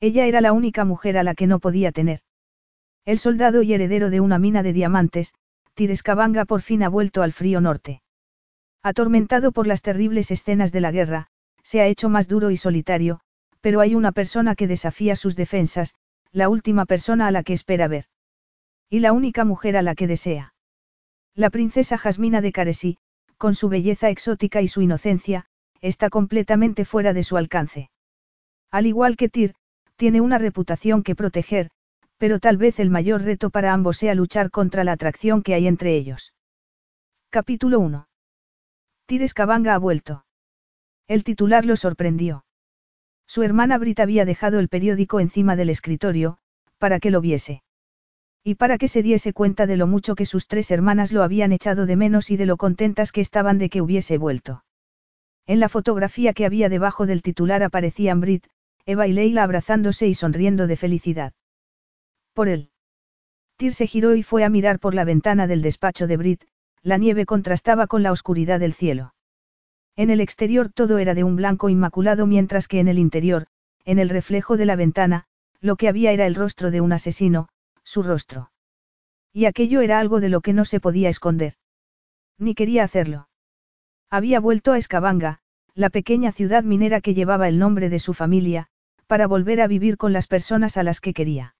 Ella era la única mujer a la que no podía tener. El soldado y heredero de una mina de diamantes, Tirescabanga por fin ha vuelto al frío norte. Atormentado por las terribles escenas de la guerra, se ha hecho más duro y solitario, pero hay una persona que desafía sus defensas, la última persona a la que espera ver. Y la única mujer a la que desea. La princesa Jasmina de Caresí, con su belleza exótica y su inocencia, está completamente fuera de su alcance. Al igual que Tyr, tiene una reputación que proteger, pero tal vez el mayor reto para ambos sea luchar contra la atracción que hay entre ellos. Capítulo 1. Tires Cabanga ha vuelto. El titular lo sorprendió. Su hermana Brit había dejado el periódico encima del escritorio, para que lo viese. Y para que se diese cuenta de lo mucho que sus tres hermanas lo habían echado de menos y de lo contentas que estaban de que hubiese vuelto. En la fotografía que había debajo del titular aparecían Brit, Eva y Leila abrazándose y sonriendo de felicidad. Por él. Tyr se giró y fue a mirar por la ventana del despacho de Brit, la nieve contrastaba con la oscuridad del cielo. En el exterior todo era de un blanco inmaculado mientras que en el interior, en el reflejo de la ventana, lo que había era el rostro de un asesino, su rostro. Y aquello era algo de lo que no se podía esconder. Ni quería hacerlo. Había vuelto a Escabanga, la pequeña ciudad minera que llevaba el nombre de su familia, para volver a vivir con las personas a las que quería.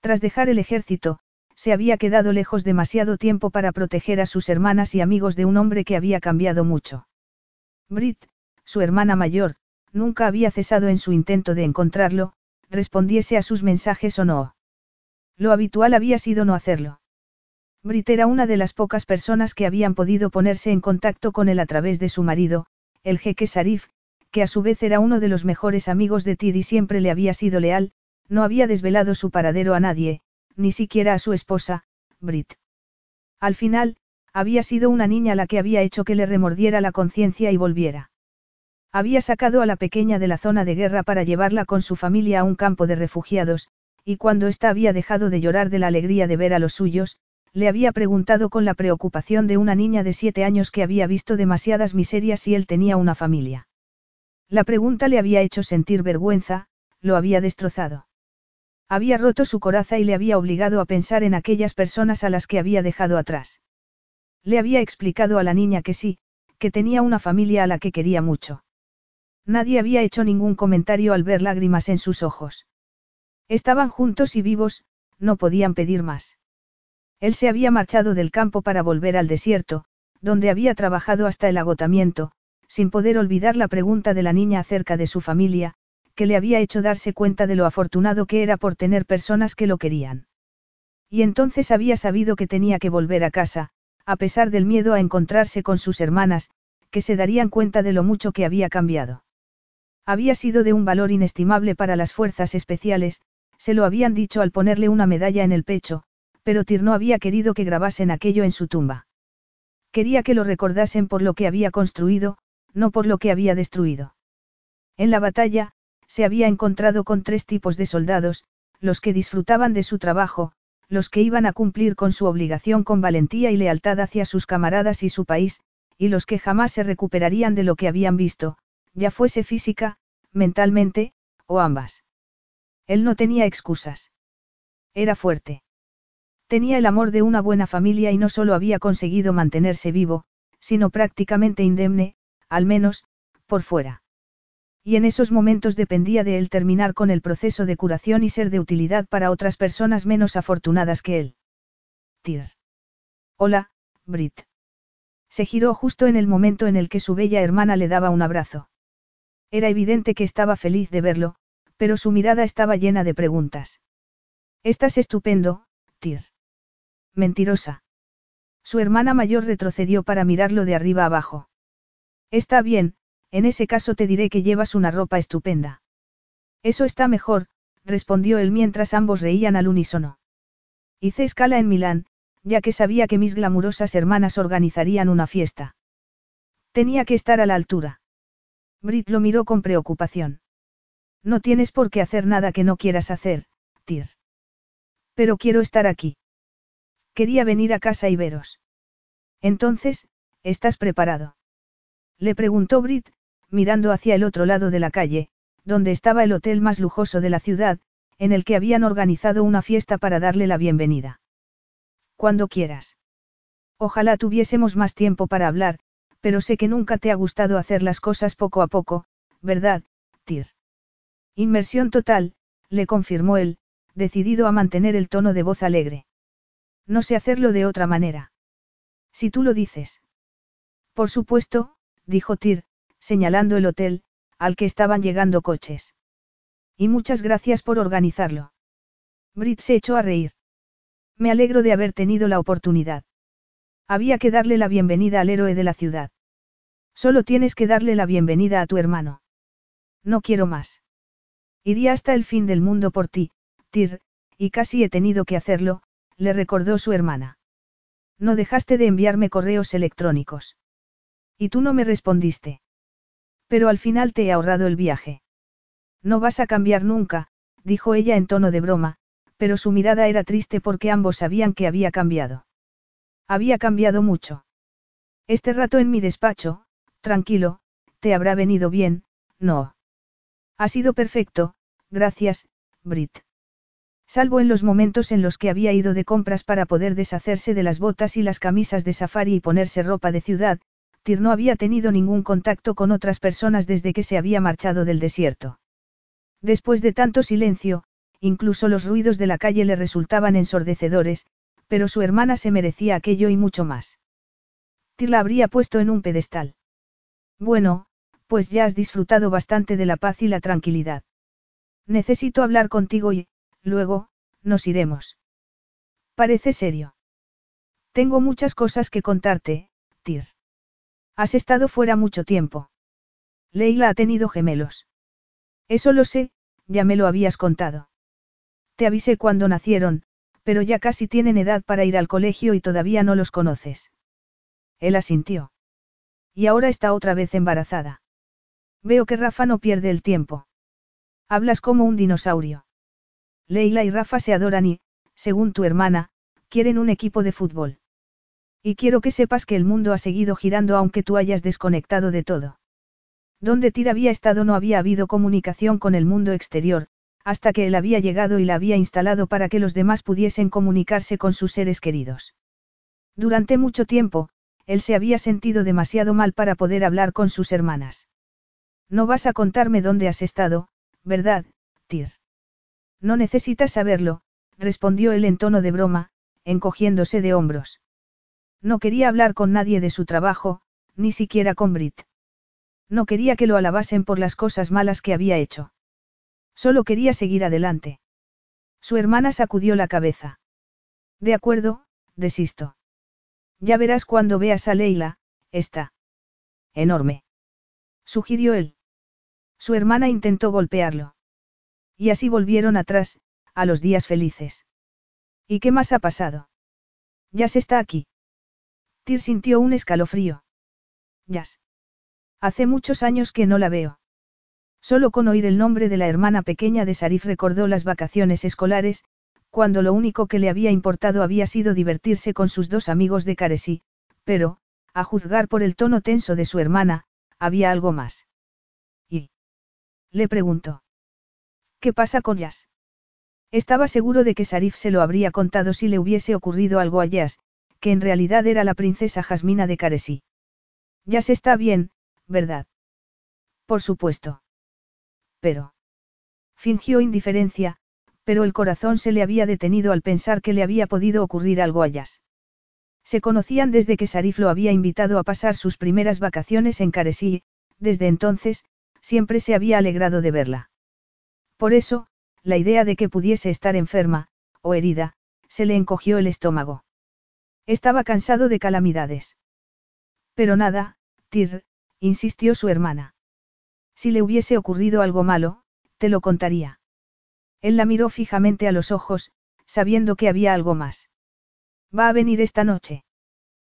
Tras dejar el ejército, se había quedado lejos demasiado tiempo para proteger a sus hermanas y amigos de un hombre que había cambiado mucho. Brit, su hermana mayor, nunca había cesado en su intento de encontrarlo, respondiese a sus mensajes o no. Lo habitual había sido no hacerlo. Brit era una de las pocas personas que habían podido ponerse en contacto con él a través de su marido, el jeque Sarif, que a su vez era uno de los mejores amigos de Tyr y siempre le había sido leal, no había desvelado su paradero a nadie, ni siquiera a su esposa, Brit. Al final, había sido una niña la que había hecho que le remordiera la conciencia y volviera. Había sacado a la pequeña de la zona de guerra para llevarla con su familia a un campo de refugiados, y cuando ésta había dejado de llorar de la alegría de ver a los suyos, le había preguntado con la preocupación de una niña de siete años que había visto demasiadas miserias si él tenía una familia. La pregunta le había hecho sentir vergüenza, lo había destrozado. Había roto su coraza y le había obligado a pensar en aquellas personas a las que había dejado atrás. Le había explicado a la niña que sí, que tenía una familia a la que quería mucho. Nadie había hecho ningún comentario al ver lágrimas en sus ojos. Estaban juntos y vivos, no podían pedir más. Él se había marchado del campo para volver al desierto, donde había trabajado hasta el agotamiento, sin poder olvidar la pregunta de la niña acerca de su familia, que le había hecho darse cuenta de lo afortunado que era por tener personas que lo querían. Y entonces había sabido que tenía que volver a casa, a pesar del miedo a encontrarse con sus hermanas, que se darían cuenta de lo mucho que había cambiado. Había sido de un valor inestimable para las fuerzas especiales, se lo habían dicho al ponerle una medalla en el pecho, pero Tyr no había querido que grabasen aquello en su tumba. Quería que lo recordasen por lo que había construido, no por lo que había destruido. En la batalla, se había encontrado con tres tipos de soldados, los que disfrutaban de su trabajo, los que iban a cumplir con su obligación con valentía y lealtad hacia sus camaradas y su país, y los que jamás se recuperarían de lo que habían visto, ya fuese física, mentalmente, o ambas. Él no tenía excusas. Era fuerte. Tenía el amor de una buena familia y no solo había conseguido mantenerse vivo, sino prácticamente indemne, al menos, por fuera. Y en esos momentos dependía de él terminar con el proceso de curación y ser de utilidad para otras personas menos afortunadas que él. Tir. Hola, Brit. Se giró justo en el momento en el que su bella hermana le daba un abrazo. Era evidente que estaba feliz de verlo, pero su mirada estaba llena de preguntas. Estás estupendo, Tir. Mentirosa. Su hermana mayor retrocedió para mirarlo de arriba abajo. Está bien, en ese caso te diré que llevas una ropa estupenda. Eso está mejor, respondió él mientras ambos reían al unísono. Hice escala en Milán, ya que sabía que mis glamurosas hermanas organizarían una fiesta. Tenía que estar a la altura. Brit lo miró con preocupación. No tienes por qué hacer nada que no quieras hacer, Tyr. Pero quiero estar aquí. Quería venir a casa y veros. Entonces, ¿estás preparado? Le preguntó Brit, mirando hacia el otro lado de la calle, donde estaba el hotel más lujoso de la ciudad, en el que habían organizado una fiesta para darle la bienvenida. Cuando quieras. Ojalá tuviésemos más tiempo para hablar, pero sé que nunca te ha gustado hacer las cosas poco a poco, ¿verdad, Tyr? Inmersión total, le confirmó él, decidido a mantener el tono de voz alegre. No sé hacerlo de otra manera. Si tú lo dices. Por supuesto, dijo Tyr, señalando el hotel, al que estaban llegando coches. Y muchas gracias por organizarlo. Brit se echó a reír. Me alegro de haber tenido la oportunidad. Había que darle la bienvenida al héroe de la ciudad. Solo tienes que darle la bienvenida a tu hermano. No quiero más. Iría hasta el fin del mundo por ti, Tyr, y casi he tenido que hacerlo, le recordó su hermana. No dejaste de enviarme correos electrónicos. Y tú no me respondiste. Pero al final te he ahorrado el viaje. No vas a cambiar nunca, dijo ella en tono de broma, pero su mirada era triste porque ambos sabían que había cambiado. Había cambiado mucho. Este rato en mi despacho, tranquilo, te habrá venido bien, no. Ha sido perfecto, gracias, Brit. Salvo en los momentos en los que había ido de compras para poder deshacerse de las botas y las camisas de safari y ponerse ropa de ciudad, Tyr no había tenido ningún contacto con otras personas desde que se había marchado del desierto. Después de tanto silencio, incluso los ruidos de la calle le resultaban ensordecedores, pero su hermana se merecía aquello y mucho más. Tyr la habría puesto en un pedestal. Bueno, pues ya has disfrutado bastante de la paz y la tranquilidad. Necesito hablar contigo y, Luego, nos iremos. Parece serio. Tengo muchas cosas que contarte, Tyr. Has estado fuera mucho tiempo. Leila ha tenido gemelos. Eso lo sé, ya me lo habías contado. Te avisé cuando nacieron, pero ya casi tienen edad para ir al colegio y todavía no los conoces. Él asintió. Y ahora está otra vez embarazada. Veo que Rafa no pierde el tiempo. Hablas como un dinosaurio. Leila y Rafa se adoran y, según tu hermana, quieren un equipo de fútbol. Y quiero que sepas que el mundo ha seguido girando aunque tú hayas desconectado de todo. Donde Tira había estado no había habido comunicación con el mundo exterior, hasta que él había llegado y la había instalado para que los demás pudiesen comunicarse con sus seres queridos. Durante mucho tiempo, él se había sentido demasiado mal para poder hablar con sus hermanas. No vas a contarme dónde has estado, ¿verdad, Tir? No necesitas saberlo, respondió él en tono de broma, encogiéndose de hombros. No quería hablar con nadie de su trabajo, ni siquiera con Brit. No quería que lo alabasen por las cosas malas que había hecho. Solo quería seguir adelante. Su hermana sacudió la cabeza. De acuerdo, desisto. Ya verás cuando veas a Leila, está. Enorme. Sugirió él. Su hermana intentó golpearlo. Y así volvieron atrás, a los días felices. ¿Y qué más ha pasado? Yas está aquí. Sintió un escalofrío. Yas. Hace muchos años que no la veo. Solo con oír el nombre de la hermana pequeña de Sarif recordó las vacaciones escolares, cuando lo único que le había importado había sido divertirse con sus dos amigos de Caresí, pero, a juzgar por el tono tenso de su hermana, había algo más. ¿Y? Le preguntó. ¿Qué pasa con Yas? Estaba seguro de que Sarif se lo habría contado si le hubiese ocurrido algo a Yas, que en realidad era la princesa Jasmina de Caresí. Yas está bien, ¿verdad? Por supuesto. Pero. Fingió indiferencia, pero el corazón se le había detenido al pensar que le había podido ocurrir algo a Yas. Se conocían desde que Sarif lo había invitado a pasar sus primeras vacaciones en Caresí desde entonces, siempre se había alegrado de verla. Por eso, la idea de que pudiese estar enferma, o herida, se le encogió el estómago. Estaba cansado de calamidades. Pero nada, Tir, insistió su hermana. Si le hubiese ocurrido algo malo, te lo contaría. Él la miró fijamente a los ojos, sabiendo que había algo más. ¿Va a venir esta noche?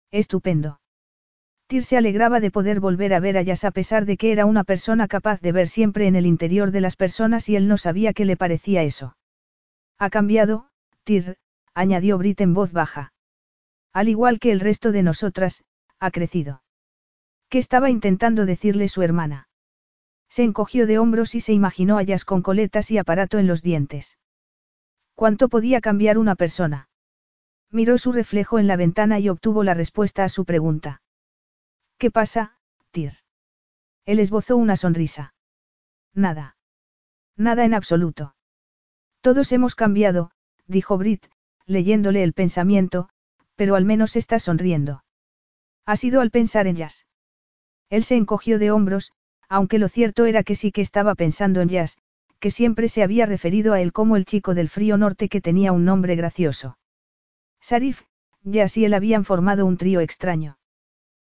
Estupendo. Tyr se alegraba de poder volver a ver a Jazz a pesar de que era una persona capaz de ver siempre en el interior de las personas y él no sabía qué le parecía eso. Ha cambiado, Tyr, añadió Brit en voz baja. Al igual que el resto de nosotras, ha crecido. ¿Qué estaba intentando decirle su hermana? Se encogió de hombros y se imaginó Jazz con coletas y aparato en los dientes. ¿Cuánto podía cambiar una persona? Miró su reflejo en la ventana y obtuvo la respuesta a su pregunta. ¿Qué pasa, Tyr? Él esbozó una sonrisa. Nada. Nada en absoluto. Todos hemos cambiado, dijo Brit, leyéndole el pensamiento, pero al menos está sonriendo. Ha sido al pensar en Jazz. Él se encogió de hombros, aunque lo cierto era que sí que estaba pensando en Jazz, que siempre se había referido a él como el chico del frío norte que tenía un nombre gracioso. Sarif, Jazz y él habían formado un trío extraño.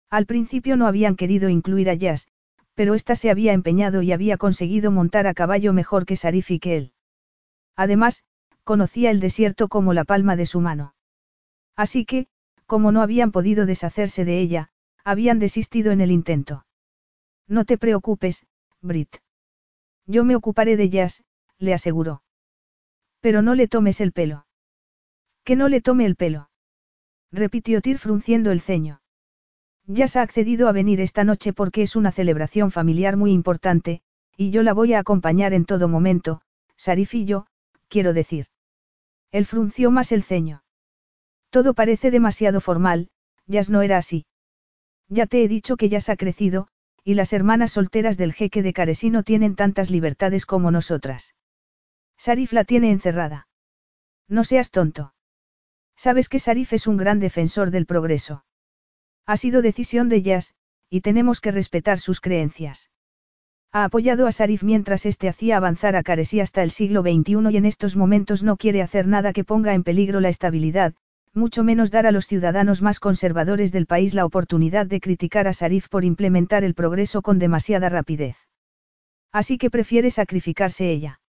Al principio no habían querido incluir a Jazz, pero ésta se había empeñado y había conseguido montar a caballo mejor que Sarif y que él. Además, conocía el desierto como la palma de su mano. Así que, como no habían podido deshacerse de ella, habían desistido en el intento. No te preocupes, Brit. Yo me ocuparé de Jazz, le aseguró. Pero no le tomes el pelo. Que no le tome el pelo. Repitió Tyr frunciendo el ceño. Jazz ha accedido a venir esta noche porque es una celebración familiar muy importante, y yo la voy a acompañar en todo momento, Sarif y yo, quiero decir. Él frunció más el ceño. Todo parece demasiado formal, Jazz no era así. Ya te he dicho que Jazz ha crecido, y las hermanas solteras del jeque de Caresí no tienen tantas libertades como nosotras. Sarif la tiene encerrada. No seas tonto. Sabes que Sarif es un gran defensor del progreso. Ha sido decisión de Jazz, y tenemos que respetar sus creencias. Ha apoyado a Sarif mientras éste hacía avanzar a Caresí hasta el siglo XXI y en estos momentos no quiere hacer nada que ponga en peligro la estabilidad, mucho menos dar a los ciudadanos más conservadores del país la oportunidad de criticar a Sarif por implementar el progreso con demasiada rapidez. Así que prefiere sacrificarse ella.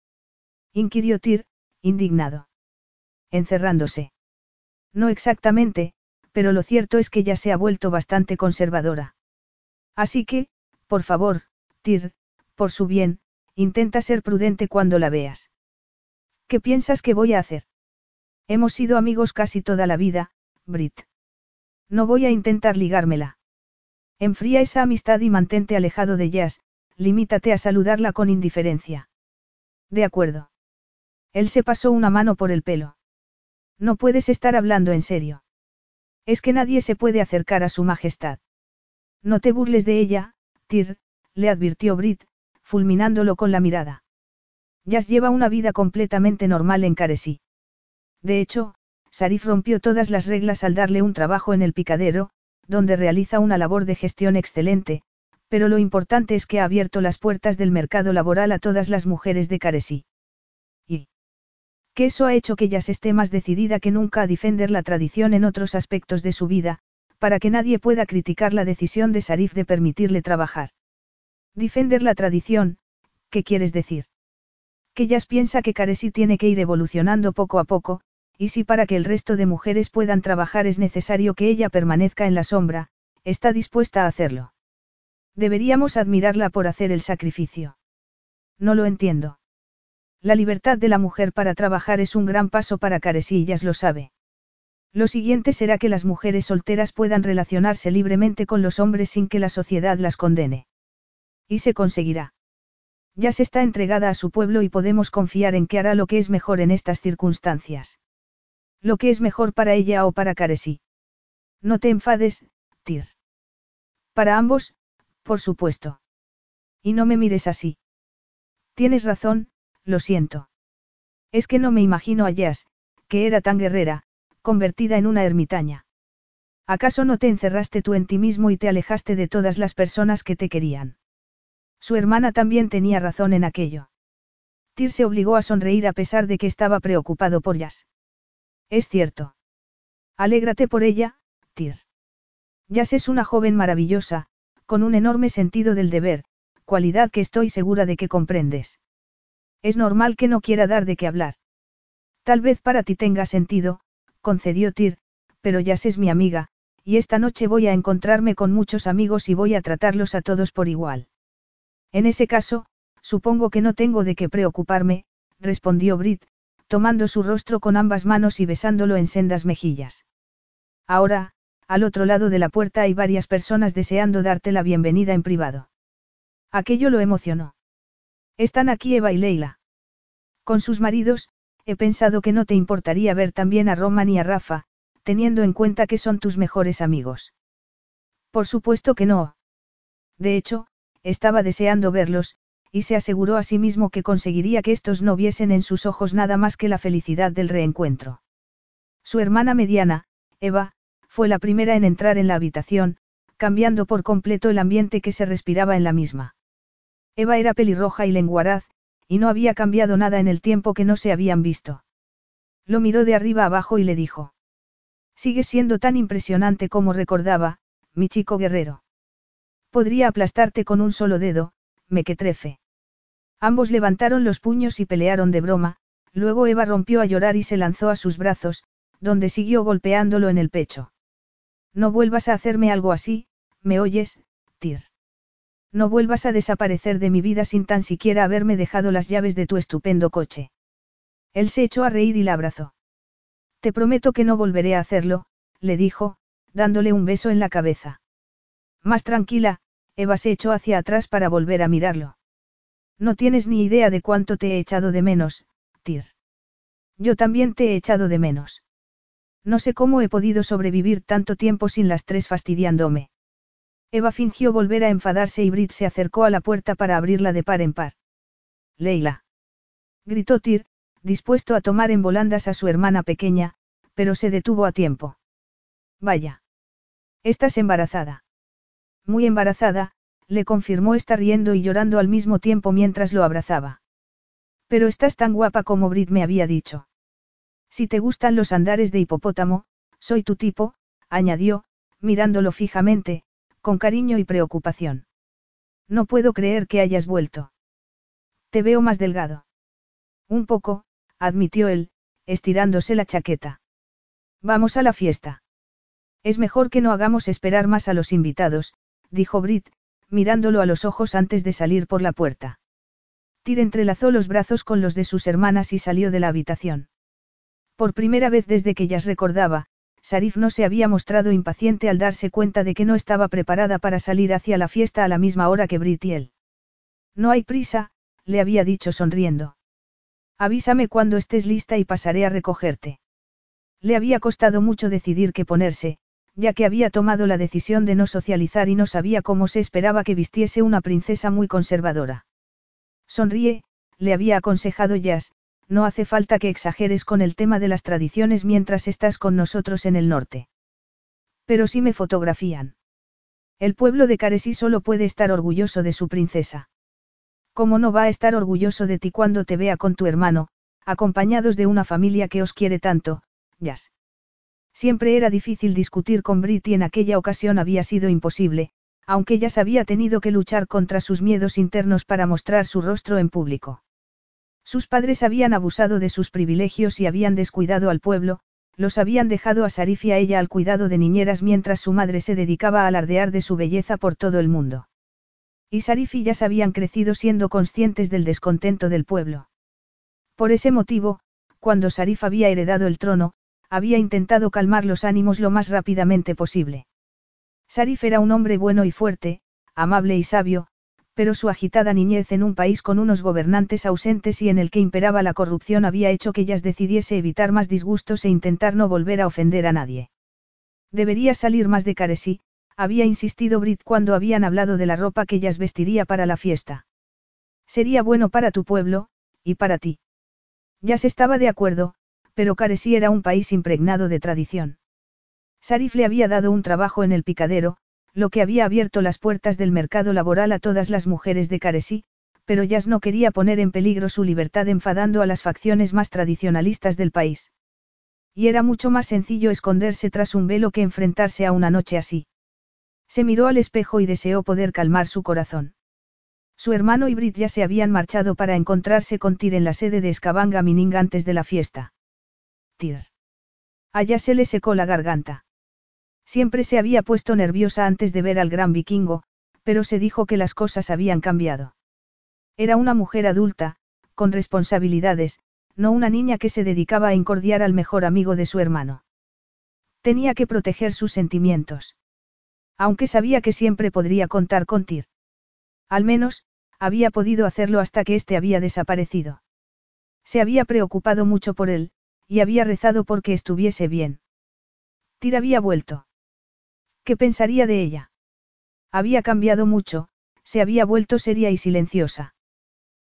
Inquirió Tyr, indignado. Encerrándose. No exactamente, pero lo cierto es que ya se ha vuelto bastante conservadora. Así que, por favor, Tyr, por su bien, intenta ser prudente cuando la veas. ¿Qué piensas que voy a hacer? Hemos sido amigos casi toda la vida, Brit. No voy a intentar ligármela. Enfría esa amistad y mantente alejado de Jazz, limítate a saludarla con indiferencia. De acuerdo. Él se pasó una mano por el pelo. No puedes estar hablando en serio. Es que nadie se puede acercar a su majestad. No te burles de ella, Tyr, le advirtió Brit, fulminándolo con la mirada. Jazz lleva una vida completamente normal en Caresí. De hecho, Sarif rompió todas las reglas al darle un trabajo en el picadero, donde realiza una labor de gestión excelente, pero lo importante es que ha abierto las puertas del mercado laboral a todas las mujeres de Caresí. Y que eso ha hecho que Jazz esté más decidida que nunca a defender la tradición en otros aspectos de su vida, para que nadie pueda criticar la decisión de Sarif de permitirle trabajar. Defender la tradición, ¿qué quieres decir? Que Jazz piensa que Caresi tiene que ir evolucionando poco a poco, y si para que el resto de mujeres puedan trabajar es necesario que ella permanezca en la sombra, está dispuesta a hacerlo. Deberíamos admirarla por hacer el sacrificio. No lo entiendo. La libertad de la mujer para trabajar es un gran paso para Caresi y Jazz lo sabe. Lo siguiente será que las mujeres solteras puedan relacionarse libremente con los hombres sin que la sociedad las condene. Y se conseguirá. Ya se está entregada a su pueblo y podemos confiar en que hará lo que es mejor en estas circunstancias. Lo que es mejor para ella o para Caresí. No te enfades, Tyr. Para ambos, por supuesto. Y no me mires así. Tienes razón, lo siento. Es que no me imagino a Jazz, que era tan guerrera, convertida en una ermitaña. ¿Acaso no te encerraste tú en ti mismo y te alejaste de todas las personas que te querían? Su hermana también tenía razón en aquello. Tyr se obligó a sonreír a pesar de que estaba preocupado por Jazz. Es cierto. Alégrate por ella, Tyr. Jazz es una joven maravillosa, con un enorme sentido del deber, cualidad que estoy segura de que comprendes. Es normal que no quiera dar de qué hablar. Tal vez para ti tenga sentido, concedió Tyr, pero ya es mi amiga, y esta noche voy a encontrarme con muchos amigos y voy a tratarlos a todos por igual. En ese caso, supongo que no tengo de qué preocuparme, respondió Brit, tomando su rostro con ambas manos y besándolo en sendas mejillas. Ahora, al otro lado de la puerta hay varias personas deseando darte la bienvenida en privado. Aquello lo emocionó. Están aquí Eva y Leila. Con sus maridos, he pensado que no te importaría ver también a Roman y a Rafa, teniendo en cuenta que son tus mejores amigos. Por supuesto que no. De hecho, estaba deseando verlos, y se aseguró a sí mismo que conseguiría que estos no viesen en sus ojos nada más que la felicidad del reencuentro. Su hermana mediana, Eva, fue la primera en entrar en la habitación, cambiando por completo el ambiente que se respiraba en la misma. Eva era pelirroja y lenguaraz, y no había cambiado nada en el tiempo que no se habían visto. Lo miró de arriba abajo y le dijo. Sigue siendo tan impresionante como recordaba, mi chico guerrero. Podría aplastarte con un solo dedo, mequetrefe. Ambos levantaron los puños y pelearon de broma, luego Eva rompió a llorar y se lanzó a sus brazos, donde siguió golpeándolo en el pecho. No vuelvas a hacerme algo así, ¿me oyes, Tir? No vuelvas a desaparecer de mi vida sin tan siquiera haberme dejado las llaves de tu estupendo coche. Él se echó a reír y la abrazó. Te prometo que no volveré a hacerlo, le dijo, dándole un beso en la cabeza. Más tranquila, Eva se echó hacia atrás para volver a mirarlo. No tienes ni idea de cuánto te he echado de menos, Tir. Yo también te he echado de menos. No sé cómo he podido sobrevivir tanto tiempo sin las tres fastidiándome. Eva fingió volver a enfadarse y Brit se acercó a la puerta para abrirla de par en par. Leila. Gritó Tir, dispuesto a tomar en volandas a su hermana pequeña, pero se detuvo a tiempo. Vaya. Estás embarazada. Muy embarazada, le confirmó está riendo y llorando al mismo tiempo mientras lo abrazaba. Pero estás tan guapa como Brit me había dicho. Si te gustan los andares de hipopótamo, soy tu tipo, añadió, mirándolo fijamente, con cariño y preocupación. No puedo creer que hayas vuelto. Te veo más delgado. Un poco, admitió él, estirándose la chaqueta. Vamos a la fiesta. Es mejor que no hagamos esperar más a los invitados, dijo Brit, mirándolo a los ojos antes de salir por la puerta. Tyr entrelazó los brazos con los de sus hermanas y salió de la habitación. Por primera vez desde que ellas recordaba, Sarif no se había mostrado impaciente al darse cuenta de que no estaba preparada para salir hacia la fiesta a la misma hora que Brit y él. No hay prisa, le había dicho sonriendo. Avísame cuando estés lista y pasaré a recogerte. Le había costado mucho decidir qué ponerse, ya que había tomado la decisión de no socializar y no sabía cómo se esperaba que vistiese una princesa muy conservadora. Sonríe, le había aconsejado Jazz, no hace falta que exageres con el tema de las tradiciones mientras estás con nosotros en el norte. Pero si me fotografían. El pueblo de Caresí solo puede estar orgulloso de su princesa. ¿Cómo no va a estar orgulloso de ti cuando te vea con tu hermano, acompañados de una familia que os quiere tanto, Jazz? Siempre era difícil discutir con Brit y en aquella ocasión había sido imposible, aunque Jazz había tenido que luchar contra sus miedos internos para mostrar su rostro en público. Sus padres habían abusado de sus privilegios y habían descuidado al pueblo, los habían dejado a Sarif y a ella al cuidado de niñeras mientras su madre se dedicaba a alardear de su belleza por todo el mundo. Y Sarif y Jazz habían crecido siendo conscientes del descontento del pueblo. Por ese motivo, cuando Sarif había heredado el trono, había intentado calmar los ánimos lo más rápidamente posible. Sarif era un hombre bueno y fuerte, amable y sabio, pero su agitada niñez en un país con unos gobernantes ausentes y en el que imperaba la corrupción había hecho que ellas decidiese evitar más disgustos e intentar no volver a ofender a nadie. Debería salir más de Caresí, había insistido Brit cuando habían hablado de la ropa que ellas vestiría para la fiesta. Sería bueno para tu pueblo, y para ti. Ya se estaba de acuerdo, pero Caresí era un país impregnado de tradición. Sarif le había dado un trabajo en el picadero, lo que había abierto las puertas del mercado laboral a todas las mujeres de Caresí, pero Jazz no quería poner en peligro su libertad enfadando a las facciones más tradicionalistas del país. Y era mucho más sencillo esconderse tras un velo que enfrentarse a una noche así. Se miró al espejo y deseó poder calmar su corazón. Su hermano y Brit ya se habían marchado para encontrarse con Tyr en la sede de Escabanga Mining antes de la fiesta. Tyr. Allá se le secó la garganta. Siempre se había puesto nerviosa antes de ver al gran vikingo, pero se dijo que las cosas habían cambiado. Era una mujer adulta, con responsabilidades, no una niña que se dedicaba a incordiar al mejor amigo de su hermano. Tenía que proteger sus sentimientos. Aunque sabía que siempre podría contar con Tyr. Al menos, había podido hacerlo hasta que éste había desaparecido. Se había preocupado mucho por él, y había rezado porque estuviese bien. Tyr había vuelto. ¿Qué pensaría de ella? Había cambiado mucho, se había vuelto seria y silenciosa.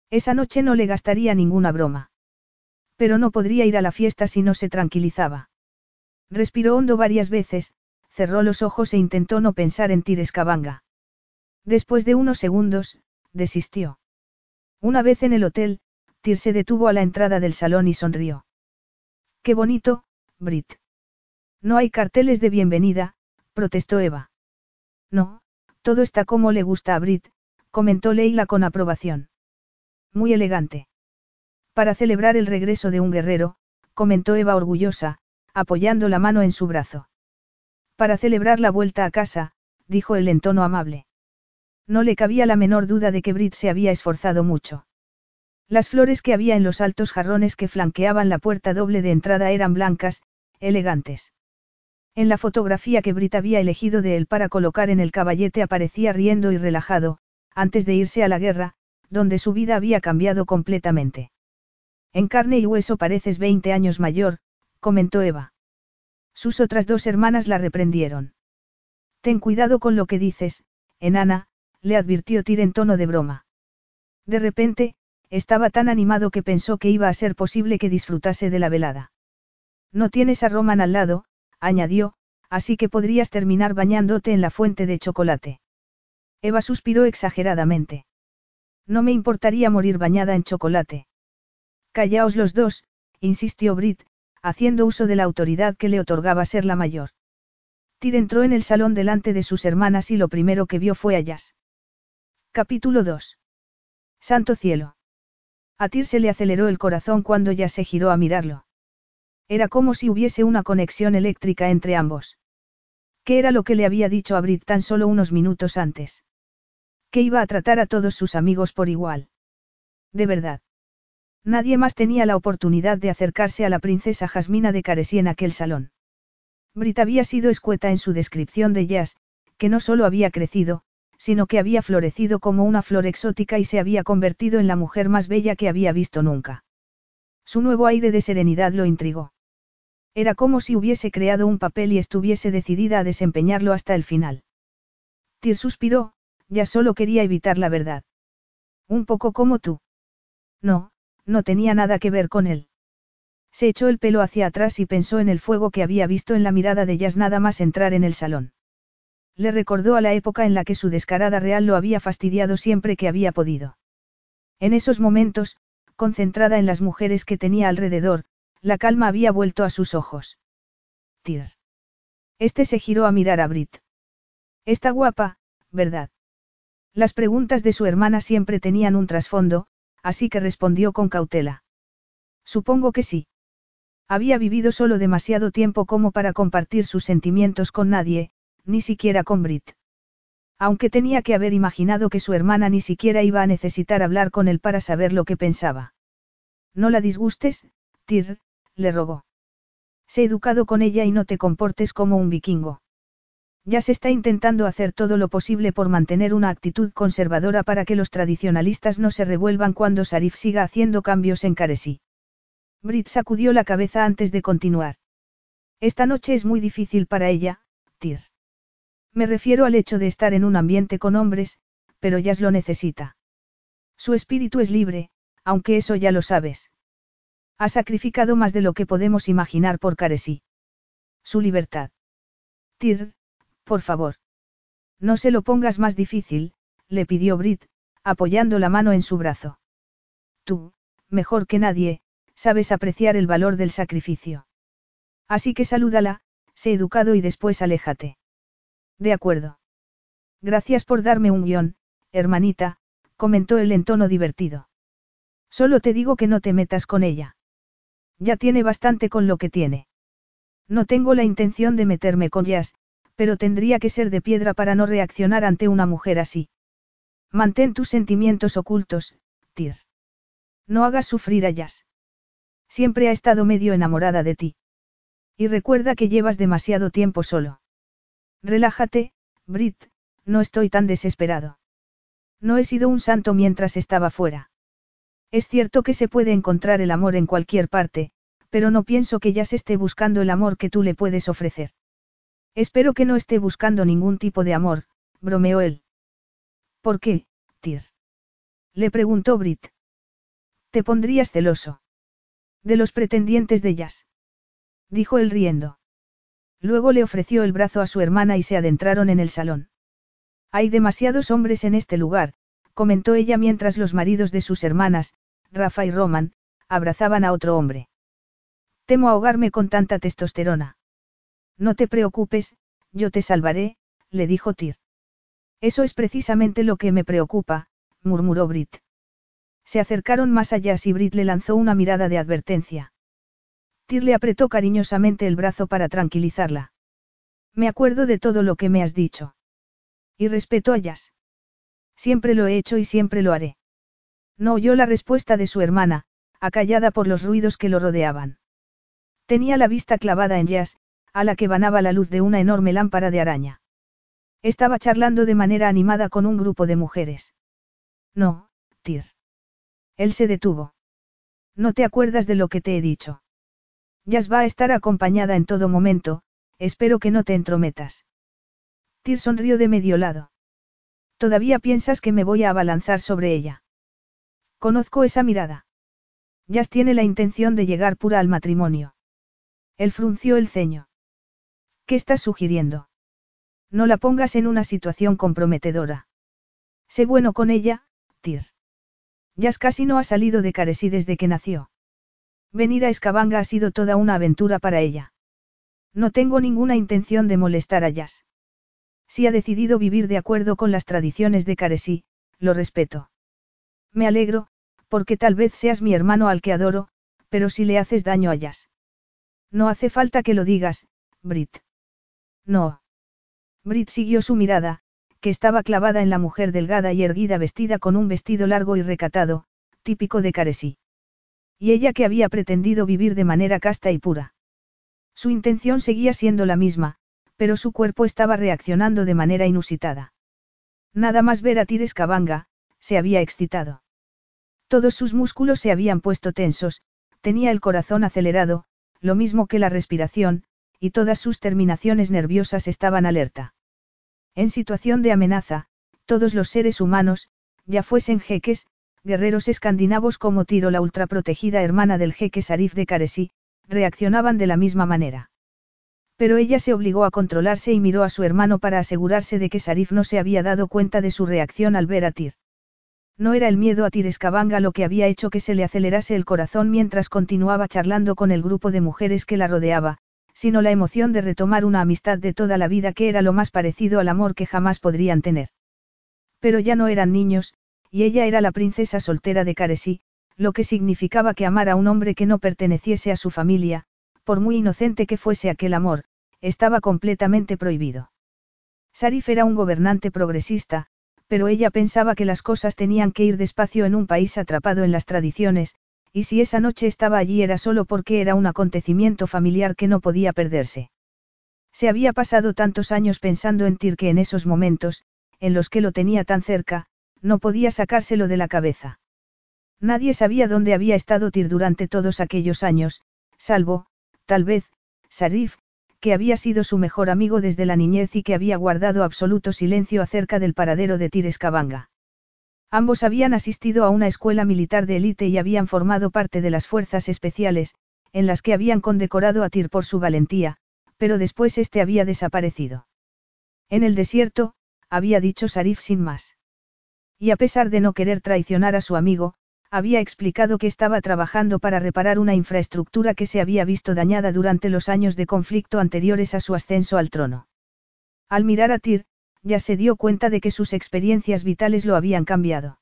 Esa noche no le gastaría ninguna broma. Pero no podría ir a la fiesta si no se tranquilizaba. Respiró hondo varias veces, cerró los ojos e intentó no pensar en Tires Cabanga. Después de unos segundos, desistió. Una vez en el hotel, Tyr se detuvo a la entrada del salón y sonrió. Qué bonito, Brit. No hay carteles de bienvenida, protestó Eva. No, todo está como le gusta a Brit, comentó Leila con aprobación. Muy elegante. Para celebrar el regreso de un guerrero, comentó Eva orgullosa, apoyando la mano en su brazo. Para celebrar la vuelta a casa, dijo él en tono amable. No le cabía la menor duda de que Brit se había esforzado mucho. Las flores que había en los altos jarrones que flanqueaban la puerta doble de entrada eran blancas, elegantes. En la fotografía que Brit había elegido de él para colocar en el caballete aparecía riendo y relajado, antes de irse a la guerra, donde su vida había cambiado completamente. En carne y hueso pareces 20 años mayor, comentó Eva. Sus otras dos hermanas la reprendieron. Ten cuidado con lo que dices, enana, le advirtió Tyr en tono de broma. De repente, estaba tan animado que pensó que iba a ser posible que disfrutase de la velada. No tienes a Roman al lado, añadió, así que podrías terminar bañándote en la fuente de chocolate. Eva suspiró exageradamente. No me importaría morir bañada en chocolate. Callaos los dos, insistió Brit, haciendo uso de la autoridad que le otorgaba ser la mayor. Tyr entró en el salón delante de sus hermanas y lo primero que vio fue a Jazz. Capítulo 2. Santo cielo. A Tyr se le aceleró el corazón cuando ya se giró a mirarlo. Era como si hubiese una conexión eléctrica entre ambos. ¿Qué era lo que le había dicho a Brit tan solo unos minutos antes? Que iba a tratar a todos sus amigos por igual. De verdad. Nadie más tenía la oportunidad de acercarse a la princesa Jasmina de Caresí en aquel salón. Brit había sido escueta en su descripción de Jazz, que no solo había crecido, sino que había florecido como una flor exótica y se había convertido en la mujer más bella que había visto nunca. Su nuevo aire de serenidad lo intrigó. Era como si hubiese creado un papel y estuviese decidida a desempeñarlo hasta el final. Tyr suspiró, ya solo quería evitar la verdad. Un poco como tú. No, no tenía nada que ver con él. Se echó el pelo hacia atrás y pensó en el fuego que había visto en la mirada de Jazz nada más entrar en el salón. Le recordó a la época en la que su descarada real lo había fastidiado siempre que había podido. En esos momentos, concentrada en las mujeres que tenía alrededor, la calma había vuelto a sus ojos. Tir. Este se giró a mirar a Brit. Está guapa, ¿verdad? Las preguntas de su hermana siempre tenían un trasfondo, así que respondió con cautela. Supongo que sí. Había vivido solo demasiado tiempo como para compartir sus sentimientos con nadie, ni siquiera con Brit. Aunque tenía que haber imaginado que su hermana ni siquiera iba a necesitar hablar con él para saber lo que pensaba. No la disgustes, Tir, le rogó. Sé educado con ella y no te comportes como un vikingo. Ya se está intentando hacer todo lo posible por mantener una actitud conservadora para que los tradicionalistas no se revuelvan cuando Sarif siga haciendo cambios en Caresí. Brit sacudió la cabeza antes de continuar. Esta noche es muy difícil para ella, Tir. Me refiero al hecho de estar en un ambiente con hombres, pero ya lo necesita. Su espíritu es libre, aunque eso ya lo sabes. Ha sacrificado más de lo que podemos imaginar por Caresí. Su libertad. Tir, por favor. No se lo pongas más difícil, le pidió Brit, apoyando la mano en su brazo. Tú, mejor que nadie, sabes apreciar el valor del sacrificio. Así que salúdala, sé educado y después aléjate. De acuerdo. Gracias por darme un guion, hermanita, comentó él en tono divertido. Solo te digo que no te metas con ella. Ya tiene bastante con lo que tiene. No tengo la intención de meterme con Jazz, pero tendría que ser de piedra para no reaccionar ante una mujer así. Mantén tus sentimientos ocultos, Tyr. No hagas sufrir a Jazz. Siempre ha estado medio enamorada de ti. Y recuerda que llevas demasiado tiempo solo. Relájate, Brit, no estoy tan desesperado. No he sido un santo mientras estaba fuera. Es cierto que se puede encontrar el amor en cualquier parte, pero no pienso que ya se esté buscando el amor que tú le puedes ofrecer. Espero que no esté buscando ningún tipo de amor, bromeó él. ¿Por qué, Tyr? Le preguntó Brit. ¿Te pondrías celoso? De los pretendientes de Jazz. Dijo él riendo. Luego le ofreció el brazo a su hermana y se adentraron en el salón. Hay demasiados hombres en este lugar, comentó ella mientras los maridos de sus hermanas, Rafa y Roman, abrazaban a otro hombre. Temo ahogarme con tanta testosterona. No te preocupes, yo te salvaré, le dijo Tyr. Eso es precisamente lo que me preocupa, murmuró Brit. Se acercaron más allá y Brit le lanzó una mirada de advertencia. Tyr le apretó cariñosamente el brazo para tranquilizarla. Me acuerdo de todo lo que me has dicho. Y respeto a Jazz. Siempre lo he hecho y siempre lo haré. No oyó la respuesta de su hermana, acallada por los ruidos que lo rodeaban. Tenía la vista clavada en Jazz, a la que vanaba la luz de una enorme lámpara de araña. Estaba charlando de manera animada con un grupo de mujeres. No, Tyr. Él se detuvo. No te acuerdas de lo que te he dicho. Jazz va a estar acompañada en todo momento, espero que no te entrometas. Tyr sonrió de medio lado. Todavía piensas que me voy a abalanzar sobre ella. Conozco esa mirada. Jazz tiene la intención de llegar pura al matrimonio. Él frunció el ceño. ¿Qué estás sugiriendo? No la pongas en una situación comprometedora. Sé bueno con ella, Tyr. Jazz casi no ha salido de Caresí desde que nació. Venir a Escabanga ha sido toda una aventura para ella. No tengo ninguna intención de molestar a Jazz. Si ha decidido vivir de acuerdo con las tradiciones de Caresí, lo respeto. Me alegro, porque tal vez seas mi hermano al que adoro, pero si le haces daño a Jazz. No hace falta que lo digas, Brit. No. Brit siguió su mirada, que estaba clavada en la mujer delgada y erguida vestida con un vestido largo y recatado, típico de Caresí. Y ella que había pretendido vivir de manera casta y pura. Su intención seguía siendo la misma, pero su cuerpo estaba reaccionando de manera inusitada. Nada más ver a Tires Cabanga, se había excitado. Todos sus músculos se habían puesto tensos, tenía el corazón acelerado, lo mismo que la respiración, y todas sus terminaciones nerviosas estaban alerta. En situación de amenaza, todos los seres humanos, ya fuesen jeques, guerreros escandinavos como Tiro la ultraprotegida hermana del jeque Sarif de Caresí, reaccionaban de la misma manera. Pero ella se obligó a controlarse y miró a su hermano para asegurarse de que Sarif no se había dado cuenta de su reacción al ver a Tir. No era el miedo a Tir Escabanga lo que había hecho que se le acelerase el corazón mientras continuaba charlando con el grupo de mujeres que la rodeaba, sino la emoción de retomar una amistad de toda la vida que era lo más parecido al amor que jamás podrían tener. Pero ya no eran niños, y ella era la princesa soltera de Caresí, lo que significaba que amar a un hombre que no perteneciese a su familia, por muy inocente que fuese aquel amor, estaba completamente prohibido. Sarif era un gobernante progresista, pero ella pensaba que las cosas tenían que ir despacio en un país atrapado en las tradiciones, y si esa noche estaba allí era solo porque era un acontecimiento familiar que no podía perderse. Se había pasado tantos años pensando en Tir que en esos momentos, en los que lo tenía tan cerca, no podía sacárselo de la cabeza. Nadie sabía dónde había estado Tir durante todos aquellos años, salvo, Tal vez, Sarif, que había sido su mejor amigo desde la niñez y que había guardado absoluto silencio acerca del paradero de Tires Cabanga. Ambos habían asistido a una escuela militar de élite y habían formado parte de las fuerzas especiales, en las que habían condecorado a Tir por su valentía, pero después este había desaparecido. En el desierto, había dicho Sarif sin más. Y a pesar de no querer traicionar a su amigo, había explicado que estaba trabajando para reparar una infraestructura que se había visto dañada durante los años de conflicto anteriores a su ascenso al trono. Al mirar a Tyr, ya se dio cuenta de que sus experiencias vitales lo habían cambiado.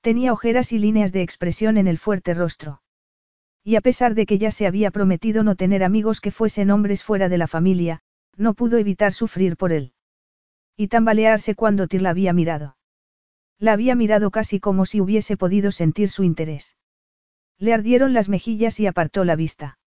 Tenía ojeras y líneas de expresión en el fuerte rostro. Y a pesar de que ya se había prometido no tener amigos que fuesen hombres fuera de la familia, no pudo evitar sufrir por él. Y tambalearse cuando Tir la había mirado. La había mirado casi como si hubiese podido sentir su interés. Le ardieron las mejillas y apartó la vista.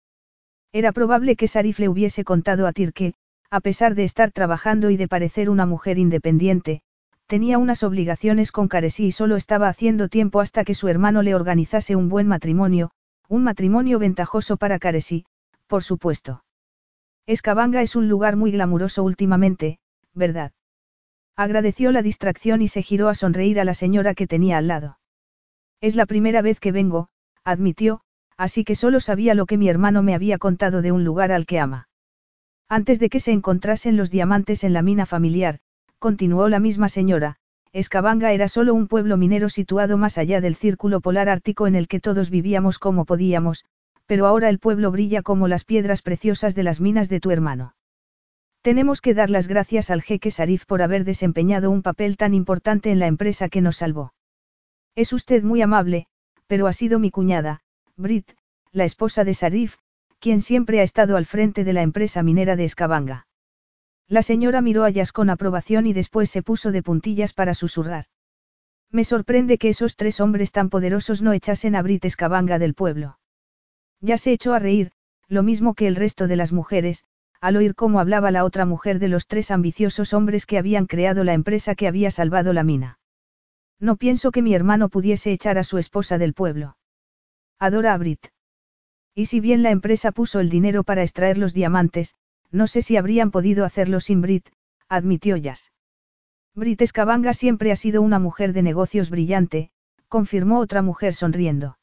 Era probable que Sarif le hubiese contado a Tir que, a pesar de estar trabajando y de parecer una mujer independiente, tenía unas obligaciones con Caresí y solo estaba haciendo tiempo hasta que su hermano le organizase un buen matrimonio, un matrimonio ventajoso para Caresí, por supuesto. Escabanga es un lugar muy glamuroso últimamente, ¿verdad? Agradeció la distracción y se giró a sonreír a la señora que tenía al lado. Es la primera vez que vengo, admitió, así que solo sabía lo que mi hermano me había contado de un lugar al que ama. Antes de que se encontrasen los diamantes en la mina familiar, continuó la misma señora, Escabanga era solo un pueblo minero situado más allá del círculo polar ártico en el que todos vivíamos como podíamos, pero ahora el pueblo brilla como las piedras preciosas de las minas de tu hermano. Tenemos que dar las gracias al jeque Sarif por haber desempeñado un papel tan importante en la empresa que nos salvó. Es usted muy amable, pero ha sido mi cuñada, Brit, la esposa de Sarif, quien siempre ha estado al frente de la empresa minera de Escabanga. La señora miró a Yas con aprobación y después se puso de puntillas para susurrar. Me sorprende que esos tres hombres tan poderosos no echasen a Brit Escabanga del pueblo. Ya se echó a reír, lo mismo que el resto de las mujeres, al oír cómo hablaba la otra mujer de los tres ambiciosos hombres que habían creado la empresa que había salvado la mina. No pienso que mi hermano pudiese echar a su esposa del pueblo. Adora a Brit. Y si bien la empresa puso el dinero para extraer los diamantes, no sé si habrían podido hacerlo sin Brit, admitió Jazz. Brit Escabanga siempre ha sido una mujer de negocios brillante, confirmó otra mujer sonriendo.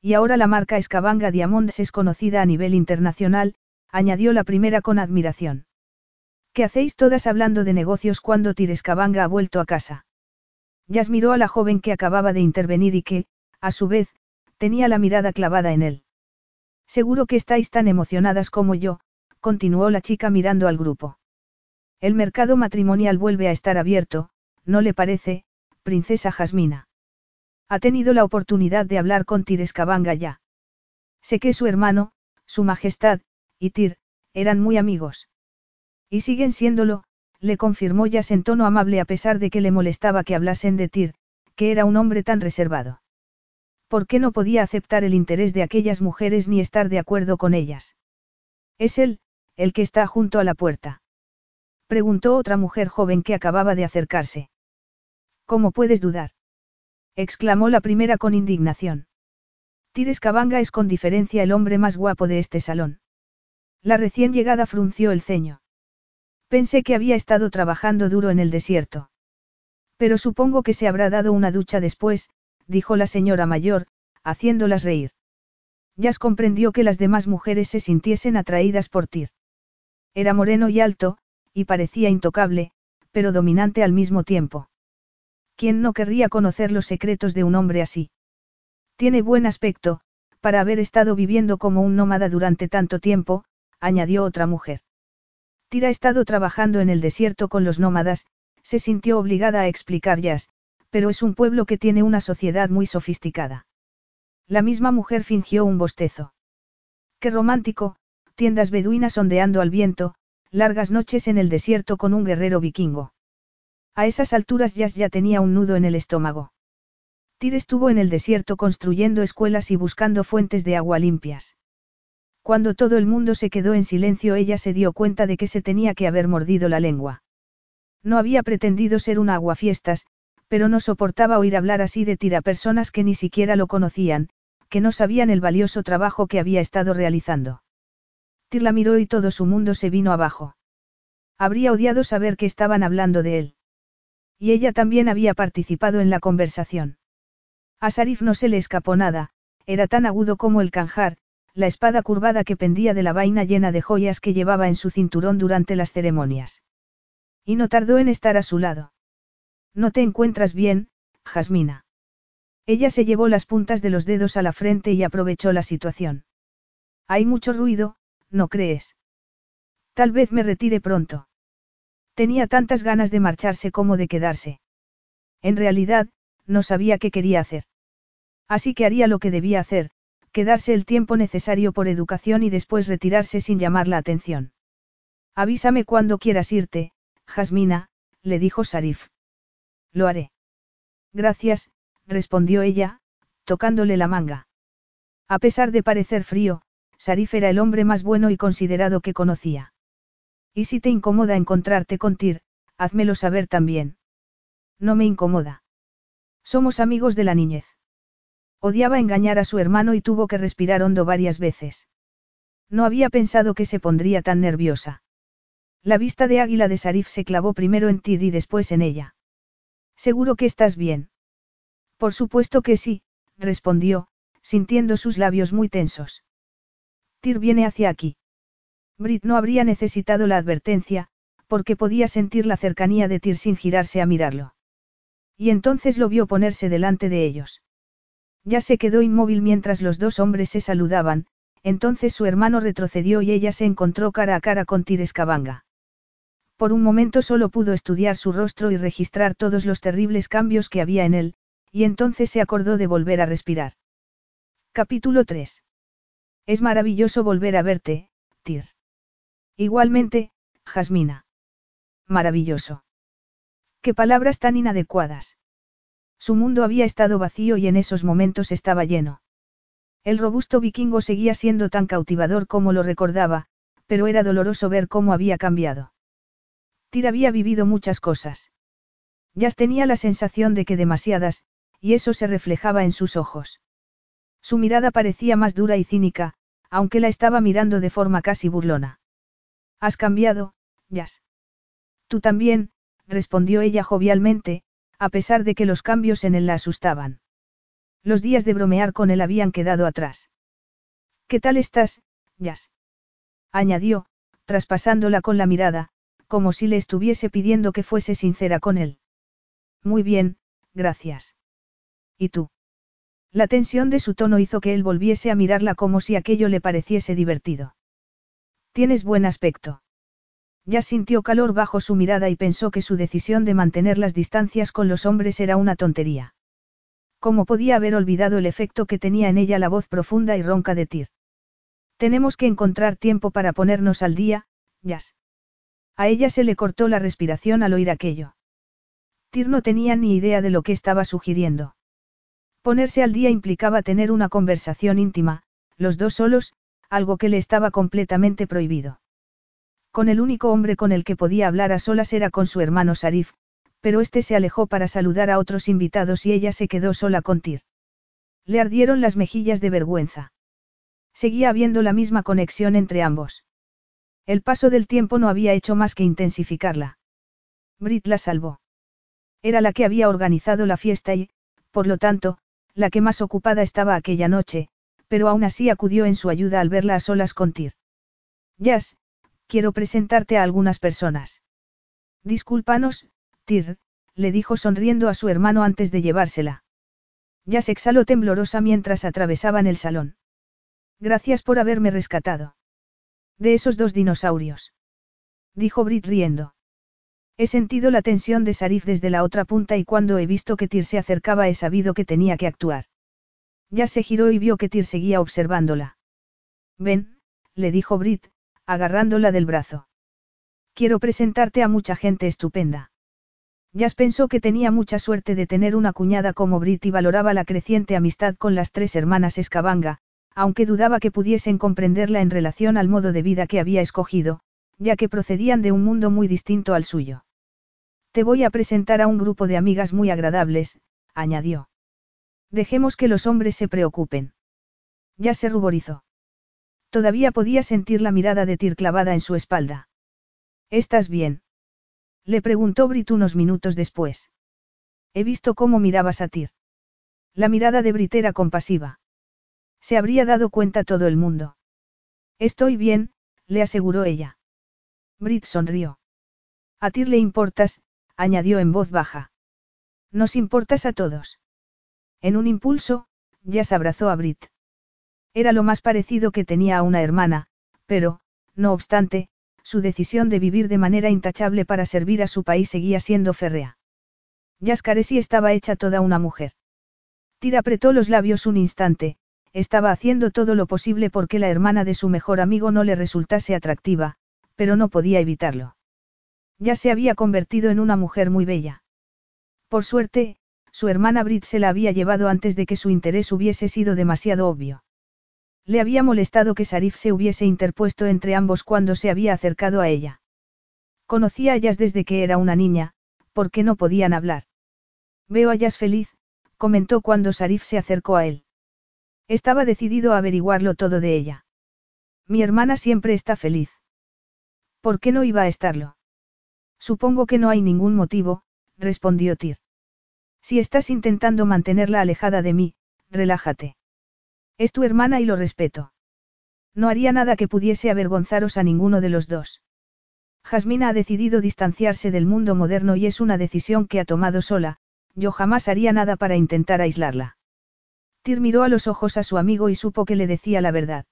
Y ahora la marca Escabanga Diamonds es conocida a nivel internacional, añadió la primera con admiración. ¿Qué hacéis todas hablando de negocios cuando Escabanga ha vuelto a casa? Jazz miró a la joven que acababa de intervenir y que, a su vez, tenía la mirada clavada en él. Seguro que estáis tan emocionadas como yo, continuó la chica mirando al grupo. El mercado matrimonial vuelve a estar abierto, ¿no le parece, princesa Jasmina? Ha tenido la oportunidad de hablar con Tirescabanga ya. Sé que su hermano, su majestad, y Tir, eran muy amigos. Y siguen siéndolo, le confirmó ya en tono amable a pesar de que le molestaba que hablasen de Tir, que era un hombre tan reservado. ¿Por qué no podía aceptar el interés de aquellas mujeres ni estar de acuerdo con ellas? Es él, el que está junto a la puerta. Preguntó otra mujer joven que acababa de acercarse. ¿Cómo puedes dudar? exclamó la primera con indignación. Tires Cabanga es con diferencia el hombre más guapo de este salón. La recién llegada frunció el ceño. Pensé que había estado trabajando duro en el desierto. Pero supongo que se habrá dado una ducha después, dijo la señora mayor, haciéndolas reír. Jazz comprendió que las demás mujeres se sintiesen atraídas por Tir. Era moreno y alto, y parecía intocable, pero dominante al mismo tiempo. ¿Quién no querría conocer los secretos de un hombre así? Tiene buen aspecto, para haber estado viviendo como un nómada durante tanto tiempo, añadió otra mujer. Tira ha estado trabajando en el desierto con los nómadas, se sintió obligada a explicar Jazz, pero es un pueblo que tiene una sociedad muy sofisticada. La misma mujer fingió un bostezo. Qué romántico, tiendas beduinas ondeando al viento, largas noches en el desierto con un guerrero vikingo. A esas alturas Jazz ya tenía un nudo en el estómago. Tyr estuvo en el desierto construyendo escuelas y buscando fuentes de agua limpias. Cuando todo el mundo se quedó en silencio ella se dio cuenta de que se tenía que haber mordido la lengua. No había pretendido ser una aguafiestas, pero no soportaba oír hablar así de Tyr a personas que ni siquiera lo conocían, que no sabían el valioso trabajo que había estado realizando. Tir la miró y todo su mundo se vino abajo. Habría odiado saber que estaban hablando de él. Y ella también había participado en la conversación. A Sarif no se le escapó nada, era tan agudo como el canjar, la espada curvada que pendía de la vaina llena de joyas que llevaba en su cinturón durante las ceremonias. Y no tardó en estar a su lado. No te encuentras bien, Jasmina. Ella se llevó las puntas de los dedos a la frente y aprovechó la situación. Hay mucho ruido, ¿no crees? Tal vez me retire pronto. Tenía tantas ganas de marcharse como de quedarse. En realidad, no sabía qué quería hacer. Así que haría lo que debía hacer, quedarse el tiempo necesario por educación y después retirarse sin llamar la atención. Avísame cuando quieras irte, Jasmina, le dijo Sarif. Lo haré. Gracias, respondió ella, tocándole la manga. A pesar de parecer frío, Sarif era el hombre más bueno y considerado que conocía. Y si te incomoda encontrarte con Tir, házmelo saber también. No me incomoda. Somos amigos de la niñez. Odiaba engañar a su hermano y tuvo que respirar hondo varias veces. No había pensado que se pondría tan nerviosa. La vista de águila de Sarif se clavó primero en Tir y después en ella. ¿Seguro que estás bien? Por supuesto que sí, respondió, sintiendo sus labios muy tensos. Tir viene hacia aquí. Brit no habría necesitado la advertencia, porque podía sentir la cercanía de Tir sin girarse a mirarlo. Y entonces lo vio ponerse delante de ellos. Ya se quedó inmóvil mientras los dos hombres se saludaban, entonces su hermano retrocedió y ella se encontró cara a cara con Tires Cabanga. Por un momento solo pudo estudiar su rostro y registrar todos los terribles cambios que había en él, y entonces se acordó de volver a respirar. Capítulo 3. Es maravilloso volver a verte, Tir. Igualmente, Jasmina. Maravilloso. Qué palabras tan inadecuadas. Su mundo había estado vacío y en esos momentos estaba lleno. El robusto vikingo seguía siendo tan cautivador como lo recordaba, pero era doloroso ver cómo había cambiado. Tyr había vivido muchas cosas. Jazz tenía la sensación de que demasiadas, y eso se reflejaba en sus ojos. Su mirada parecía más dura y cínica, aunque la estaba mirando de forma casi burlona. Has cambiado, Jazz. Tú también, respondió ella jovialmente, a pesar de que los cambios en él la asustaban. Los días de bromear con él habían quedado atrás. ¿Qué tal estás, Jazz? añadió, traspasándola con la mirada, como si le estuviese pidiendo que fuese sincera con él. Muy bien, gracias. ¿Y tú? La tensión de su tono hizo que él volviese a mirarla como si aquello le pareciese divertido. Tienes buen aspecto. Ya sintió calor bajo su mirada y pensó que su decisión de mantener las distancias con los hombres era una tontería. ¿Cómo podía haber olvidado el efecto que tenía en ella la voz profunda y ronca de Tyr? Tenemos que encontrar tiempo para ponernos al día, Jazz. A ella se le cortó la respiración al oír aquello. Tyr no tenía ni idea de lo que estaba sugiriendo. Ponerse al día implicaba tener una conversación íntima, los dos solos, algo que le estaba completamente prohibido. Con el único hombre con el que podía hablar a solas era con su hermano Sarif, pero este se alejó para saludar a otros invitados y ella se quedó sola con Tir. Le ardieron las mejillas de vergüenza. Seguía habiendo la misma conexión entre ambos. El paso del tiempo no había hecho más que intensificarla. Brit la salvó. Era la que había organizado la fiesta y, por lo tanto, la que más ocupada estaba aquella noche, pero aún así acudió en su ayuda al verla a solas con Tir. Jazz, quiero presentarte a algunas personas. Discúlpanos, Tir, le dijo sonriendo a su hermano antes de llevársela. Ya se exhaló temblorosa mientras atravesaban el salón. Gracias por haberme rescatado. De esos dos dinosaurios. Dijo Brit riendo. He sentido la tensión de Sarif desde la otra punta y cuando he visto que Tir se acercaba he sabido que tenía que actuar. Ya se giró y vio que Tir seguía observándola. Ven, le dijo Brit, agarrándola del brazo. Quiero presentarte a mucha gente estupenda. Jazz pensó que tenía mucha suerte de tener una cuñada como Brit y valoraba la creciente amistad con las tres hermanas Escabanga, aunque dudaba que pudiesen comprenderla en relación al modo de vida que había escogido, ya que procedían de un mundo muy distinto al suyo. Te voy a presentar a un grupo de amigas muy agradables, añadió. Dejemos que los hombres se preocupen. Ya se ruborizó. Todavía podía sentir la mirada de Tir clavada en su espalda. ¿Estás bien? Le preguntó Brit unos minutos después. He visto cómo mirabas a Tir. La mirada de Brit era compasiva. Se habría dado cuenta todo el mundo. Estoy bien, le aseguró ella. Brit sonrió. A Tir le importas, añadió en voz baja. Nos importas a todos. En un impulso, ya se abrazó a Brit. Era lo más parecido que tenía a una hermana, pero, no obstante, su decisión de vivir de manera intachable para servir a su país seguía siendo férrea. Yascaresi estaba hecha toda una mujer. Tira apretó los labios un instante, estaba haciendo todo lo posible porque la hermana de su mejor amigo no le resultase atractiva, pero no podía evitarlo. Ya se había convertido en una mujer muy bella. Por suerte, su hermana Brit se la había llevado antes de que su interés hubiese sido demasiado obvio. Le había molestado que Sarif se hubiese interpuesto entre ambos cuando se había acercado a ella. Conocía a Yas desde que era una niña, porque no podían hablar. Veo a Yas feliz, comentó cuando Sarif se acercó a él. Estaba decidido a averiguarlo todo de ella. Mi hermana siempre está feliz. ¿Por qué no iba a estarlo? Supongo que no hay ningún motivo, respondió Tyr. Si estás intentando mantenerla alejada de mí, relájate. Es tu hermana y lo respeto. No haría nada que pudiese avergonzaros a ninguno de los dos. Jasmina ha decidido distanciarse del mundo moderno y es una decisión que ha tomado sola, yo jamás haría nada para intentar aislarla. Tyr miró a los ojos a su amigo y supo que le decía la verdad.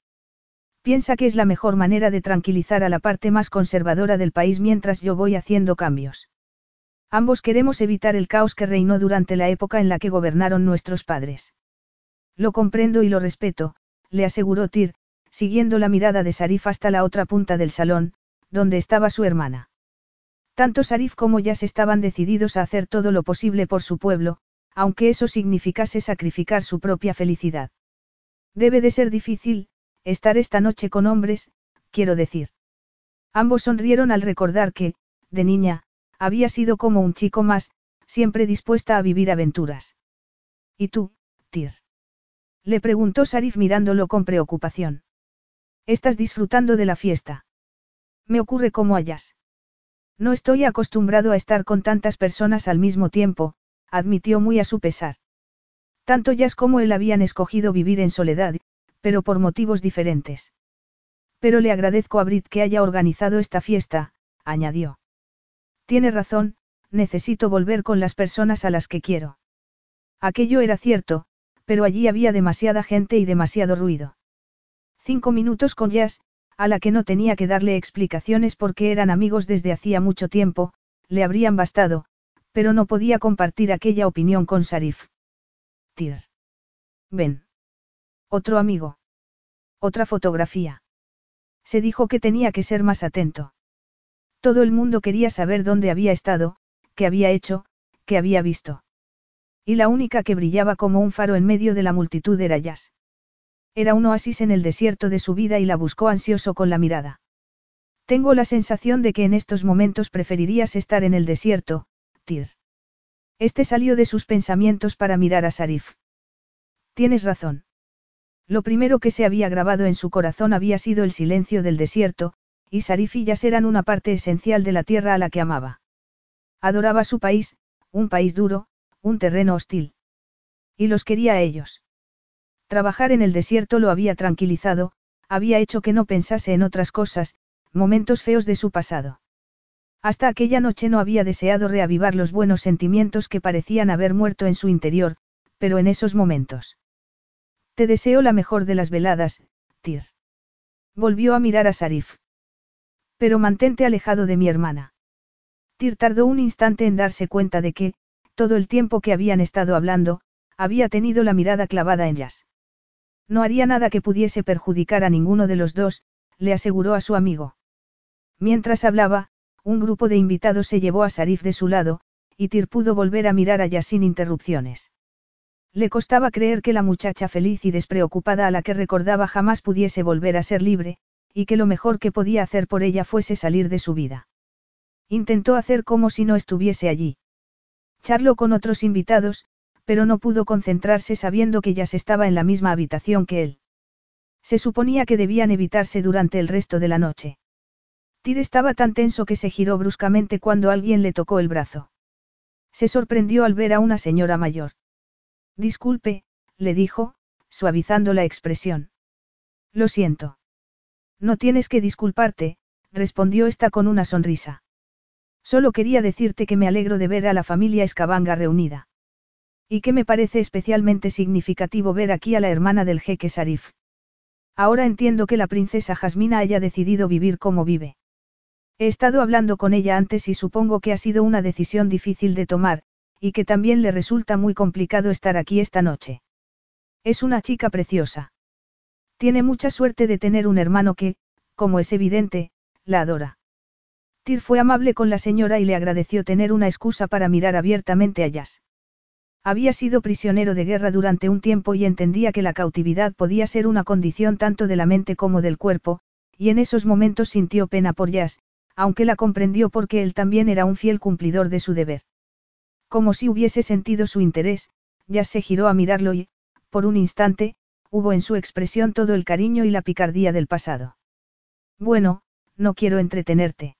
Piensa que es la mejor manera de tranquilizar a la parte más conservadora del país mientras yo voy haciendo cambios. Ambos queremos evitar el caos que reinó durante la época en la que gobernaron nuestros padres. Lo comprendo y lo respeto, le aseguró Tyr, siguiendo la mirada de Sarif hasta la otra punta del salón, donde estaba su hermana. Tanto Sarif como Yas estaban decididos a hacer todo lo posible por su pueblo, aunque eso significase sacrificar su propia felicidad. Debe de ser difícil, Estar esta noche con hombres, quiero decir. Ambos sonrieron al recordar que, de niña, había sido como un chico más, siempre dispuesta a vivir aventuras. ¿Y tú, Tyr? Le preguntó Sarif mirándolo con preocupación. ¿Estás disfrutando de la fiesta? Me ocurre como hayas. No estoy acostumbrado a estar con tantas personas al mismo tiempo, admitió muy a su pesar. Tanto Jazz como él habían escogido vivir en soledad, pero por motivos diferentes. Pero le agradezco a Brit que haya organizado esta fiesta, añadió. Tiene razón, necesito volver con las personas a las que quiero. Aquello era cierto, pero allí había demasiada gente y demasiado ruido. Cinco minutos con Jazz, a la que no tenía que darle explicaciones porque eran amigos desde hacía mucho tiempo, le habrían bastado, pero no podía compartir aquella opinión con Sarif. Tir. Ven. Otro amigo. Otra fotografía. Se dijo que tenía que ser más atento. Todo el mundo quería saber dónde había estado, qué había hecho, qué había visto. Y la única que brillaba como un faro en medio de la multitud era Jazz. Era un oasis en el desierto de su vida y la buscó ansioso con la mirada. Tengo la sensación de que en estos momentos preferirías estar en el desierto, Tir. Este salió de sus pensamientos para mirar a Sarif. Tienes razón. Lo primero que se había grabado en su corazón había sido el silencio del desierto, y Sarif y Yas eran una parte esencial de la tierra a la que amaba. Adoraba su país, un país duro, un terreno hostil. Y los quería a ellos. Trabajar en el desierto lo había tranquilizado, había hecho que no pensase en otras cosas, momentos feos de su pasado. Hasta aquella noche no había deseado reavivar los buenos sentimientos que parecían haber muerto en su interior, pero en esos momentos. Te deseo la mejor de las veladas, Tir. Volvió a mirar a Sarif. Pero mantente alejado de mi hermana. Tir tardó un instante en darse cuenta de que, todo el tiempo que habían estado hablando, había tenido la mirada clavada en Jazz. No haría nada que pudiese perjudicar a ninguno de los dos, le aseguró a su amigo. Mientras hablaba, un grupo de invitados se llevó a Sarif de su lado, y Tir pudo volver a mirar a Jazz sin interrupciones. Le costaba creer que la muchacha feliz y despreocupada a la que recordaba jamás pudiese volver a ser libre, y que lo mejor que podía hacer por ella fuese salir de su vida. Intentó hacer como si no estuviese allí. Charló con otros invitados, pero no pudo concentrarse sabiendo que ya se estaba en la misma habitación que él. Se suponía que debían evitarse durante el resto de la noche. Tyr estaba tan tenso que se giró bruscamente cuando alguien le tocó el brazo. Se sorprendió al ver a una señora mayor. Disculpe, le dijo, suavizando la expresión. Lo siento. No tienes que disculparte, respondió esta con una sonrisa. Solo quería decirte que me alegro de ver a la familia Escabanga reunida. Y que me parece especialmente significativo ver aquí a la hermana del jeque Sarif. Ahora entiendo que la princesa Jasmina haya decidido vivir como vive. He estado hablando con ella antes y supongo que ha sido una decisión difícil de tomar, y que también le resulta muy complicado estar aquí esta noche. Es una chica preciosa. Tiene mucha suerte de tener un hermano que, como es evidente, la adora. Tyr fue amable con la señora y le agradeció tener una excusa para mirar abiertamente a Jazz. Había sido prisionero de guerra durante un tiempo y entendía que la cautividad podía ser una condición tanto de la mente como del cuerpo, y en esos momentos sintió pena por Jazz, aunque la comprendió porque él también era un fiel cumplidor de su deber. Como si hubiese sentido su interés, Jazz se giró a mirarlo y, por un instante, hubo en su expresión todo el cariño y la picardía del pasado. Bueno, no quiero entretenerte.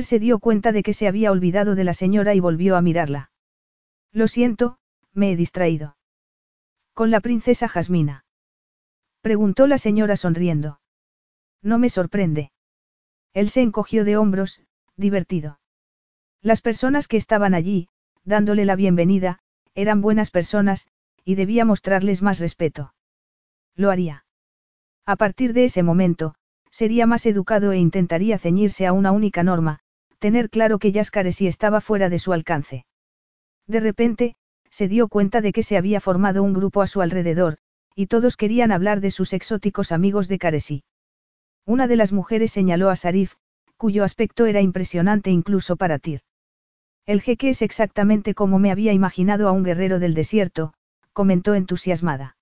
Se dio cuenta de que se había olvidado de la señora y volvió a mirarla. Lo siento, me he distraído. ¿Con la princesa Jasmina? Preguntó la señora sonriendo. No me sorprende. Él se encogió de hombros, divertido. Las personas que estaban allí, dándole la bienvenida, eran buenas personas, y debía mostrarles más respeto. Lo haría. A partir de ese momento, sería más educado e intentaría ceñirse a una única norma, tener claro que Yascaresi estaba fuera de su alcance. De repente, se dio cuenta de que se había formado un grupo a su alrededor, y todos querían hablar de sus exóticos amigos de Caresi. Una de las mujeres señaló a Sarif, cuyo aspecto era impresionante incluso para Tir. El jeque es exactamente como me había imaginado a un guerrero del desierto, comentó entusiasmada.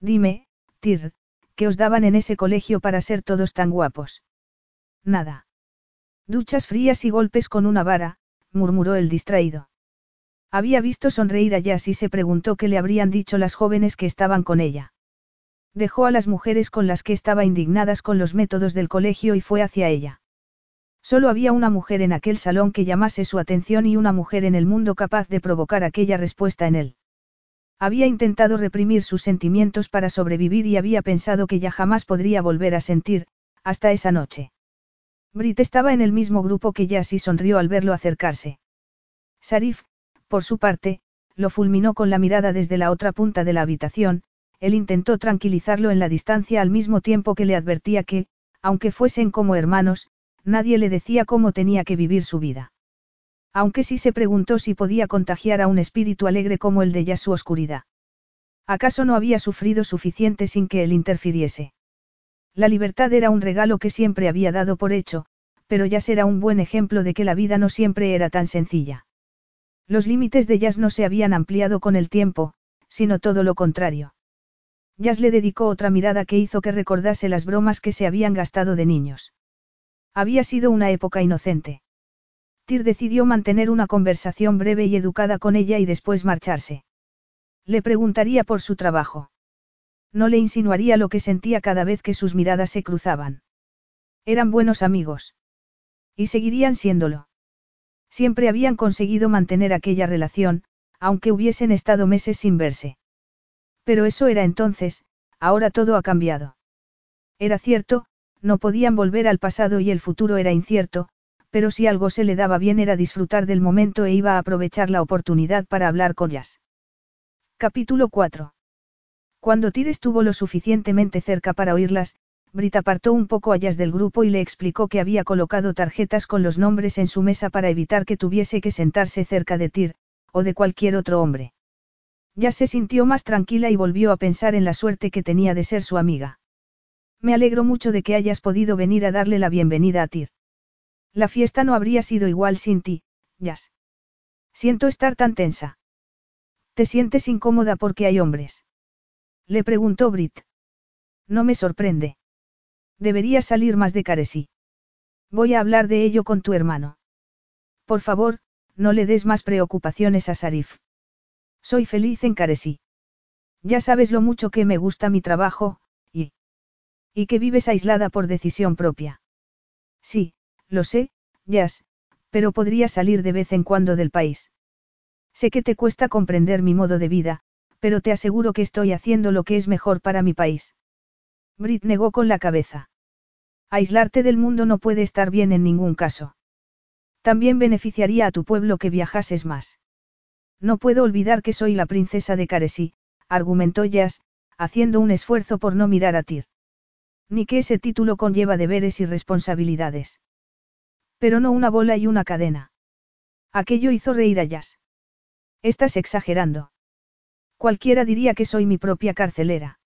Dime, Tir, ¿qué os daban en ese colegio para ser todos tan guapos? Nada. Duchas frías y golpes con una vara, murmuró el distraído. Había visto sonreír a Jazz y se preguntó qué le habrían dicho las jóvenes que estaban con ella. Dejó a las mujeres con las que estaba indignadas con los métodos del colegio y fue hacia ella. Solo había una mujer en aquel salón que llamase su atención y una mujer en el mundo capaz de provocar aquella respuesta en él. Había intentado reprimir sus sentimientos para sobrevivir y había pensado que ya jamás podría volver a sentir, hasta esa noche. Brit estaba en el mismo grupo que Jazz y sonrió al verlo acercarse. Sarif, por su parte, lo fulminó con la mirada desde la otra punta de la habitación, él intentó tranquilizarlo en la distancia al mismo tiempo que le advertía que, aunque fuesen como hermanos, nadie le decía cómo tenía que vivir su vida. Aunque sí se preguntó si podía contagiar a un espíritu alegre como el de ya su oscuridad. ¿Acaso no había sufrido suficiente sin que él interfiriese? La libertad era un regalo que siempre había dado por hecho, pero ya será un buen ejemplo de que la vida no siempre era tan sencilla. Los límites de Jazz no se habían ampliado con el tiempo, sino todo lo contrario. Jazz le dedicó otra mirada que hizo que recordase las bromas que se habían gastado de niños. Había sido una época inocente. Tyr decidió mantener una conversación breve y educada con ella y después marcharse. Le preguntaría por su trabajo. No le insinuaría lo que sentía cada vez que sus miradas se cruzaban. Eran buenos amigos. Y seguirían siéndolo. Siempre habían conseguido mantener aquella relación, aunque hubiesen estado meses sin verse. Pero eso era entonces, ahora todo ha cambiado. Era cierto, no podían volver al pasado y el futuro era incierto, pero si algo se le daba bien era disfrutar del momento e iba a aprovechar la oportunidad para hablar con Jazz. Capítulo 4. Cuando Tyr estuvo lo suficientemente cerca para oírlas, Brit apartó un poco a Jazz del grupo y le explicó que había colocado tarjetas con los nombres en su mesa para evitar que tuviese que sentarse cerca de Tyr, o de cualquier otro hombre. Ya se sintió más tranquila y volvió a pensar en la suerte que tenía de ser su amiga. Me alegro mucho de que hayas podido venir a darle la bienvenida a Tir. La fiesta no habría sido igual sin ti, Jazz. Siento estar tan tensa. ¿Te sientes incómoda porque hay hombres? Le preguntó Brit. No me sorprende. Deberías salir más de Caresí. Voy a hablar de ello con tu hermano. Por favor, no le des más preocupaciones a Sarif. Soy feliz en Caresí. Ya sabes lo mucho que me gusta mi trabajo, y... Y que vives aislada por decisión propia. Sí, lo sé, Jazz, pero podría salir de vez en cuando del país. Sé que te cuesta comprender mi modo de vida, pero te aseguro que estoy haciendo lo que es mejor para mi país. Brit negó con la cabeza. Aislarte del mundo no puede estar bien en ningún caso. También beneficiaría a tu pueblo que viajases más. No puedo olvidar que soy la princesa de Caresí, argumentó Jazz, haciendo un esfuerzo por no mirar a Tyr. Ni que ese título conlleva deberes y responsabilidades. Pero no una bola y una cadena. Aquello hizo reír a Jazz. Estás exagerando. Cualquiera diría que soy mi propia carcelera.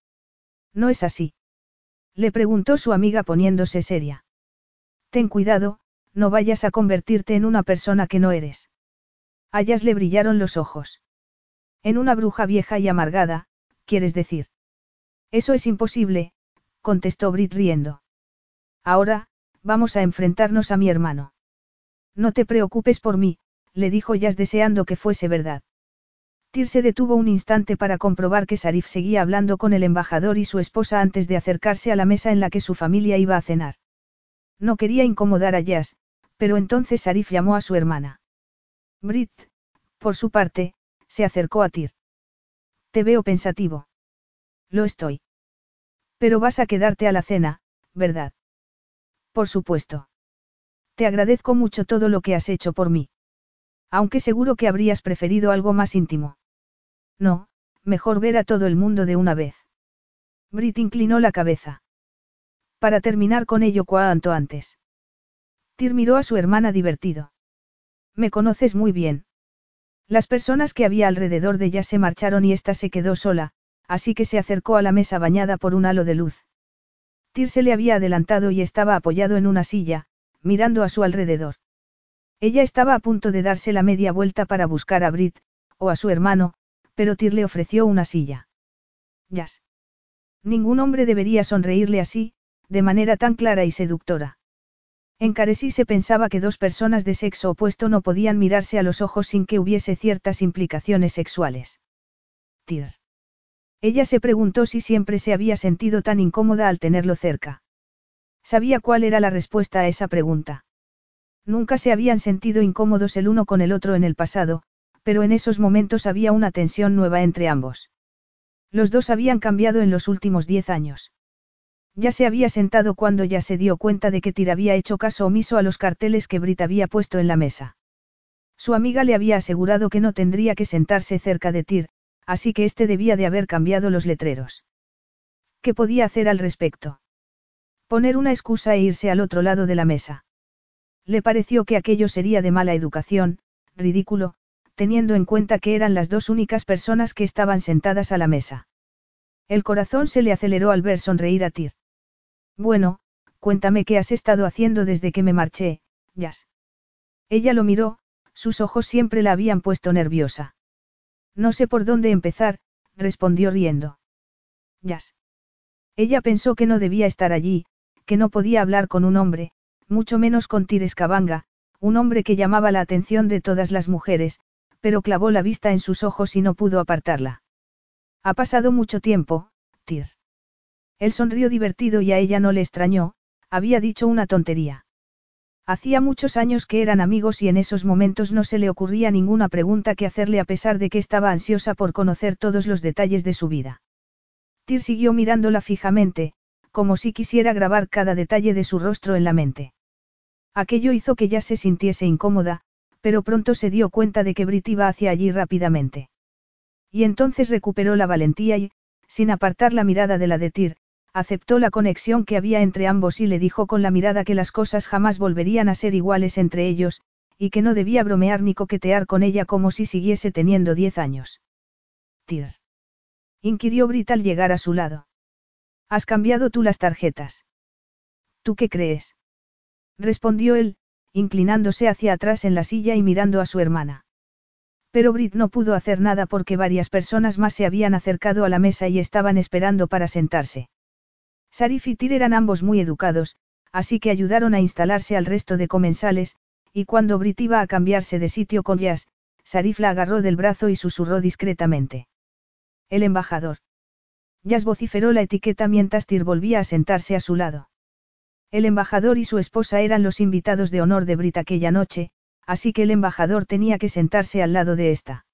No es así. Le preguntó su amiga poniéndose seria. Ten cuidado, no vayas a convertirte en una persona que no eres. A le brillaron los ojos. En una bruja vieja y amargada, quieres decir. Eso es imposible, contestó Brit riendo. Ahora, vamos a enfrentarnos a mi hermano. No te preocupes por mí, le dijo Jazz deseando que fuese verdad. Tyr se detuvo un instante para comprobar que Sarif seguía hablando con el embajador y su esposa antes de acercarse a la mesa en la que su familia iba a cenar. No quería incomodar a Jazz, pero entonces Sarif llamó a su hermana. Brit, por su parte, se acercó a Tyr. Te veo pensativo. Lo estoy. Pero vas a quedarte a la cena, ¿verdad? Por supuesto. Te agradezco mucho todo lo que has hecho por mí. Aunque seguro que habrías preferido algo más íntimo. No, mejor ver a todo el mundo de una vez. Brit inclinó la cabeza. Para terminar con ello cuanto antes. Tyr miró a su hermana divertido. Me conoces muy bien. Las personas que había alrededor de ella se marcharon y ésta se quedó sola, así que se acercó a la mesa bañada por un halo de luz. Tyr se le había adelantado y estaba apoyado en una silla, mirando a su alrededor. Ella estaba a punto de darse la media vuelta para buscar a Brit, o a su hermano, pero Tyr le ofreció una silla. Jazz. Ningún hombre debería sonreírle así, de manera tan clara y seductora. En Caresí se pensaba que dos personas de sexo opuesto no podían mirarse a los ojos sin que hubiese ciertas implicaciones sexuales. Tyr. Ella se preguntó si siempre se había sentido tan incómoda al tenerlo cerca. Sabía cuál era la respuesta a esa pregunta. Nunca se habían sentido incómodos el uno con el otro en el pasado, pero en esos momentos había una tensión nueva entre ambos. Los dos habían cambiado en los últimos diez años. Ya se había sentado cuando ya se dio cuenta de que Tyr había hecho caso omiso a los carteles que Brit había puesto en la mesa. Su amiga le había asegurado que no tendría que sentarse cerca de Tyr, así que éste debía de haber cambiado los letreros. ¿Qué podía hacer al respecto? Poner una excusa e irse al otro lado de la mesa. Le pareció que aquello sería de mala educación, ridículo, teniendo en cuenta que eran las dos únicas personas que estaban sentadas a la mesa. El corazón se le aceleró al ver sonreír a Tyr. Bueno, cuéntame qué has estado haciendo desde que me marché, Jazz. Ella lo miró, sus ojos siempre la habían puesto nerviosa. No sé por dónde empezar, respondió riendo. Jazz. Ella pensó que no debía estar allí, que no podía hablar con un hombre, mucho menos con Tires Cabanga, un hombre que llamaba la atención de todas las mujeres, pero clavó la vista en sus ojos y no pudo apartarla. Ha pasado mucho tiempo, Tir. Él sonrió divertido y a ella no le extrañó, había dicho una tontería. Hacía muchos años que eran amigos y en esos momentos no se le ocurría ninguna pregunta que hacerle a pesar de que estaba ansiosa por conocer todos los detalles de su vida. Tir siguió mirándola fijamente, como si quisiera grabar cada detalle de su rostro en la mente. Aquello hizo que ya se sintiese incómoda, pero pronto se dio cuenta de que Brit iba hacia allí rápidamente. Y entonces recuperó la valentía y, sin apartar la mirada de la de Tyr, aceptó la conexión que había entre ambos y le dijo con la mirada que las cosas jamás volverían a ser iguales entre ellos, y que no debía bromear ni coquetear con ella como si siguiese teniendo diez años. Tyr. Inquirió Brit al llegar a su lado. ¿Has cambiado tú las tarjetas? ¿Tú qué crees? Respondió él, inclinándose hacia atrás en la silla y mirando a su hermana. Pero Brit no pudo hacer nada porque varias personas más se habían acercado a la mesa y estaban esperando para sentarse. Sarif y Tir eran ambos muy educados, así que ayudaron a instalarse al resto de comensales, y cuando Brit iba a cambiarse de sitio con Jazz, Sarif la agarró del brazo y susurró discretamente. El embajador. Jazz vociferó la etiqueta mientras Tir volvía a sentarse a su lado. El embajador y su esposa eran los invitados de honor de Brit aquella noche, así que el embajador tenía que sentarse al lado de esta.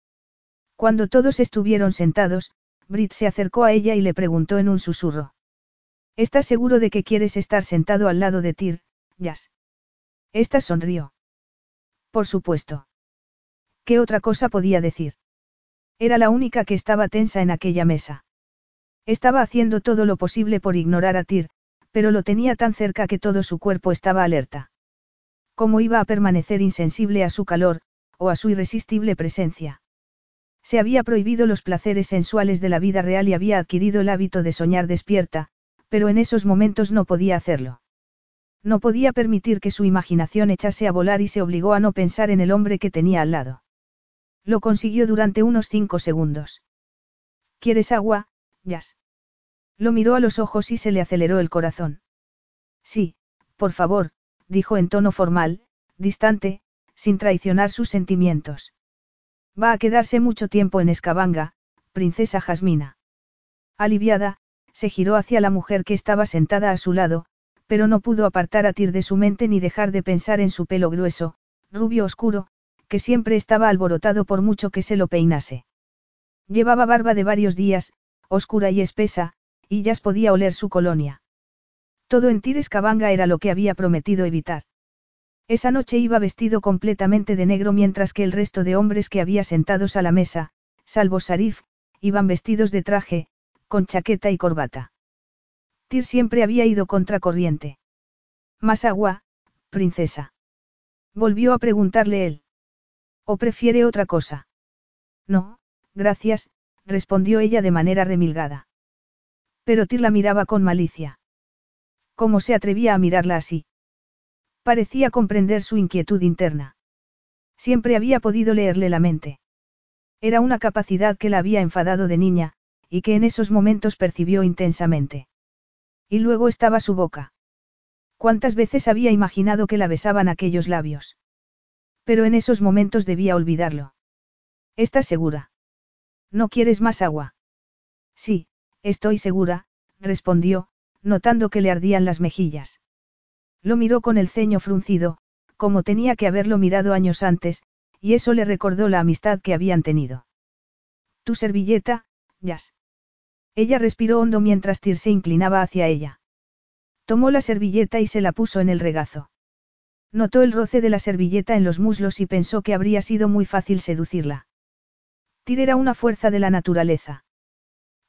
Cuando todos estuvieron sentados, Brit se acercó a ella y le preguntó en un susurro. ¿Estás seguro de que quieres estar sentado al lado de Tyr, Jazz? Esta sonrió. Por supuesto. ¿Qué otra cosa podía decir? Era la única que estaba tensa en aquella mesa. Estaba haciendo todo lo posible por ignorar a Tyr, pero lo tenía tan cerca que todo su cuerpo estaba alerta. ¿Cómo iba a permanecer insensible a su calor, o a su irresistible presencia? Se había prohibido los placeres sensuales de la vida real y había adquirido el hábito de soñar despierta, pero en esos momentos no podía hacerlo. No podía permitir que su imaginación echase a volar y se obligó a no pensar en el hombre que tenía al lado. Lo consiguió durante unos cinco segundos. ¿Quieres agua, Jazz? Lo miró a los ojos y se le aceleró el corazón. Sí, por favor, dijo en tono formal, distante, sin traicionar sus sentimientos. Va a quedarse mucho tiempo en Escabanga, princesa Jasmina. Aliviada, se giró hacia la mujer que estaba sentada a su lado, pero no pudo apartar a Tir de su mente ni dejar de pensar en su pelo grueso, rubio oscuro, que siempre estaba alborotado por mucho que se lo peinase. Llevaba barba de varios días, oscura y espesa, y ya podía oler su colonia. Todo en Tir Escabanga era lo que había prometido evitar. Esa noche iba vestido completamente de negro mientras que el resto de hombres que había sentados a la mesa, salvo Sarif, iban vestidos de traje, con chaqueta y corbata. Tyr siempre había ido contracorriente. ¿Más agua, princesa? Volvió a preguntarle él. ¿O prefiere otra cosa? No, gracias, respondió ella de manera remilgada. Pero Tyr la miraba con malicia. ¿Cómo se atrevía a mirarla así? Parecía comprender su inquietud interna. Siempre había podido leerle la mente. Era una capacidad que la había enfadado de niña, y que en esos momentos percibió intensamente. Y luego estaba su boca. ¿Cuántas veces había imaginado que la besaban aquellos labios? Pero en esos momentos debía olvidarlo. ¿Estás segura? ¿No quieres más agua? Sí, estoy segura, respondió, notando que le ardían las mejillas. Lo miró con el ceño fruncido, como tenía que haberlo mirado años antes, y eso le recordó la amistad que habían tenido. Tu servilleta, Jazz. Ella respiró hondo mientras Tyr se inclinaba hacia ella. Tomó la servilleta y se la puso en el regazo. Notó el roce de la servilleta en los muslos y pensó que habría sido muy fácil seducirla. Tyr era una fuerza de la naturaleza.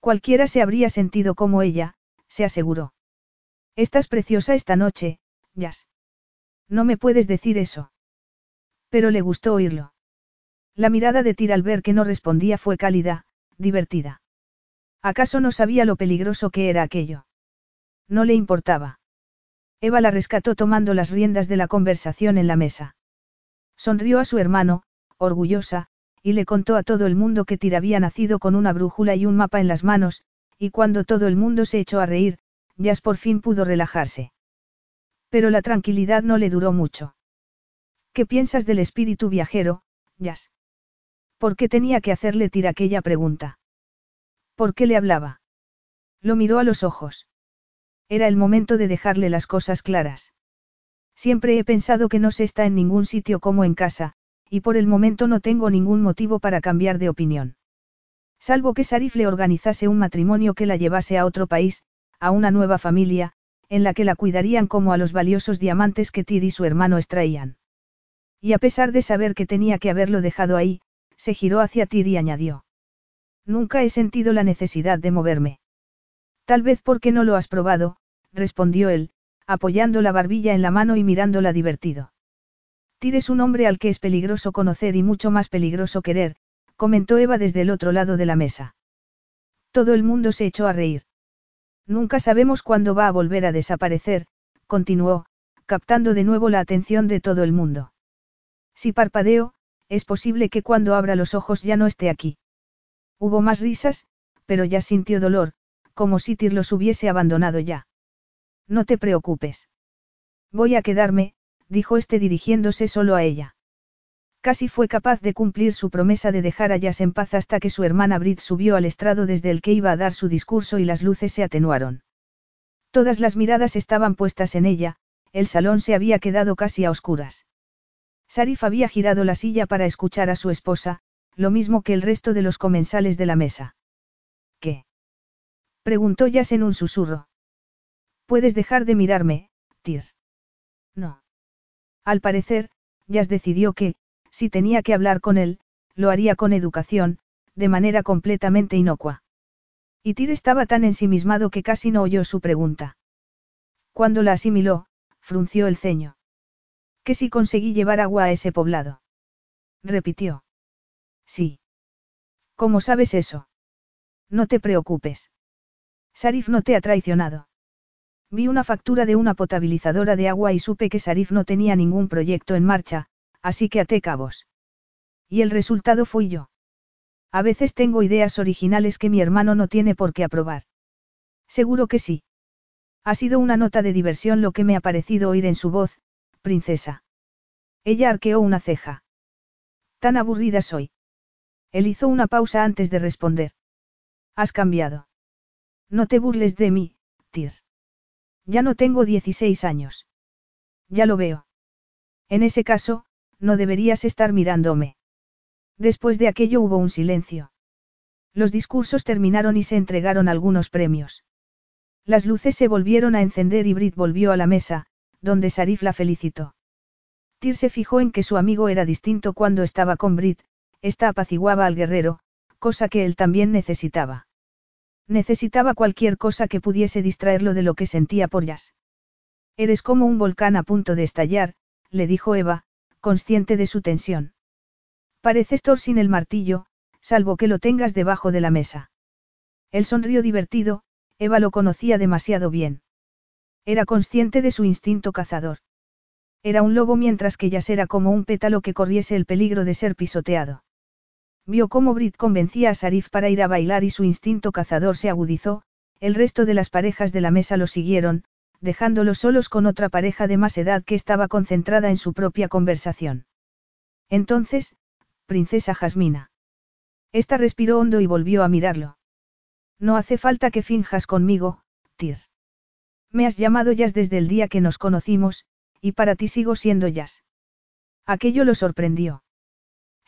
Cualquiera se habría sentido como ella, se aseguró. Estás preciosa esta noche, Jazz. No me puedes decir eso. Pero le gustó oírlo. La mirada de Tira al ver que no respondía fue cálida, divertida. ¿Acaso no sabía lo peligroso que era aquello? No le importaba. Eva la rescató tomando las riendas de la conversación en la mesa. Sonrió a su hermano, orgullosa, y le contó a todo el mundo que Tira había nacido con una brújula y un mapa en las manos, y cuando todo el mundo se echó a reír, Jazz por fin pudo relajarse. Pero la tranquilidad no le duró mucho. ¿Qué piensas del espíritu viajero, Jazz? ¿Por qué tenía que hacerle tira aquella pregunta? ¿Por qué le hablaba? Lo miró a los ojos. Era el momento de dejarle las cosas claras. Siempre he pensado que no se está en ningún sitio como en casa, y por el momento no tengo ningún motivo para cambiar de opinión. Salvo que Sarif le organizase un matrimonio que la llevase a otro país, a una nueva familia, en la que la cuidarían como a los valiosos diamantes que Tyr y su hermano extraían. Y a pesar de saber que tenía que haberlo dejado ahí, se giró hacia Tyr y añadió. Nunca he sentido la necesidad de moverme. Tal vez porque no lo has probado, respondió él, apoyando la barbilla en la mano y mirándola divertido. Tyr es un hombre al que es peligroso conocer y mucho más peligroso querer, comentó Eva desde el otro lado de la mesa. Todo el mundo se echó a reír. Nunca sabemos cuándo va a volver a desaparecer, continuó, captando de nuevo la atención de todo el mundo. Si parpadeo, es posible que cuando abra los ojos ya no esté aquí. Hubo más risas, pero ya sintió dolor, como si Tir los hubiese abandonado ya. No te preocupes. Voy a quedarme, dijo este dirigiéndose solo a ella. Casi fue capaz de cumplir su promesa de dejar a Jazz en paz hasta que su hermana Brit subió al estrado desde el que iba a dar su discurso y las luces se atenuaron. Todas las miradas estaban puestas en ella, el salón se había quedado casi a oscuras. Sarif había girado la silla para escuchar a su esposa, lo mismo que el resto de los comensales de la mesa. ¿Qué? preguntó Jazz en un susurro. Puedes dejar de mirarme, Tyr. No. Al parecer, Jazz decidió que, si tenía que hablar con él, lo haría con educación, de manera completamente inocua. Y Tyr estaba tan ensimismado que casi no oyó su pregunta. Cuando la asimiló, frunció el ceño. ¿Que si conseguí llevar agua a ese poblado? Repitió. Sí. ¿Cómo sabes eso? No te preocupes. Sarif no te ha traicionado. Vi una factura de una potabilizadora de agua y supe que Sarif no tenía ningún proyecto en marcha, así que até cabos. Y el resultado fui yo. A veces tengo ideas originales que mi hermano no tiene por qué aprobar. Seguro que sí. Ha sido una nota de diversión lo que me ha parecido oír en su voz, princesa. Ella arqueó una ceja. Tan aburrida soy. Él hizo una pausa antes de responder. Has cambiado. No te burles de mí, Tyr. Ya no tengo 16 años. Ya lo veo. En ese caso, no deberías estar mirándome. Después de aquello hubo un silencio. Los discursos terminaron y se entregaron algunos premios. Las luces se volvieron a encender y Brit volvió a la mesa, donde Sarif la felicitó. Tyr se fijó en que su amigo era distinto cuando estaba con Brit, esta apaciguaba al guerrero, cosa que él también necesitaba. Necesitaba cualquier cosa que pudiese distraerlo de lo que sentía por Jazz. Eres como un volcán a punto de estallar, le dijo Eva, consciente de su tensión. Pareces Thor sin el martillo, salvo que lo tengas debajo de la mesa. Él sonrió divertido, Eva lo conocía demasiado bien. Era consciente de su instinto cazador. Era un lobo mientras que Jazz era como un pétalo que corriese el peligro de ser pisoteado. Vio cómo Brit convencía a Sarif para ir a bailar y su instinto cazador se agudizó, el resto de las parejas de la mesa lo siguieron, dejándolos solos con otra pareja de más edad que estaba concentrada en su propia conversación. Entonces, princesa Jasmina. Esta respiró hondo y volvió a mirarlo. No hace falta que finjas conmigo, Tyr. Me has llamado Jazz desde el día que nos conocimos, y para ti sigo siendo Jazz. Aquello lo sorprendió.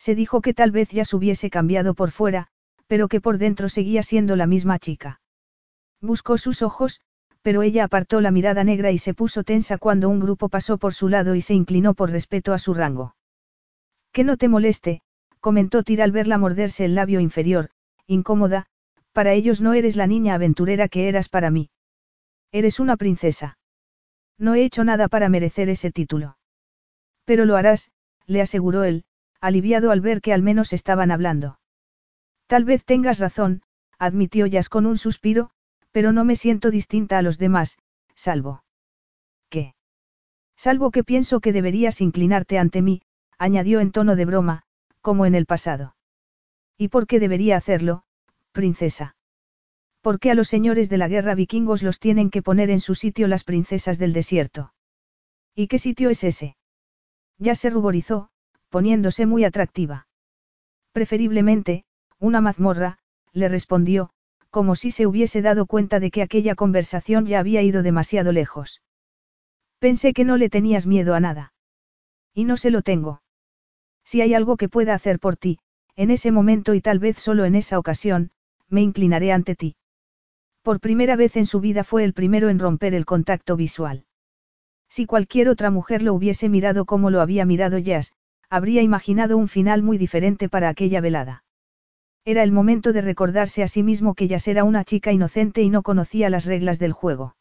Se dijo que tal vez ya se hubiese cambiado por fuera, pero que por dentro seguía siendo la misma chica. Buscó sus ojos, pero ella apartó la mirada negra y se puso tensa cuando un grupo pasó por su lado y se inclinó por respeto a su rango. Que no te moleste, comentó Tira al verla morderse el labio inferior, incómoda, para ellos no eres la niña aventurera que eras para mí. Eres una princesa. No he hecho nada para merecer ese título. Pero lo harás, le aseguró él, aliviado al ver que al menos estaban hablando. Tal vez tengas razón, admitió Jazz con un suspiro, pero no me siento distinta a los demás, salvo. ¿Qué? Salvo que pienso que deberías inclinarte ante mí, añadió en tono de broma, como en el pasado. ¿Y por qué debería hacerlo, princesa? Porque a los señores de la guerra vikingos los tienen que poner en su sitio las princesas del desierto. ¿Y qué sitio es ese? Ya se ruborizó, poniéndose muy atractiva. Preferiblemente, una mazmorra, le respondió, como si se hubiese dado cuenta de que aquella conversación ya había ido demasiado lejos. Pensé que no le tenías miedo a nada. Y no se lo tengo. Si hay algo que pueda hacer por ti, en ese momento y tal vez solo en esa ocasión, me inclinaré ante ti. Por primera vez en su vida fue el primero en romper el contacto visual. Si cualquier otra mujer lo hubiese mirado como lo había mirado Jazz, habría imaginado un final muy diferente para aquella velada. Era el momento de recordarse a sí mismo que Jazz era una chica inocente y no conocía las reglas del juego.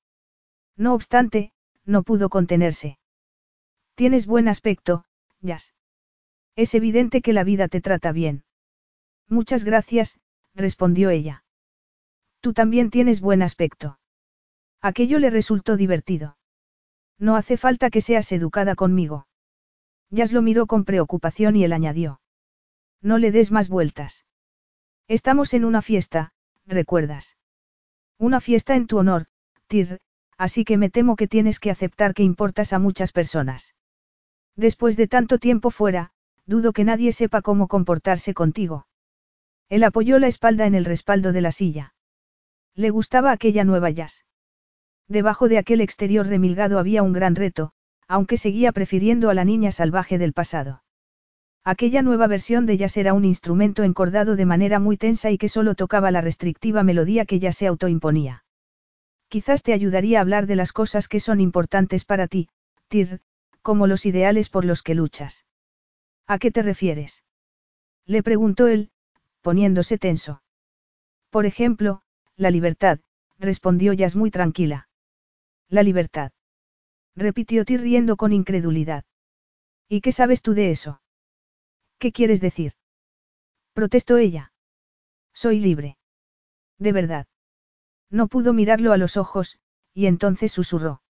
No obstante, no pudo contenerse. Tienes buen aspecto, Jazz. Es evidente que la vida te trata bien. Muchas gracias, respondió ella. Tú también tienes buen aspecto. Aquello le resultó divertido. No hace falta que seas educada conmigo. Jazz lo miró con preocupación y él añadió. No le des más vueltas. Estamos en una fiesta, ¿recuerdas? Una fiesta en tu honor, Tir, así que me temo que tienes que aceptar que importas a muchas personas. Después de tanto tiempo fuera, dudo que nadie sepa cómo comportarse contigo. Él apoyó la espalda en el respaldo de la silla. Le gustaba aquella nueva jazz. Debajo de aquel exterior remilgado había un gran reto, aunque seguía prefiriendo a la niña salvaje del pasado. Aquella nueva versión de Jazz era un instrumento encordado de manera muy tensa y que solo tocaba la restrictiva melodía que ya se autoimponía. Quizás te ayudaría a hablar de las cosas que son importantes para ti, Tir, como los ideales por los que luchas. ¿A qué te refieres? Le preguntó él, poniéndose tenso. Por ejemplo, la libertad, respondió Jazz muy tranquila. La libertad repitió Tir riendo con incredulidad. ¿Y qué sabes tú de eso? ¿Qué quieres decir? Protestó ella. Soy libre. De verdad. No pudo mirarlo a los ojos, y entonces susurró.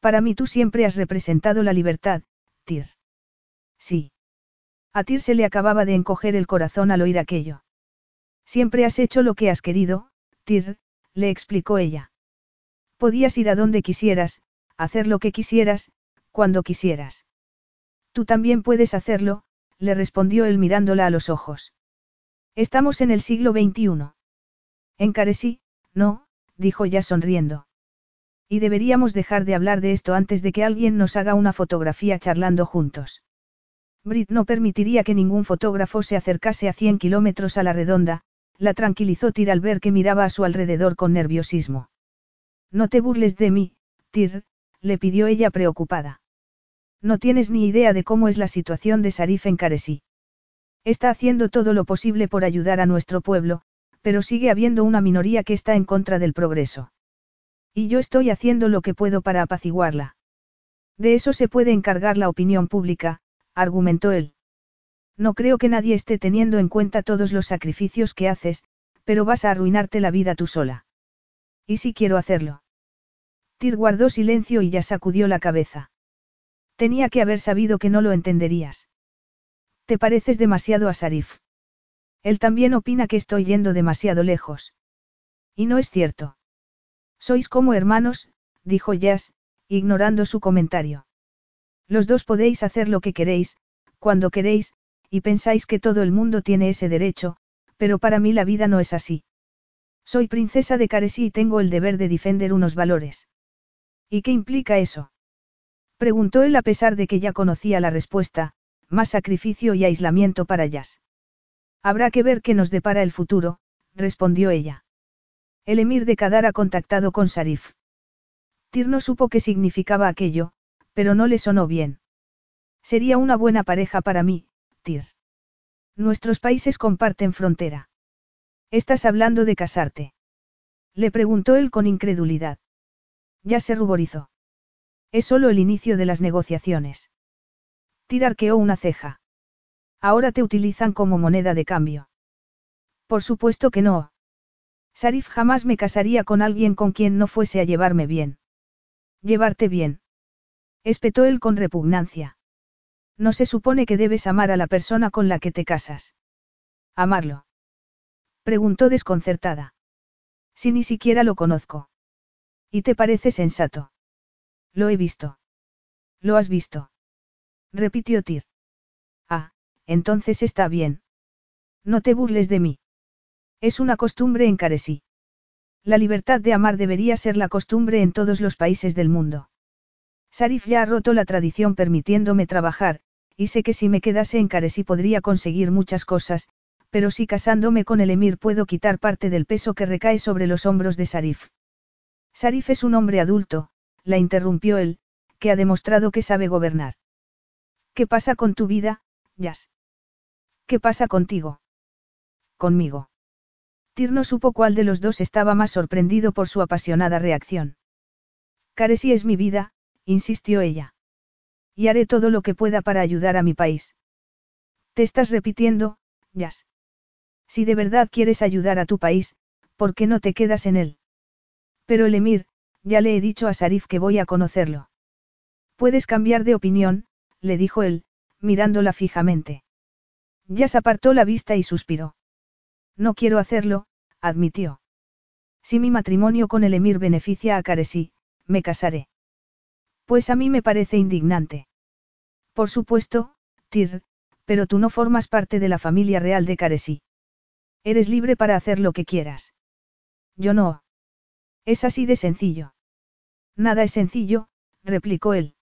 Para mí tú siempre has representado la libertad, Tyr. Sí. A Tyr se le acababa de encoger el corazón al oír aquello. Siempre has hecho lo que has querido, Tyr, le explicó ella. Podías ir a donde quisieras, hacer lo que quisieras, cuando quisieras. Tú también puedes hacerlo, le respondió él mirándola a los ojos. Estamos en el siglo XXI. Encarecí, no, dijo ya sonriendo. Y deberíamos dejar de hablar de esto antes de que alguien nos haga una fotografía charlando juntos. Brit no permitiría que ningún fotógrafo se acercase a 100 kilómetros a la redonda, la tranquilizó Tir al ver que miraba a su alrededor con nerviosismo. No te burles de mí, Tir, le pidió ella preocupada. No tienes ni idea de cómo es la situación de Sarif en Caresí. Está haciendo todo lo posible por ayudar a nuestro pueblo, pero sigue habiendo una minoría que está en contra del progreso. Y yo estoy haciendo lo que puedo para apaciguarla. De eso se puede encargar la opinión pública, argumentó él. No creo que nadie esté teniendo en cuenta todos los sacrificios que haces, pero vas a arruinarte la vida tú sola. ¿Y si quiero hacerlo? Tyr guardó silencio y ya sacudió la cabeza. Tenía que haber sabido que no lo entenderías. Te pareces demasiado a Sarif. Él también opina que estoy yendo demasiado lejos. Y no es cierto. Sois como hermanos, dijo Jazz, ignorando su comentario. Los dos podéis hacer lo que queréis, cuando queréis, y pensáis que todo el mundo tiene ese derecho, pero para mí la vida no es así. Soy princesa de Caresí y tengo el deber de defender unos valores. ¿Y qué implica eso? Preguntó él a pesar de que ya conocía la respuesta, más sacrificio y aislamiento para Jazz. Habrá que ver qué nos depara el futuro, respondió ella. El emir de Kadar ha contactado con Sarif. Tir no supo qué significaba aquello, pero no le sonó bien. Sería una buena pareja para mí, Tir. Nuestros países comparten frontera. ¿Estás hablando de casarte? Le preguntó él con incredulidad. Ya se ruborizó. Es solo el inicio de las negociaciones. Tir arqueó una ceja. Ahora te utilizan como moneda de cambio. Por supuesto que no. Sarif jamás me casaría con alguien con quien no fuese a llevarme bien. Llevarte bien. Espetó él con repugnancia. No se supone que debes amar a la persona con la que te casas. Amarlo. Preguntó desconcertada. Si ni siquiera lo conozco. ¿Y te parece sensato? Lo he visto. ¿Lo has visto? Repitió Tir. Ah, entonces está bien. No te burles de mí. Es una costumbre en Caresí. La libertad de amar debería ser la costumbre en todos los países del mundo. Sarif ya ha roto la tradición permitiéndome trabajar, y sé que si me quedase en Caresí podría conseguir muchas cosas, pero si casándome con el emir puedo quitar parte del peso que recae sobre los hombros de Sarif. Sarif es un hombre adulto, la interrumpió él, que ha demostrado que sabe gobernar. ¿Qué pasa con tu vida, Jazz? ¿Qué pasa contigo? Conmigo. Tyr no supo cuál de los dos estaba más sorprendido por su apasionada reacción. Caresi es mi vida, insistió ella. Y haré todo lo que pueda para ayudar a mi país. Te estás repitiendo, Jazz. Si de verdad quieres ayudar a tu país, ¿por qué no te quedas en él? Pero el emir, ya le he dicho a Sarif que voy a conocerlo. Puedes cambiar de opinión, le dijo él, mirándola fijamente. Ya se apartó la vista y suspiró. No quiero hacerlo, admitió. Si mi matrimonio con el emir beneficia a Caresí, me casaré. Pues a mí me parece indignante. Por supuesto, Tir, pero tú no formas parte de la familia real de Caresí. Eres libre para hacer lo que quieras. Yo no. Es así de sencillo. Nada es sencillo, replicó él.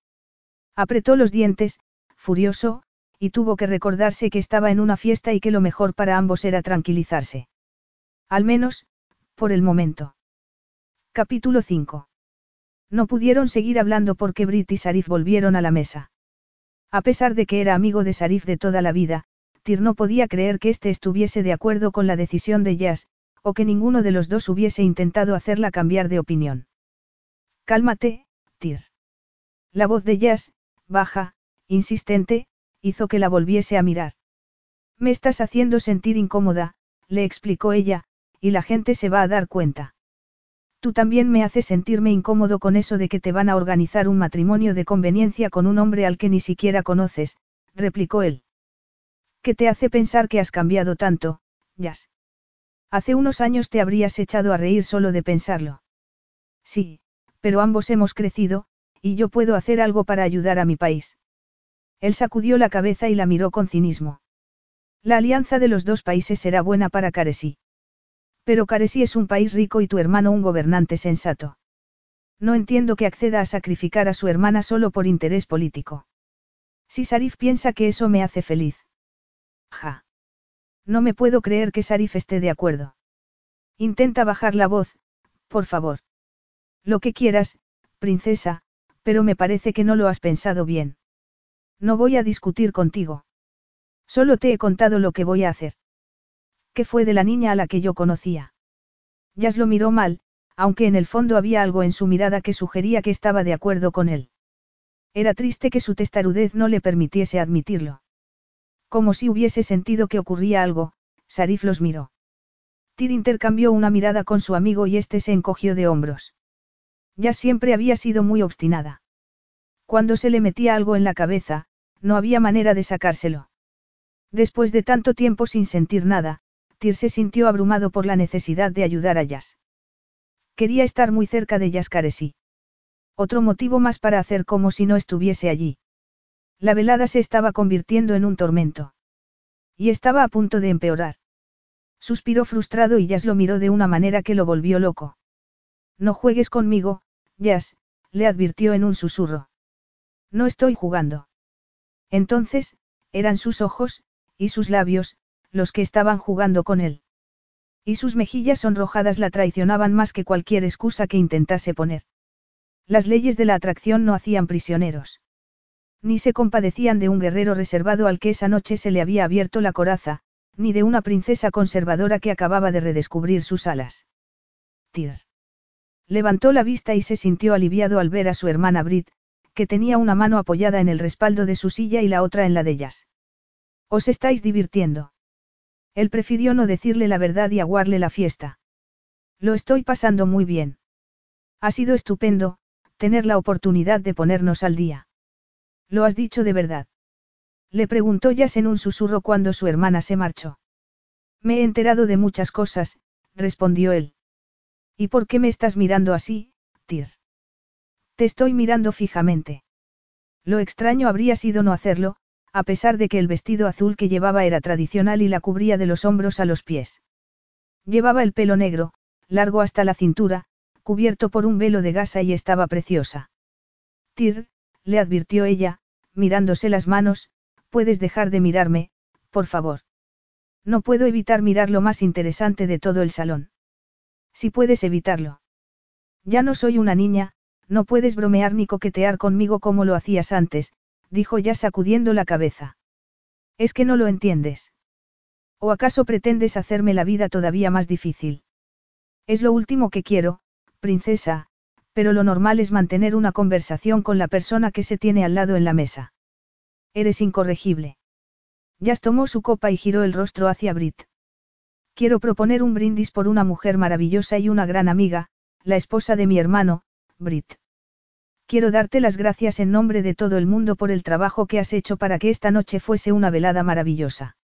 Apretó los dientes, furioso, y tuvo que recordarse que estaba en una fiesta y que lo mejor para ambos era tranquilizarse. Al menos, por el momento. Capítulo 5. No pudieron seguir hablando porque Brit y Sarif volvieron a la mesa. A pesar de que era amigo de Sarif de toda la vida, Tyr no podía creer que éste estuviese de acuerdo con la decisión de Jazz, o que ninguno de los dos hubiese intentado hacerla cambiar de opinión. Cálmate, Tyr. La voz de Jazz, baja, insistente, hizo que la volviese a mirar. Me estás haciendo sentir incómoda, le explicó ella, y la gente se va a dar cuenta. Tú también me haces sentirme incómodo con eso de que te van a organizar un matrimonio de conveniencia con un hombre al que ni siquiera conoces, replicó él. ¿Qué te hace pensar que has cambiado tanto, Jazz? Hace unos años te habrías echado a reír solo de pensarlo. Sí, pero ambos hemos crecido, y yo puedo hacer algo para ayudar a mi país. Él sacudió la cabeza y la miró con cinismo. La alianza de los dos países será buena para Caresi. Pero Caresi es un país rico y tu hermano un gobernante sensato. No entiendo que acceda a sacrificar a su hermana solo por interés político. Si Sarif piensa que eso me hace feliz. Ja. No me puedo creer que Sarif esté de acuerdo. Intenta bajar la voz, por favor. Lo que quieras, princesa, pero me parece que no lo has pensado bien. No voy a discutir contigo. Solo te he contado lo que voy a hacer que fue de la niña a la que yo conocía. Jazz lo miró mal, aunque en el fondo había algo en su mirada que sugería que estaba de acuerdo con él. Era triste que su testarudez no le permitiese admitirlo. Como si hubiese sentido que ocurría algo, Sarif los miró. Tyr intercambió una mirada con su amigo y este se encogió de hombros. Ya siempre había sido muy obstinada. Cuando se le metía algo en la cabeza, no había manera de sacárselo. Después de tanto tiempo sin sentir nada, Tyr se sintió abrumado por la necesidad de ayudar a Jazz. Quería estar muy cerca de Jazz Caresi. Otro motivo más para hacer como si no estuviese allí. La velada se estaba convirtiendo en un tormento. Y estaba a punto de empeorar. Suspiró frustrado y Jazz lo miró de una manera que lo volvió loco. No juegues conmigo, Jazz, le advirtió en un susurro. No estoy jugando. Entonces, eran sus ojos, y sus labios, los que estaban jugando con él. Y sus mejillas sonrojadas la traicionaban más que cualquier excusa que intentase poner. Las leyes de la atracción no hacían prisioneros. Ni se compadecían de un guerrero reservado al que esa noche se le había abierto la coraza, ni de una princesa conservadora que acababa de redescubrir sus alas. Tyr. Levantó la vista y se sintió aliviado al ver a su hermana Brit, que tenía una mano apoyada en el respaldo de su silla y la otra en la de ellas. ¿Os estáis divirtiendo? Él prefirió no decirle la verdad y aguarle la fiesta. Lo estoy pasando muy bien. Ha sido estupendo, tener la oportunidad de ponernos al día. ¿Lo has dicho de verdad? Le preguntó Jazz en un susurro cuando su hermana se marchó. Me he enterado de muchas cosas, respondió él. ¿Y por qué me estás mirando así, Tyr? Te estoy mirando fijamente. Lo extraño habría sido no hacerlo, a pesar de que el vestido azul que llevaba era tradicional y la cubría de los hombros a los pies. Llevaba el pelo negro, largo hasta la cintura, cubierto por un velo de gasa y estaba preciosa. Tir, le advirtió ella, mirándose las manos, puedes dejar de mirarme, por favor. No puedo evitar mirar lo más interesante de todo el salón. Si puedes evitarlo. Ya no soy una niña, no puedes bromear ni coquetear conmigo como lo hacías antes, dijo ya sacudiendo la cabeza. Es que no lo entiendes. ¿O acaso pretendes hacerme la vida todavía más difícil? Es lo último que quiero, princesa, pero lo normal es mantener una conversación con la persona que se tiene al lado en la mesa. Eres incorregible. Jazz tomó su copa y giró el rostro hacia Brit. Quiero proponer un brindis por una mujer maravillosa y una gran amiga, la esposa de mi hermano, Brit. Quiero darte las gracias en nombre de todo el mundo por el trabajo que has hecho para que esta noche fuese una velada maravillosa.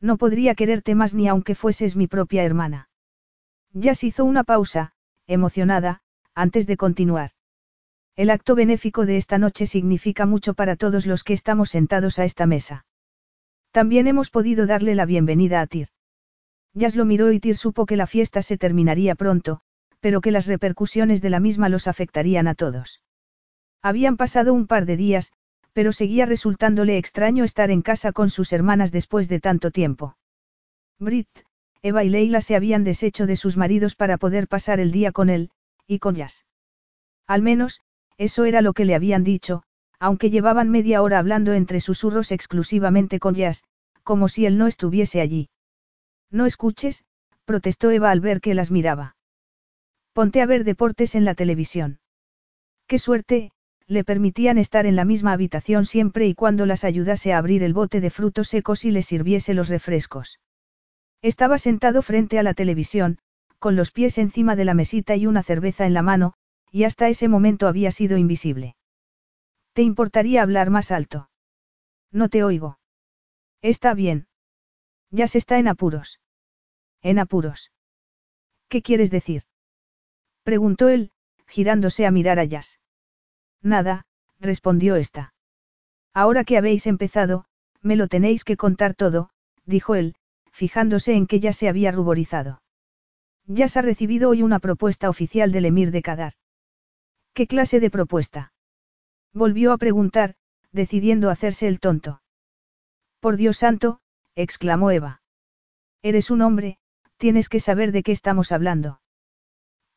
No podría quererte más ni aunque fueses mi propia hermana. Jazz hizo una pausa, emocionada, antes de continuar. El acto benéfico de esta noche significa mucho para todos los que estamos sentados a esta mesa. También hemos podido darle la bienvenida a Tir. Jazz lo miró y Tir supo que la fiesta se terminaría pronto, pero que las repercusiones de la misma los afectarían a todos. Habían pasado un par de días, pero seguía resultándole extraño estar en casa con sus hermanas después de tanto tiempo. Brit, Eva y Leila se habían deshecho de sus maridos para poder pasar el día con él, y con Jazz. Al menos, eso era lo que le habían dicho, aunque llevaban media hora hablando entre susurros exclusivamente con Jazz, como si él no estuviese allí. No escuches, protestó Eva al ver que las miraba. Ponte a ver deportes en la televisión. Qué suerte, le permitían estar en la misma habitación siempre y cuando las ayudase a abrir el bote de frutos secos y les sirviese los refrescos. Estaba sentado frente a la televisión, con los pies encima de la mesita y una cerveza en la mano, y hasta ese momento había sido invisible. ¿Te importaría hablar más alto? No te oigo. Está bien. Ya se está en apuros. En apuros. ¿Qué quieres decir? Preguntó él, girándose a mirar a Jazz. Nada, respondió esta. Ahora que habéis empezado, me lo tenéis que contar todo, dijo él, fijándose en que ya se había ruborizado. Jazz ha recibido hoy una propuesta oficial del emir de Kadar. ¿Qué clase de propuesta? Volvió a preguntar, decidiendo hacerse el tonto. Por Dios santo, exclamó Eva. Eres un hombre, tienes que saber de qué estamos hablando.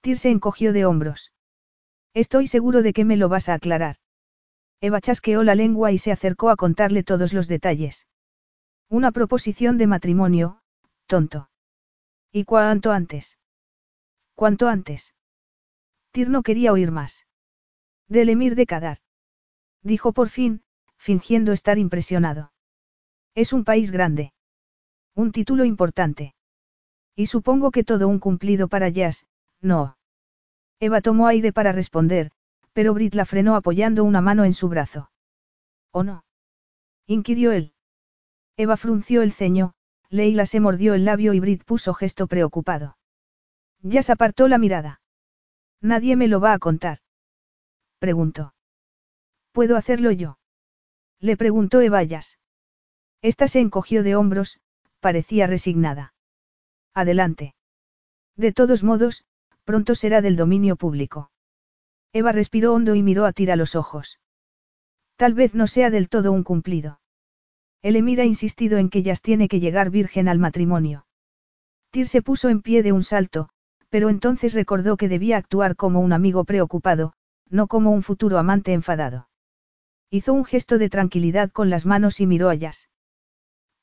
Tyr se encogió de hombros. Estoy seguro de que me lo vas a aclarar. Eva chasqueó la lengua y se acercó a contarle todos los detalles. Una proposición de matrimonio, tonto. ¿Y cuánto antes? ¿Cuánto antes? Tyr no quería oír más. Del emir de Kadar. Dijo por fin, fingiendo estar impresionado. Es un país grande. Un título importante. Y supongo que todo un cumplido para Jazz, no. Eva tomó aire para responder, pero Brit la frenó apoyando una mano en su brazo. ¿O no? inquirió él. Eva frunció el ceño, Leila se mordió el labio y Brit puso gesto preocupado. Jazz apartó la mirada. Nadie me lo va a contar. Preguntó. ¿Puedo hacerlo yo? Le preguntó Eva Jazz. Esta se encogió de hombros, parecía resignada. Adelante. De todos modos, pronto será del dominio público. Eva respiró hondo y miró a Tira los ojos. Tal vez no sea del todo un cumplido. El emir ha insistido en que Jazz tiene que llegar virgen al matrimonio. Tir se puso en pie de un salto, pero entonces recordó que debía actuar como un amigo preocupado, no como un futuro amante enfadado. Hizo un gesto de tranquilidad con las manos y miró a Jazz.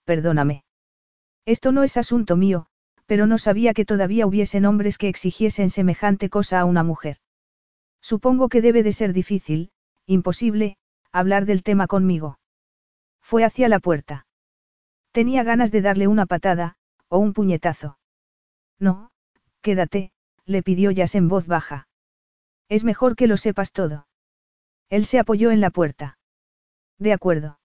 Perdóname. Esto no es asunto mío, pero no sabía que todavía hubiesen hombres que exigiesen semejante cosa a una mujer. Supongo que debe de ser difícil, imposible, hablar del tema conmigo. Fue hacia la puerta. Tenía ganas de darle una patada, o un puñetazo. No, quédate, le pidió Jazz en voz baja. Es mejor que lo sepas todo. Él se apoyó en la puerta. De acuerdo.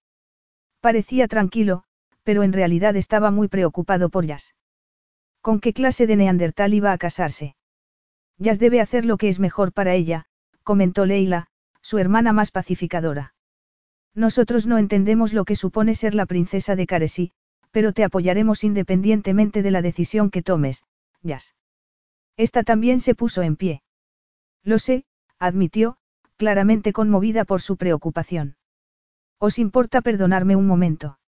Parecía tranquilo, pero en realidad estaba muy preocupado por Jazz. ¿Con qué clase de neandertal iba a casarse? Jazz debe hacer lo que es mejor para ella, comentó Leila, su hermana más pacificadora. Nosotros no entendemos lo que supone ser la princesa de Caresí, pero te apoyaremos independientemente de la decisión que tomes, Jazz. Esta también se puso en pie. Lo sé, admitió, claramente conmovida por su preocupación. ¿Os importa perdonarme un momento?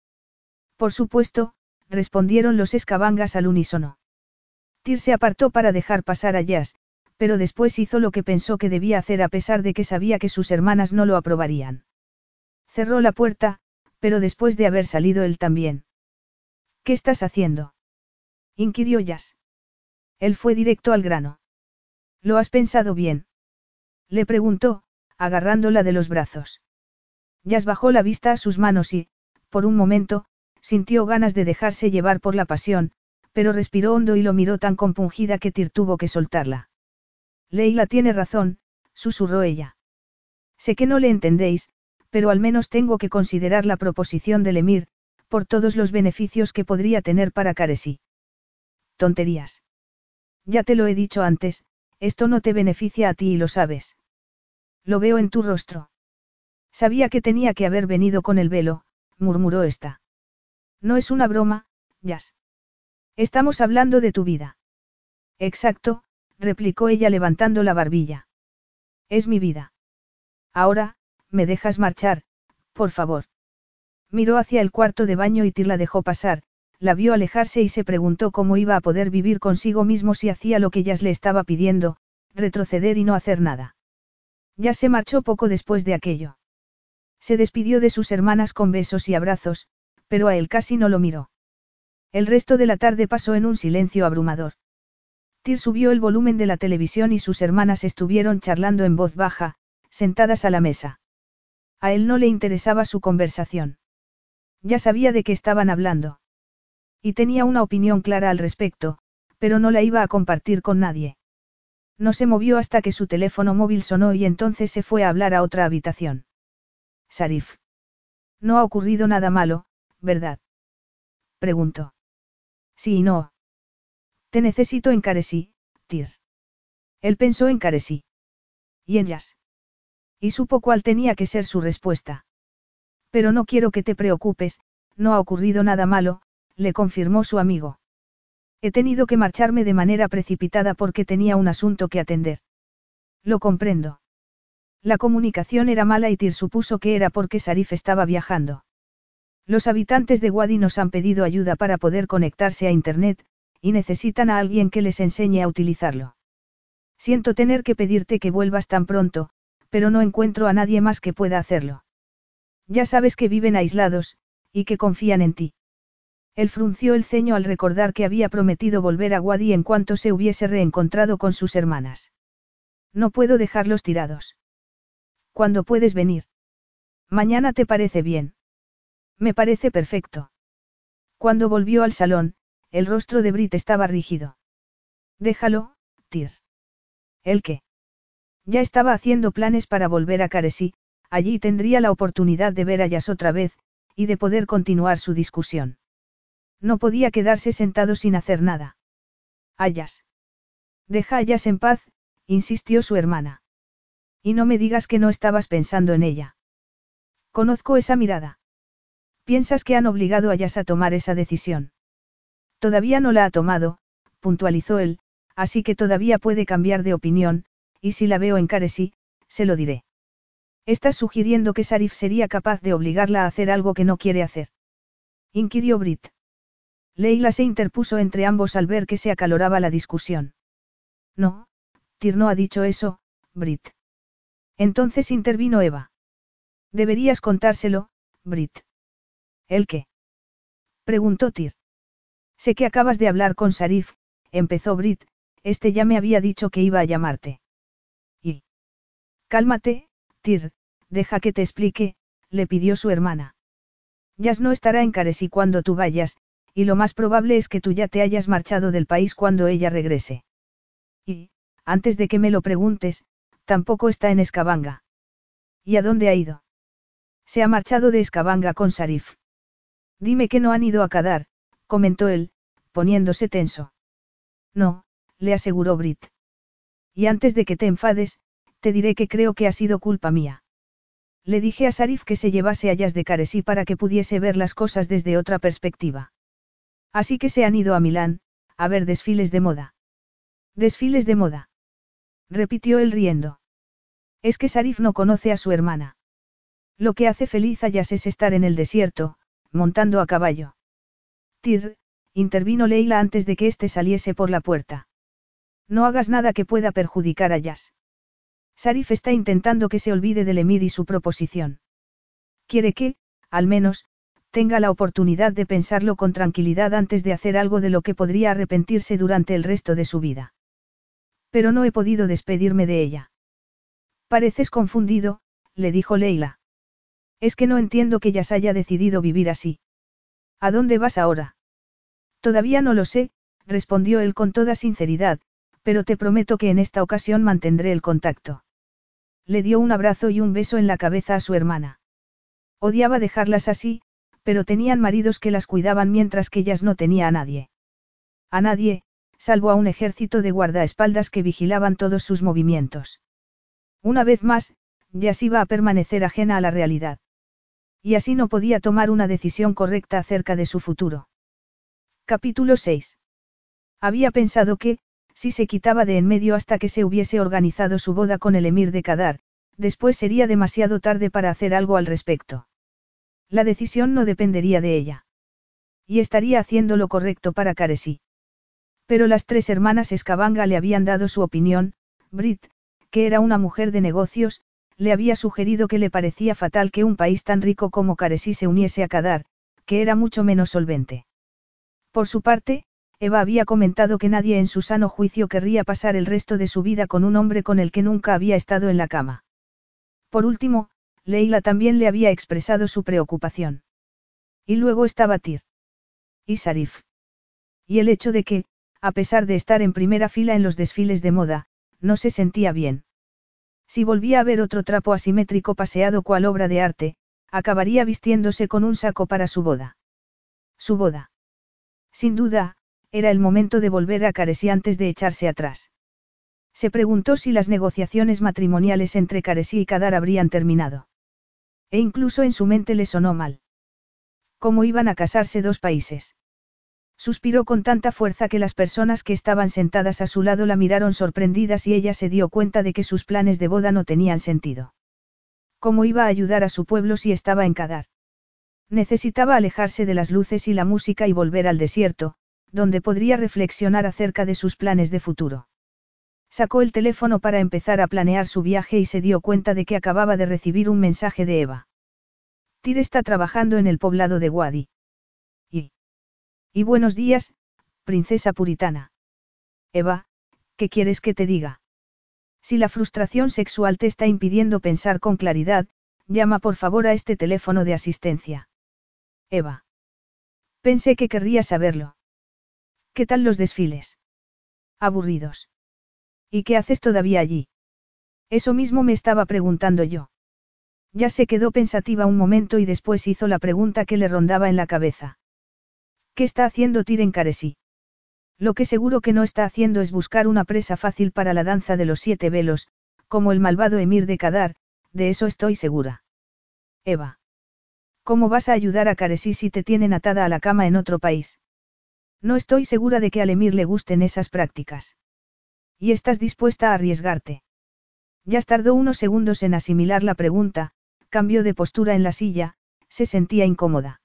Por supuesto, respondieron los escabangas al unísono. Tyr se apartó para dejar pasar a Jazz, pero después hizo lo que pensó que debía hacer a pesar de que sabía que sus hermanas no lo aprobarían. Cerró la puerta, pero después de haber salido él también. ¿Qué estás haciendo? inquirió Jazz. Él fue directo al grano. ¿Lo has pensado bien? Le preguntó, agarrándola de los brazos. Jazz bajó la vista a sus manos y, por un momento, sintió ganas de dejarse llevar por la pasión, pero respiró hondo y lo miró tan compungida que Tir tuvo que soltarla. Leila tiene razón, susurró ella. Sé que no le entendéis, pero al menos tengo que considerar la proposición del Emir, por todos los beneficios que podría tener para Caresi. Tonterías. Ya te lo he dicho antes, esto no te beneficia a ti y lo sabes. Lo veo en tu rostro. Sabía que tenía que haber venido con el velo, murmuró esta. No es una broma, Jazz. Estamos hablando de tu vida. Exacto, replicó ella levantando la barbilla. Es mi vida. Ahora, me dejas marchar, por favor. Miró hacia el cuarto de baño y Tir la dejó pasar, la vio alejarse y se preguntó cómo iba a poder vivir consigo mismo si hacía lo que Jazz le estaba pidiendo, retroceder y no hacer nada. Ya se marchó poco después de aquello. Se despidió de sus hermanas con besos y abrazos, pero a él casi no lo miró. El resto de la tarde pasó en un silencio abrumador. Tyr subió el volumen de la televisión y sus hermanas estuvieron charlando en voz baja, sentadas a la mesa. A él no le interesaba su conversación. Ya sabía de qué estaban hablando. Y tenía una opinión clara al respecto, pero no la iba a compartir con nadie. No se movió hasta que su teléfono móvil sonó y entonces se fue a hablar a otra habitación. Sarif. No ha ocurrido nada malo, ¿verdad? Preguntó. Sí y no. Te necesito en Caresí, Tir. Él pensó en Caresí. Y en Jazz. Y supo cuál tenía que ser su respuesta. Pero no quiero que te preocupes, no ha ocurrido nada malo, le confirmó su amigo. He tenido que marcharme de manera precipitada porque tenía un asunto que atender. Lo comprendo. La comunicación era mala y Tir supuso que era porque Sarif estaba viajando. Los habitantes de Wadi nos han pedido ayuda para poder conectarse a Internet, y necesitan a alguien que les enseñe a utilizarlo. Siento tener que pedirte que vuelvas tan pronto, pero no encuentro a nadie más que pueda hacerlo. Ya sabes que viven aislados, y que confían en ti. Él frunció el ceño al recordar que había prometido volver a Wadi en cuanto se hubiese reencontrado con sus hermanas. No puedo dejarlos tirados. ¿Cuándo puedes venir? Mañana te parece bien. Me parece perfecto. Cuando volvió al salón, el rostro de Brit estaba rígido. Déjalo, Tir. ¿El qué? Ya estaba haciendo planes para volver a Caresí, allí tendría la oportunidad de ver a Yas otra vez, y de poder continuar su discusión. No podía quedarse sentado sin hacer nada. Ayas. Deja a Yas en paz, insistió su hermana. Y no me digas que no estabas pensando en ella. Conozco esa mirada. Piensas que han obligado a Yas a tomar esa decisión. Todavía no la ha tomado, puntualizó él, así que todavía puede cambiar de opinión, y si la veo en Caresí, se lo diré. Estás sugiriendo que Sarif sería capaz de obligarla a hacer algo que no quiere hacer. Inquirió Brit. Leila se interpuso entre ambos al ver que se acaloraba la discusión. No, Tir no ha dicho eso, Brit. Entonces intervino Eva. Deberías contárselo, Brit. ¿El qué? Preguntó Tir. Sé que acabas de hablar con Sarif, empezó Brit, este ya me había dicho que iba a llamarte. Cálmate, Tir, deja que te explique, le pidió su hermana. Yas no estará en Caresí cuando tú vayas, y lo más probable es que tú ya te hayas marchado del país cuando ella regrese. Y, antes de que me lo preguntes, tampoco está en Escabanga. ¿Y a dónde ha ido? Se ha marchado de Escabanga con Sarif. Dime que no han ido a Kadar, comentó él, poniéndose tenso. No, le aseguró Brit. Y antes de que te enfades, te diré que creo que ha sido culpa mía. Le dije a Sarif que se llevase a de Caresí para que pudiese ver las cosas desde otra perspectiva. Así que se han ido a Milán, a ver desfiles de moda. Desfiles de moda. Repitió él riendo. Es que Sarif no conoce a su hermana. Lo que hace feliz a Yas es estar en el desierto, montando a caballo. Tir, intervino Leila antes de que éste saliese por la puerta. No hagas nada que pueda perjudicar a Yas. Sarif está intentando que se olvide del emir y su proposición. Quiere que, al menos, tenga la oportunidad de pensarlo con tranquilidad antes de hacer algo de lo que podría arrepentirse durante el resto de su vida. Pero no he podido despedirme de ella. Pareces confundido, le dijo Leila. Es que no entiendo que Yas haya decidido vivir así. ¿A dónde vas ahora? Todavía no lo sé, respondió él con toda sinceridad, pero te prometo que en esta ocasión mantendré el contacto. Le dio un abrazo y un beso en la cabeza a su hermana. Odiaba dejarlas así, pero tenían maridos que las cuidaban mientras que ellas no tenía a nadie. A nadie, salvo a un ejército de guardaespaldas que vigilaban todos sus movimientos. Una vez más, Jazz iba a permanecer ajena a la realidad. Y así no podía tomar una decisión correcta acerca de su futuro. Capítulo 6. Había pensado que, si se quitaba de en medio hasta que se hubiese organizado su boda con el emir de Kadar, después sería demasiado tarde para hacer algo al respecto. La decisión no dependería de ella. Y estaría haciendo lo correcto para Caresí. Pero las tres hermanas Escabanga le habían dado su opinión, Brit, que era una mujer de negocios, le había sugerido que le parecía fatal que un país tan rico como Caresí se uniese a Kadar, que era mucho menos solvente. Por su parte, Eva había comentado que nadie en su sano juicio querría pasar el resto de su vida con un hombre con el que nunca había estado en la cama. Por último, Leila también le había expresado su preocupación. Y luego estaba Tir. Y Sarif. Y el hecho de que, a pesar de estar en primera fila en los desfiles de moda, no se sentía bien. Si volvía a ver otro trapo asimétrico paseado cual obra de arte, acabaría vistiéndose con un saco para su boda. Su boda. Sin duda, era el momento de volver a Caresi antes de echarse atrás. Se preguntó si las negociaciones matrimoniales entre Caresi y Kadar habrían terminado. E incluso en su mente le sonó mal. ¿Cómo iban a casarse dos países? Suspiró con tanta fuerza que las personas que estaban sentadas a su lado la miraron sorprendidas y ella se dio cuenta de que sus planes de boda no tenían sentido. ¿Cómo iba a ayudar a su pueblo si estaba en Kadar? Necesitaba alejarse de las luces y la música y volver al desierto, donde podría reflexionar acerca de sus planes de futuro. Sacó el teléfono para empezar a planear su viaje y se dio cuenta de que acababa de recibir un mensaje de Eva. Tyr está trabajando en el poblado de Wadi. Y. Y buenos días, princesa puritana. Eva, ¿qué quieres que te diga? Si la frustración sexual te está impidiendo pensar con claridad, llama por favor a este teléfono de asistencia. Eva. Pensé que querría saberlo. ¿Qué tal los desfiles? Aburridos. ¿Y qué haces todavía allí? Eso mismo me estaba preguntando yo. Ya se quedó pensativa un momento y después hizo la pregunta que le rondaba en la cabeza. ¿Qué está haciendo Tyr en Caresí? Lo que seguro que no está haciendo es buscar una presa fácil para la danza de los siete velos, como el malvado emir de Kadar, de eso estoy segura. Eva. ¿Cómo vas a ayudar a Caresí si te tienen atada a la cama en otro país? No estoy segura de que al emir le gusten esas prácticas. ¿Y estás dispuesta a arriesgarte? Ya tardó unos segundos en asimilar la pregunta, cambió de postura en la silla, se sentía incómoda.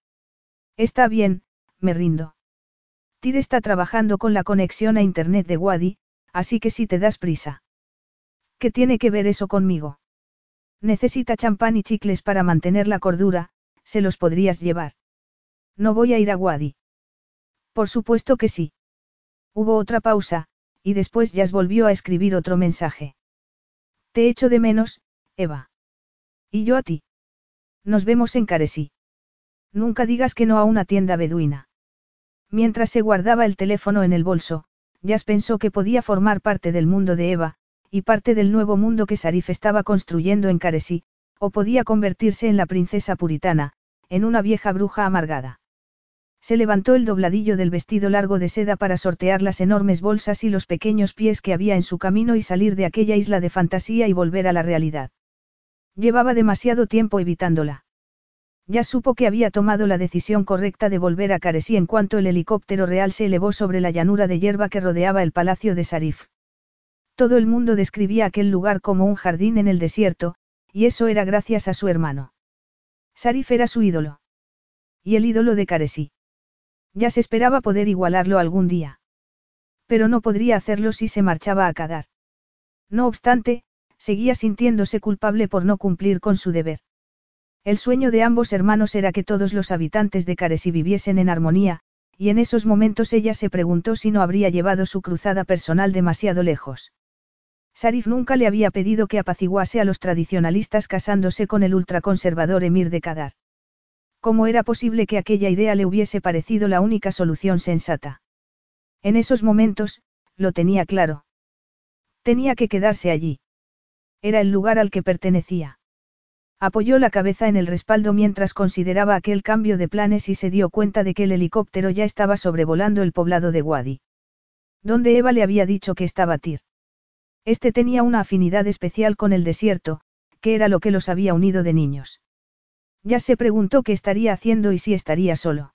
Está bien, me rindo. Tyr está trabajando con la conexión a Internet de Wadi, así que si te das prisa. ¿Qué tiene que ver eso conmigo? Necesita champán y chicles para mantener la cordura, se los podrías llevar. No voy a ir a Wadi. Por supuesto que sí. Hubo otra pausa, y después Jazz volvió a escribir otro mensaje. Te echo de menos, Eva. Y yo a ti. Nos vemos en Caresí. Nunca digas que no a una tienda beduina. Mientras se guardaba el teléfono en el bolso, Jazz pensó que podía formar parte del mundo de Eva, y parte del nuevo mundo que Sarif estaba construyendo en Caresí, o podía convertirse en la princesa puritana, en una vieja bruja amargada. Se levantó el dobladillo del vestido largo de seda para sortear las enormes bolsas y los pequeños pies que había en su camino y salir de aquella isla de fantasía y volver a la realidad. Llevaba demasiado tiempo evitándola. Ya supo que había tomado la decisión correcta de volver a Caresí en cuanto el helicóptero real se elevó sobre la llanura de hierba que rodeaba el palacio de Sarif. Todo el mundo describía aquel lugar como un jardín en el desierto, y eso era gracias a su hermano. Sarif era su ídolo. Y el ídolo de Caresí. Ya se esperaba poder igualarlo algún día. Pero no podría hacerlo si se marchaba a Kadar. No obstante, seguía sintiéndose culpable por no cumplir con su deber. El sueño de ambos hermanos era que todos los habitantes de Caresi viviesen en armonía, y en esos momentos ella se preguntó si no habría llevado su cruzada personal demasiado lejos. Sarif nunca le había pedido que apaciguase a los tradicionalistas casándose con el ultraconservador emir de Kadar. ¿Cómo era posible que aquella idea le hubiese parecido la única solución sensata? En esos momentos, lo tenía claro. Tenía que quedarse allí. Era el lugar al que pertenecía. Apoyó la cabeza en el respaldo mientras consideraba aquel cambio de planes y se dio cuenta de que el helicóptero ya estaba sobrevolando el poblado de Wadi. Donde Eva le había dicho que estaba Tir. Este tenía una afinidad especial con el desierto, que era lo que los había unido de niños. Ya se preguntó qué estaría haciendo y si estaría solo.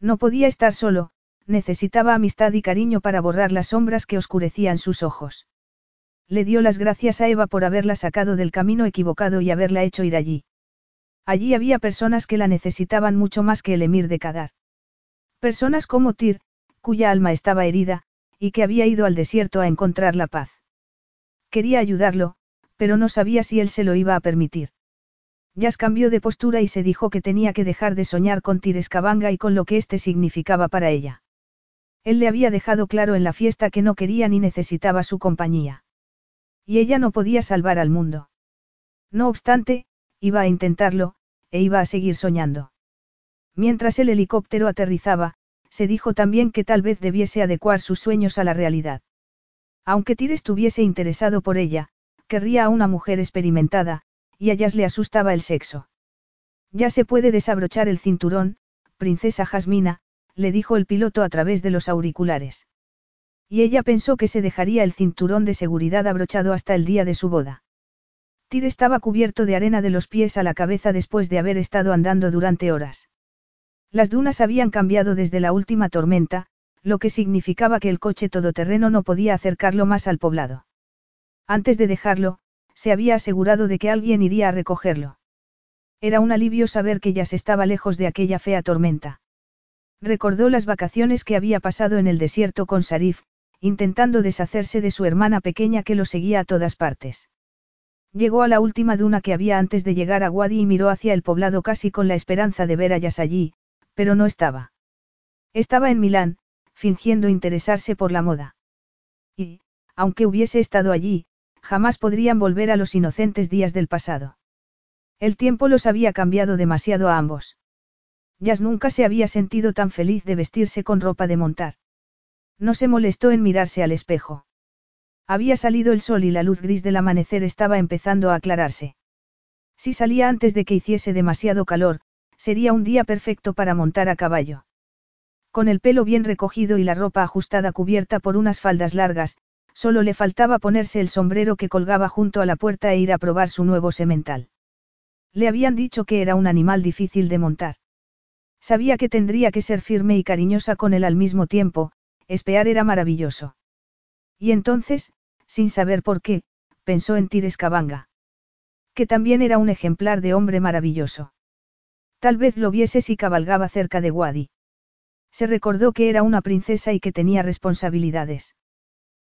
No podía estar solo, necesitaba amistad y cariño para borrar las sombras que oscurecían sus ojos. Le dio las gracias a Eva por haberla sacado del camino equivocado y haberla hecho ir allí. Allí había personas que la necesitaban mucho más que el emir de Kadar. Personas como Tyr, cuya alma estaba herida, y que había ido al desierto a encontrar la paz. Quería ayudarlo, pero no sabía si él se lo iba a permitir. Jazz cambió de postura y se dijo que tenía que dejar de soñar con Tirescabanga y con lo que éste significaba para ella. Él le había dejado claro en la fiesta que no quería ni necesitaba su compañía. Y ella no podía salvar al mundo. No obstante, iba a intentarlo, e iba a seguir soñando. Mientras el helicóptero aterrizaba, se dijo también que tal vez debiese adecuar sus sueños a la realidad. Aunque Tyr estuviese interesado por ella, querría a una mujer experimentada, y a ellas le asustaba el sexo. Ya se puede desabrochar el cinturón, princesa Jasmina, le dijo el piloto a través de los auriculares. Y ella pensó que se dejaría el cinturón de seguridad abrochado hasta el día de su boda. Tyr estaba cubierto de arena de los pies a la cabeza después de haber estado andando durante horas. Las dunas habían cambiado desde la última tormenta, lo que significaba que el coche todoterreno no podía acercarlo más al poblado. Antes de dejarlo, se había asegurado de que alguien iría a recogerlo. Era un alivio saber que ya se estaba lejos de aquella fea tormenta. Recordó las vacaciones que había pasado en el desierto con Sarif, intentando deshacerse de su hermana pequeña que lo seguía a todas partes. Llegó a la última duna que había antes de llegar a Wadi y miró hacia el poblado casi con la esperanza de ver a Yas allí, pero no estaba. Estaba en Milán, fingiendo interesarse por la moda. Y, aunque hubiese estado allí, jamás podrían volver a los inocentes días del pasado. El tiempo los había cambiado demasiado a ambos. Yas nunca se había sentido tan feliz de vestirse con ropa de montar. No se molestó en mirarse al espejo. Había salido el sol y la luz gris del amanecer estaba empezando a aclararse. Si salía antes de que hiciese demasiado calor, sería un día perfecto para montar a caballo. Con el pelo bien recogido y la ropa ajustada cubierta por unas faldas largas, solo le faltaba ponerse el sombrero que colgaba junto a la puerta e ir a probar su nuevo semental. Le habían dicho que era un animal difícil de montar. Sabía que tendría que ser firme y cariñosa con él al mismo tiempo, Espear era maravilloso. Y entonces, sin saber por qué, pensó en Tires Cabanga. Que también era un ejemplar de hombre maravilloso. Tal vez lo viese si cabalgaba cerca de Wadi. Se recordó que era una princesa y que tenía responsabilidades.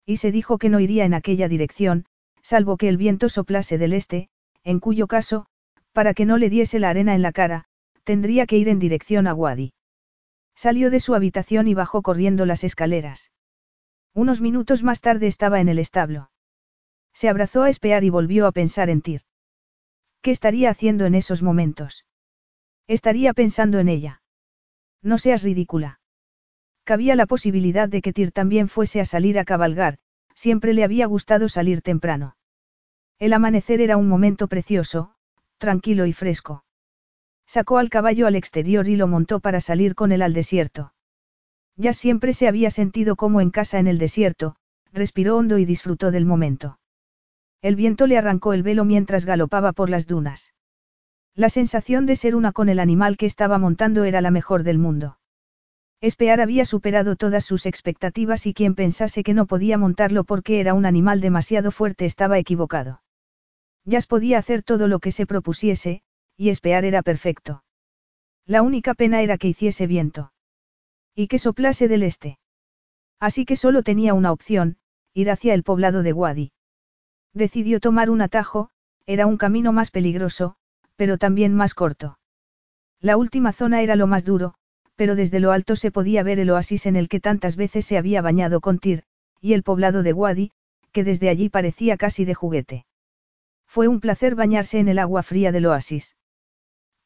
Y se dijo que no iría en aquella dirección, salvo que el viento soplase del este, en cuyo caso, para que no le diese la arena en la cara, tendría que ir en dirección a Wadi. Salió de su habitación y bajó corriendo las escaleras. Unos minutos más tarde estaba en el establo. Se abrazó a espear y volvió a pensar en Tyr. ¿Qué estaría haciendo en esos momentos? Estaría pensando en ella. No seas ridícula. Cabía la posibilidad de que Tyr también fuese a salir a cabalgar, siempre le había gustado salir temprano. El amanecer era un momento precioso, tranquilo y fresco. Sacó al caballo al exterior y lo montó para salir con él al desierto. Ya siempre se había sentido como en casa en el desierto, respiró hondo y disfrutó del momento. El viento le arrancó el velo mientras galopaba por las dunas. La sensación de ser una con el animal que estaba montando era la mejor del mundo. Espear había superado todas sus expectativas y quien pensase que no podía montarlo porque era un animal demasiado fuerte estaba equivocado. Jazz podía hacer todo lo que se propusiese, y espear era perfecto. La única pena era que hiciese viento. Y que soplase del este. Así que solo tenía una opción, ir hacia el poblado de Wadi. Decidió tomar un atajo, era un camino más peligroso, pero también más corto. La última zona era lo más duro, pero desde lo alto se podía ver el oasis en el que tantas veces se había bañado con Tir, y el poblado de Wadi, que desde allí parecía casi de juguete. Fue un placer bañarse en el agua fría del oasis.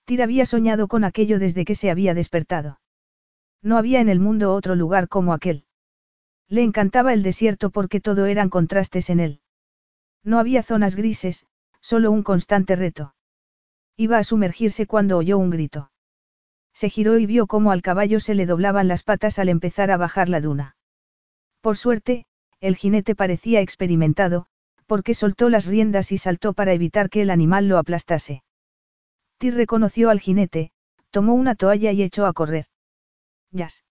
Tyr había soñado con aquello desde que se había despertado. No había en el mundo otro lugar como aquel. Le encantaba el desierto porque todo eran contrastes en él. No había zonas grises, solo un constante reto. Iba a sumergirse cuando oyó un grito. Se giró y vio cómo al caballo se le doblaban las patas al empezar a bajar la duna. Por suerte, el jinete parecía experimentado, porque soltó las riendas y saltó para evitar que el animal lo aplastase. Tir reconoció al jinete, tomó una toalla y echó a correr. Yas.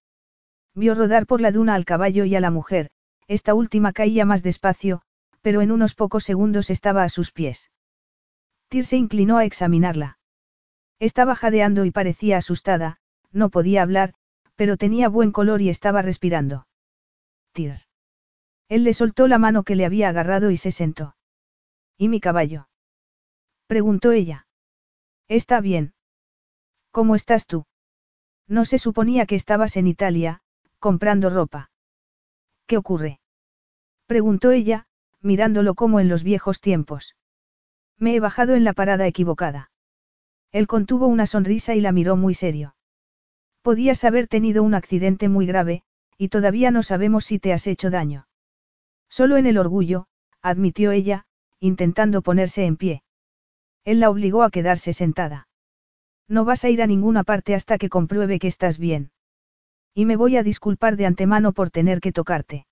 Vio rodar por la duna al caballo y a la mujer, esta última caía más despacio, pero en unos pocos segundos estaba a sus pies. Tir se inclinó a examinarla. Estaba jadeando y parecía asustada, no podía hablar, pero tenía buen color y estaba respirando. Tir. Él le soltó la mano que le había agarrado y se sentó. ¿Y mi caballo? preguntó ella. Está bien. ¿Cómo estás tú? No se suponía que estabas en Italia, comprando ropa. ¿Qué ocurre? preguntó ella, mirándolo como en los viejos tiempos. Me he bajado en la parada equivocada. Él contuvo una sonrisa y la miró muy serio. Podías haber tenido un accidente muy grave, y todavía no sabemos si te has hecho daño. Solo en el orgullo, admitió ella, intentando ponerse en pie. Él la obligó a quedarse sentada. No vas a ir a ninguna parte hasta que compruebe que estás bien. Y me voy a disculpar de antemano por tener que tocarte.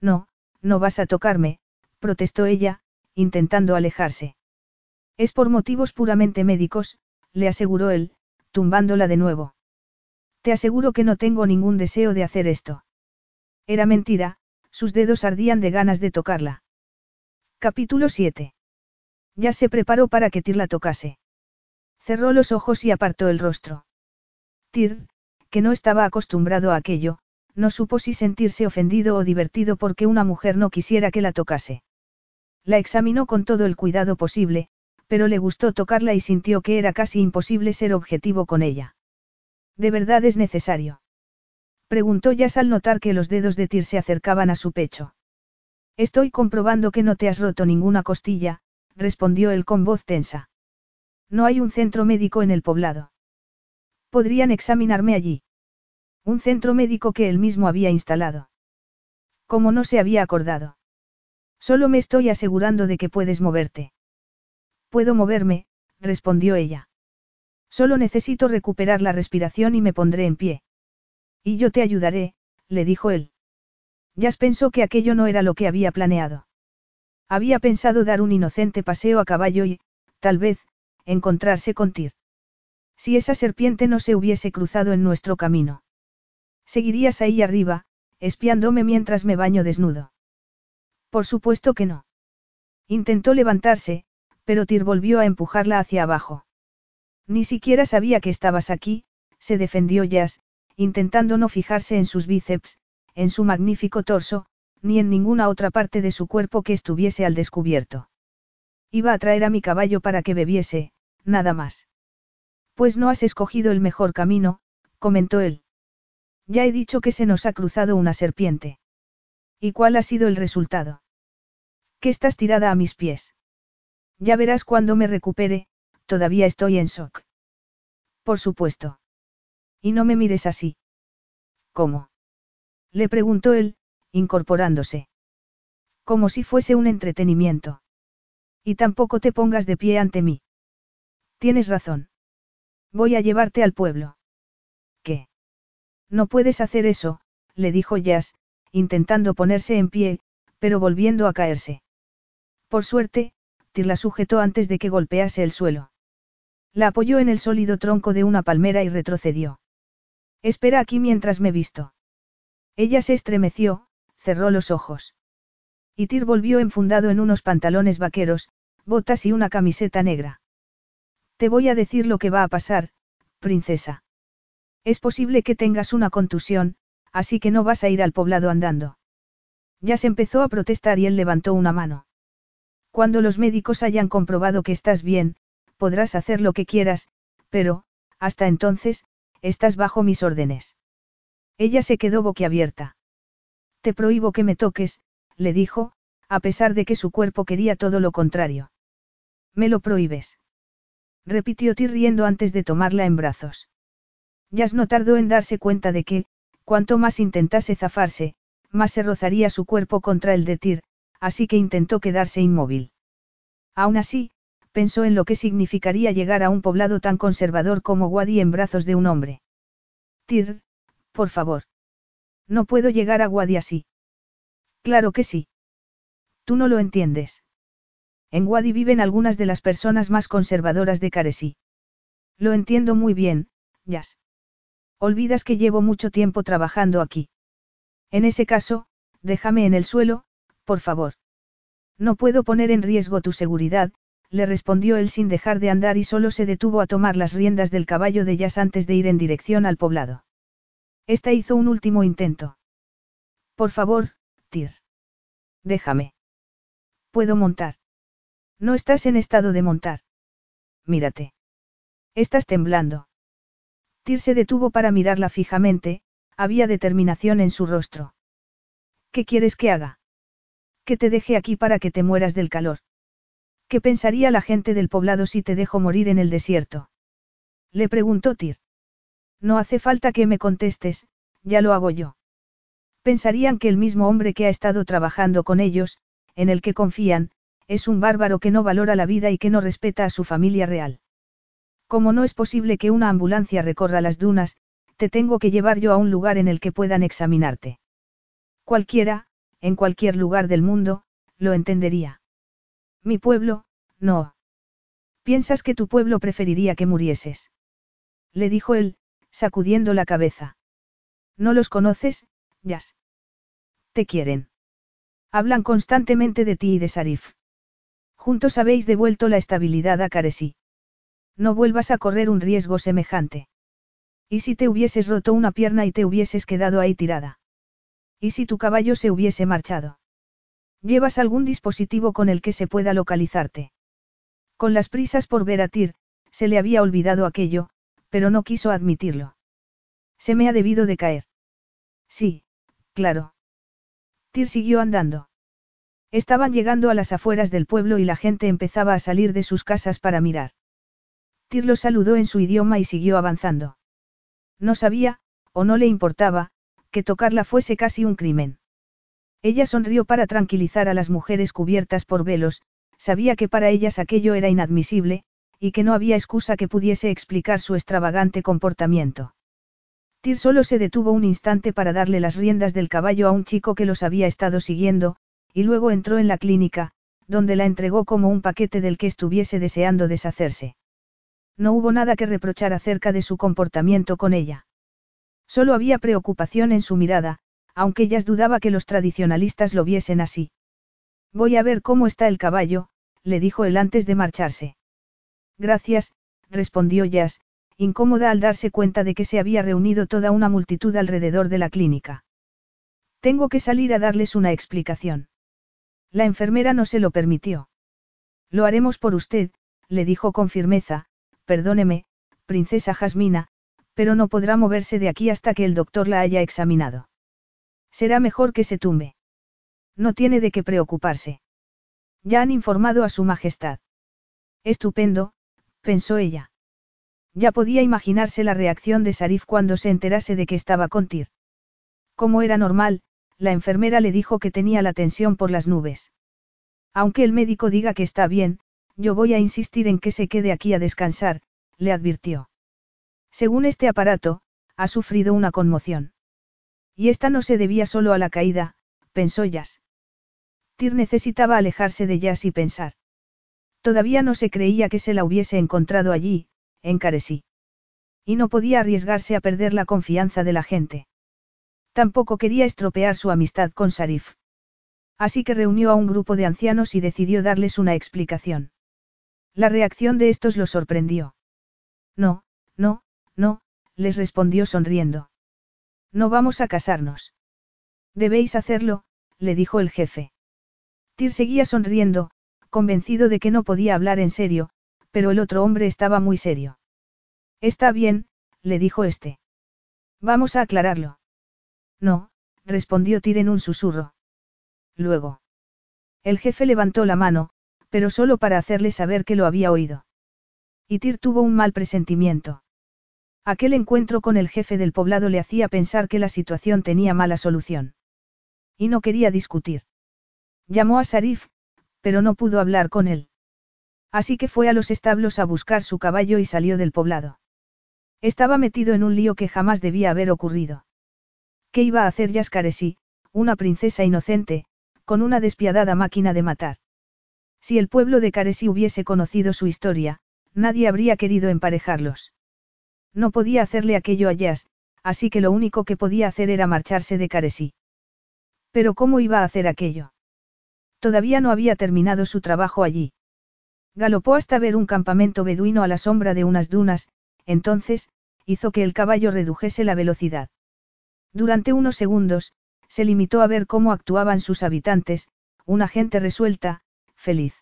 No, no vas a tocarme, protestó ella, intentando alejarse. Es por motivos puramente médicos, le aseguró él, tumbándola de nuevo. Te aseguro que no tengo ningún deseo de hacer esto. Era mentira, sus dedos ardían de ganas de tocarla. Capítulo 7. Ya se preparó para que Tir la tocase. Cerró los ojos y apartó el rostro. Tir, que no estaba acostumbrado a aquello, no supo si sentirse ofendido o divertido porque una mujer no quisiera que la tocase. La examinó con todo el cuidado posible, pero le gustó tocarla y sintió que era casi imposible ser objetivo con ella. ¿De verdad es necesario? Preguntó Jazz al notar que los dedos de Tir se acercaban a su pecho. Estoy comprobando que no te has roto ninguna costilla, respondió él con voz tensa. No hay un centro médico en el poblado. Podrían examinarme allí. Un centro médico que él mismo había instalado. Como no se había acordado. Solo me estoy asegurando de que puedes moverte. Puedo moverme, respondió ella. Solo necesito recuperar la respiración y me pondré en pie. Y yo te ayudaré, le dijo él. Jazz pensó que aquello no era lo que había planeado. Había pensado dar un inocente paseo a caballo y, tal vez, encontrarse con Tyr. Si esa serpiente no se hubiese cruzado en nuestro camino. Seguirías ahí arriba, espiándome mientras me baño desnudo. Por supuesto que no. Intentó levantarse, pero Tyr volvió a empujarla hacia abajo. Ni siquiera sabía que estabas aquí, se defendió Jazz, intentando no fijarse en sus bíceps, en su magnífico torso, ni en ninguna otra parte de su cuerpo que estuviese al descubierto. Iba a traer a mi caballo para que bebiese, nada más. Pues no has escogido el mejor camino, comentó él. Ya he dicho que se nos ha cruzado una serpiente. ¿Y cuál ha sido el resultado? Que estás tirada a mis pies. Ya verás cuando me recupere, todavía estoy en shock. Por supuesto. Y no me mires así. ¿Cómo? Le preguntó él, incorporándose. Como si fuese un entretenimiento. Y tampoco te pongas de pie ante mí. Tienes razón. Voy a llevarte al pueblo. ¿Qué? No puedes hacer eso, le dijo Jazz, intentando ponerse en pie, pero volviendo a caerse. Por suerte, Tir la sujetó antes de que golpease el suelo. La apoyó en el sólido tronco de una palmera y retrocedió. Espera aquí mientras me visto. Ella se estremeció, cerró los ojos. Y Tir volvió enfundado en unos pantalones vaqueros, botas y una camiseta negra. Te voy a decir lo que va a pasar, princesa. Es posible que tengas una contusión, así que no vas a ir al poblado andando. Ya se empezó a protestar y él levantó una mano. Cuando los médicos hayan comprobado que estás bien, podrás hacer lo que quieras, pero, hasta entonces, estás bajo mis órdenes. Ella se quedó boquiabierta. Te prohíbo que me toques, le dijo, a pesar de que su cuerpo quería todo lo contrario. Me lo prohíbes. Repitió Tir riendo antes de tomarla en brazos. Jazz no tardó en darse cuenta de que, cuanto más intentase zafarse, más se rozaría su cuerpo contra el de Tir, así que intentó quedarse inmóvil. Aún así, pensó en lo que significaría llegar a un poblado tan conservador como Wadi en brazos de un hombre. Tir, por favor. No puedo llegar a Wadi así. Claro que sí. Tú no lo entiendes. En Wadi viven algunas de las personas más conservadoras de Caresí. Lo entiendo muy bien, Jazz. Olvidas que llevo mucho tiempo trabajando aquí. En ese caso, déjame en el suelo, por favor. No puedo poner en riesgo tu seguridad, le respondió él sin dejar de andar y solo se detuvo a tomar las riendas del caballo de Jazz antes de ir en dirección al poblado. Esta hizo un último intento. Por favor, Tir. Déjame. Puedo montar. No estás en estado de montar. Mírate. Estás temblando. Tir se detuvo para mirarla fijamente, había determinación en su rostro. ¿Qué quieres que haga? Que te deje aquí para que te mueras del calor. ¿Qué pensaría la gente del poblado si te dejo morir en el desierto? Le preguntó Tir. No hace falta que me contestes, ya lo hago yo. Pensarían que el mismo hombre que ha estado trabajando con ellos, en el que confían, es un bárbaro que no valora la vida y que no respeta a su familia real. Como no es posible que una ambulancia recorra las dunas, te tengo que llevar yo a un lugar en el que puedan examinarte. Cualquiera, en cualquier lugar del mundo, lo entendería. Mi pueblo, no. ¿Piensas que tu pueblo preferiría que murieses? Le dijo él, sacudiendo la cabeza. ¿No los conoces, Yas? Te quieren. Hablan constantemente de ti y de Sarif. Juntos habéis devuelto la estabilidad a Caresi. No vuelvas a correr un riesgo semejante. ¿Y si te hubieses roto una pierna y te hubieses quedado ahí tirada? ¿Y si tu caballo se hubiese marchado? ¿Llevas algún dispositivo con el que se pueda localizarte? Con las prisas por ver a Tir, se le había olvidado aquello, pero no quiso admitirlo. Se me ha debido de caer. Sí, claro. Tir siguió andando. Estaban llegando a las afueras del pueblo y la gente empezaba a salir de sus casas para mirar. Tir lo saludó en su idioma y siguió avanzando. No sabía, o no le importaba, que tocarla fuese casi un crimen. Ella sonrió para tranquilizar a las mujeres cubiertas por velos, sabía que para ellas aquello era inadmisible, y que no había excusa que pudiese explicar su extravagante comportamiento. Tir solo se detuvo un instante para darle las riendas del caballo a un chico que los había estado siguiendo, y luego entró en la clínica, donde la entregó como un paquete del que estuviese deseando deshacerse. No hubo nada que reprochar acerca de su comportamiento con ella. Solo había preocupación en su mirada, aunque ellas dudaba que los tradicionalistas lo viesen así. Voy a ver cómo está el caballo, le dijo él antes de marcharse. Gracias, respondió Jazz, incómoda al darse cuenta de que se había reunido toda una multitud alrededor de la clínica. Tengo que salir a darles una explicación. La enfermera no se lo permitió. Lo haremos por usted, le dijo con firmeza, perdóneme, princesa Jasmina, pero no podrá moverse de aquí hasta que el doctor la haya examinado. Será mejor que se tumbe. No tiene de qué preocuparse. Ya han informado a su majestad. Estupendo, pensó ella. Ya podía imaginarse la reacción de Sarif cuando se enterase de que estaba con Tir. Como era normal, la enfermera le dijo que tenía la tensión por las nubes. Aunque el médico diga que está bien, yo voy a insistir en que se quede aquí a descansar, le advirtió. Según este aparato, ha sufrido una conmoción. Y esta no se debía solo a la caída, pensó Jazz. Tir necesitaba alejarse de Jazz y pensar. Todavía no se creía que se la hubiese encontrado allí, en Caresí. Y no podía arriesgarse a perder la confianza de la gente. Tampoco quería estropear su amistad con Sarif. Así que reunió a un grupo de ancianos y decidió darles una explicación. La reacción de estos lo sorprendió. No, no, no, les respondió sonriendo. No vamos a casarnos. Debéis hacerlo, le dijo el jefe. Tyr seguía sonriendo, convencido de que no podía hablar en serio, pero el otro hombre estaba muy serio. Está bien, le dijo este. Vamos a aclararlo. No, respondió Tyr en un susurro. Luego. El jefe levantó la mano, pero solo para hacerle saber que lo había oído. Y Tyr tuvo un mal presentimiento. Aquel encuentro con el jefe del poblado le hacía pensar que la situación tenía mala solución. Y no quería discutir. Llamó a Sarif, pero no pudo hablar con él. Así que fue a los establos a buscar su caballo y salió del poblado. Estaba metido en un lío que jamás debía haber ocurrido. ¿Qué iba a hacer Yascaresi, una princesa inocente, con una despiadada máquina de matar? Si el pueblo de Caresi hubiese conocido su historia, nadie habría querido emparejarlos. No podía hacerle aquello a Jazz, así que lo único que podía hacer era marcharse de Caresí. Pero ¿cómo iba a hacer aquello? Todavía no había terminado su trabajo allí. Galopó hasta ver un campamento beduino a la sombra de unas dunas, entonces, hizo que el caballo redujese la velocidad. Durante unos segundos, se limitó a ver cómo actuaban sus habitantes, una gente resuelta, feliz.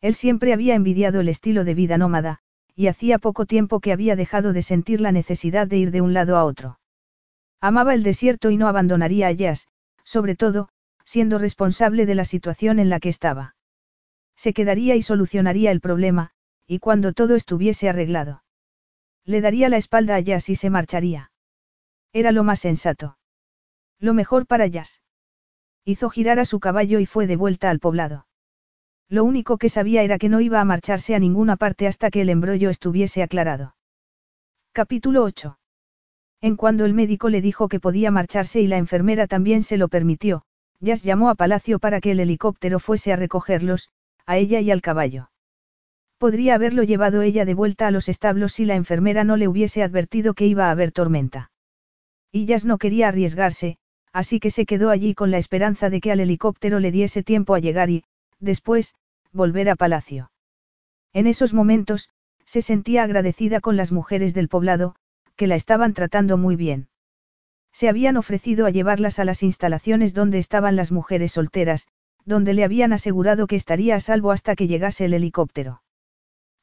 Él siempre había envidiado el estilo de vida nómada, y hacía poco tiempo que había dejado de sentir la necesidad de ir de un lado a otro. Amaba el desierto y no abandonaría a Jazz, sobre todo, siendo responsable de la situación en la que estaba. Se quedaría y solucionaría el problema, y cuando todo estuviese arreglado. Le daría la espalda a Jazz y se marcharía. Era lo más sensato. Lo mejor para Jazz. Hizo girar a su caballo y fue de vuelta al poblado. Lo único que sabía era que no iba a marcharse a ninguna parte hasta que el embrollo estuviese aclarado. Capítulo 8. En cuando el médico le dijo que podía marcharse y la enfermera también se lo permitió, Jazz llamó a Palacio para que el helicóptero fuese a recogerlos, a ella y al caballo. Podría haberlo llevado ella de vuelta a los establos si la enfermera no le hubiese advertido que iba a haber tormenta. Y Jazz no quería arriesgarse, así que se quedó allí con la esperanza de que al helicóptero le diese tiempo a llegar y, después, volver a Palacio. En esos momentos, se sentía agradecida con las mujeres del poblado, que la estaban tratando muy bien. Se habían ofrecido a llevarlas a las instalaciones donde estaban las mujeres solteras, donde le habían asegurado que estaría a salvo hasta que llegase el helicóptero.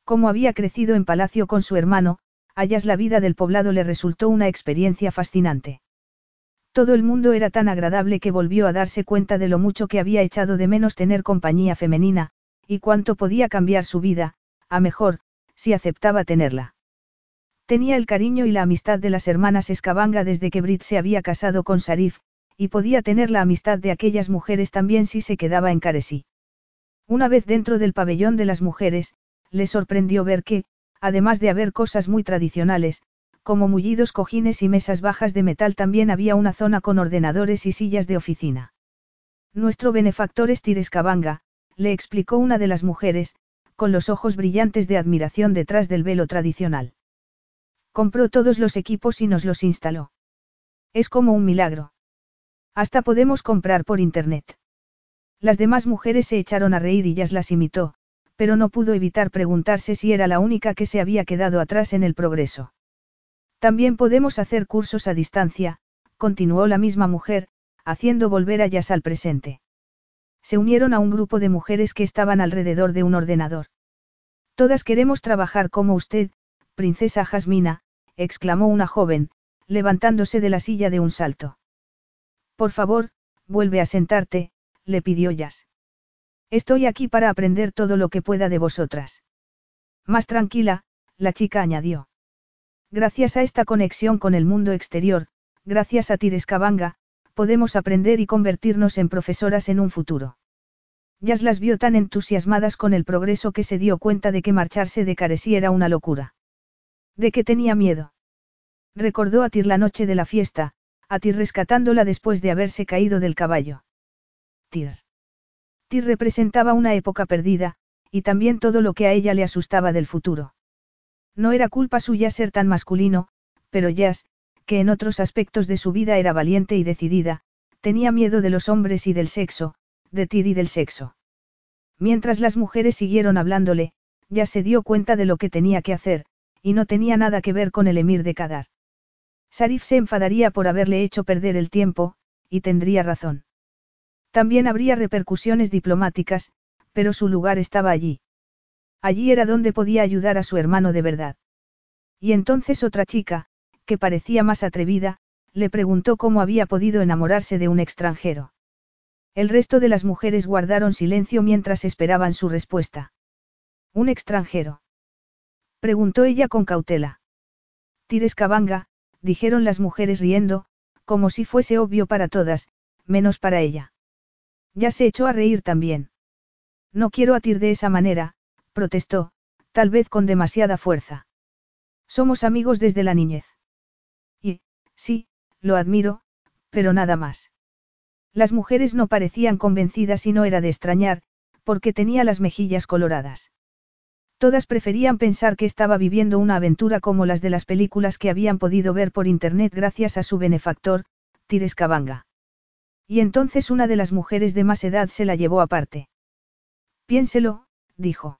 Como había crecido en palacio con su hermano, Ayas la vida del poblado le resultó una experiencia fascinante. Todo el mundo era tan agradable que volvió a darse cuenta de lo mucho que había echado de menos tener compañía femenina, y cuánto podía cambiar su vida, a mejor, si aceptaba tenerla. Tenía el cariño y la amistad de las hermanas Escabanga desde que Brit se había casado con Sarif, y podía tener la amistad de aquellas mujeres también si se quedaba en Caresí. Una vez dentro del pabellón de las mujeres, le sorprendió ver que, además de haber cosas muy tradicionales, como mullidos cojines y mesas bajas de metal también había una zona con ordenadores y sillas de oficina. Nuestro benefactor es Tirescabanga, le explicó una de las mujeres, con los ojos brillantes de admiración detrás del velo tradicional. Compró todos los equipos y nos los instaló. Es como un milagro. Hasta podemos comprar por internet. Las demás mujeres se echaron a reír y Jazz las imitó, pero no pudo evitar preguntarse si era la única que se había quedado atrás en el progreso. También podemos hacer cursos a distancia, continuó la misma mujer, haciendo volver a Jazz al presente. Se unieron a un grupo de mujeres que estaban alrededor de un ordenador. Todas queremos trabajar como usted, princesa Jasmina, exclamó una joven, levantándose de la silla de un salto. Por favor, vuelve a sentarte, le pidió Jazz. Estoy aquí para aprender todo lo que pueda de vosotras. Más tranquila, la chica añadió. Gracias a esta conexión con el mundo exterior, gracias a Tirescabanga, podemos aprender y convertirnos en profesoras en un futuro. Jazz las vio tan entusiasmadas con el progreso que se dio cuenta de que marcharse de Caresí era una locura. ¿De qué tenía miedo? Recordó a Tir la noche de la fiesta, a Tir rescatándola después de haberse caído del caballo. Tir. Tir representaba una época perdida, y también todo lo que a ella le asustaba del futuro. No era culpa suya ser tan masculino, pero Jazz, que en otros aspectos de su vida era valiente y decidida, tenía miedo de los hombres y del sexo, de Tir y del sexo. Mientras las mujeres siguieron hablándole, ya se dio cuenta de lo que tenía que hacer, y no tenía nada que ver con el emir de Kadar. Sarif se enfadaría por haberle hecho perder el tiempo, y tendría razón. También habría repercusiones diplomáticas, pero su lugar estaba allí. Allí era donde podía ayudar a su hermano de verdad. Y entonces otra chica, que parecía más atrevida, le preguntó cómo había podido enamorarse de un extranjero. El resto de las mujeres guardaron silencio mientras esperaban su respuesta. ¿Un extranjero? Preguntó ella con cautela. Tires Cabanga, dijeron las mujeres riendo, como si fuese obvio para todas, menos para ella. Ya se echó a reír también. No quiero atir de esa manera, protestó, tal vez con demasiada fuerza. Somos amigos desde la niñez. Y, sí, lo admiro, pero nada más. Las mujeres no parecían convencidas y no era de extrañar, porque tenía las mejillas coloradas. Todas preferían pensar que estaba viviendo una aventura como las de las películas que habían podido ver por internet gracias a su benefactor, Tires Cabanga. Y entonces una de las mujeres de más edad se la llevó aparte. Piénselo, dijo.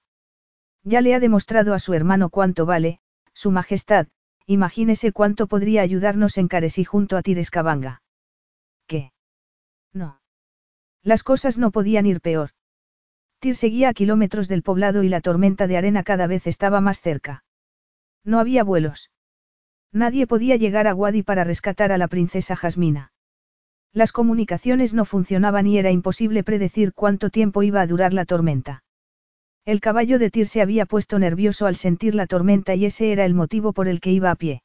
Ya le ha demostrado a su hermano cuánto vale, su majestad, imagínese cuánto podría ayudarnos en Caresí junto a Tirescabanga. ¿Qué? No. Las cosas no podían ir peor. Tir seguía a kilómetros del poblado y la tormenta de arena cada vez estaba más cerca. No había vuelos. Nadie podía llegar a Wadi para rescatar a la princesa Jasmina. Las comunicaciones no funcionaban y era imposible predecir cuánto tiempo iba a durar la tormenta. El caballo de Tir se había puesto nervioso al sentir la tormenta y ese era el motivo por el que iba a pie.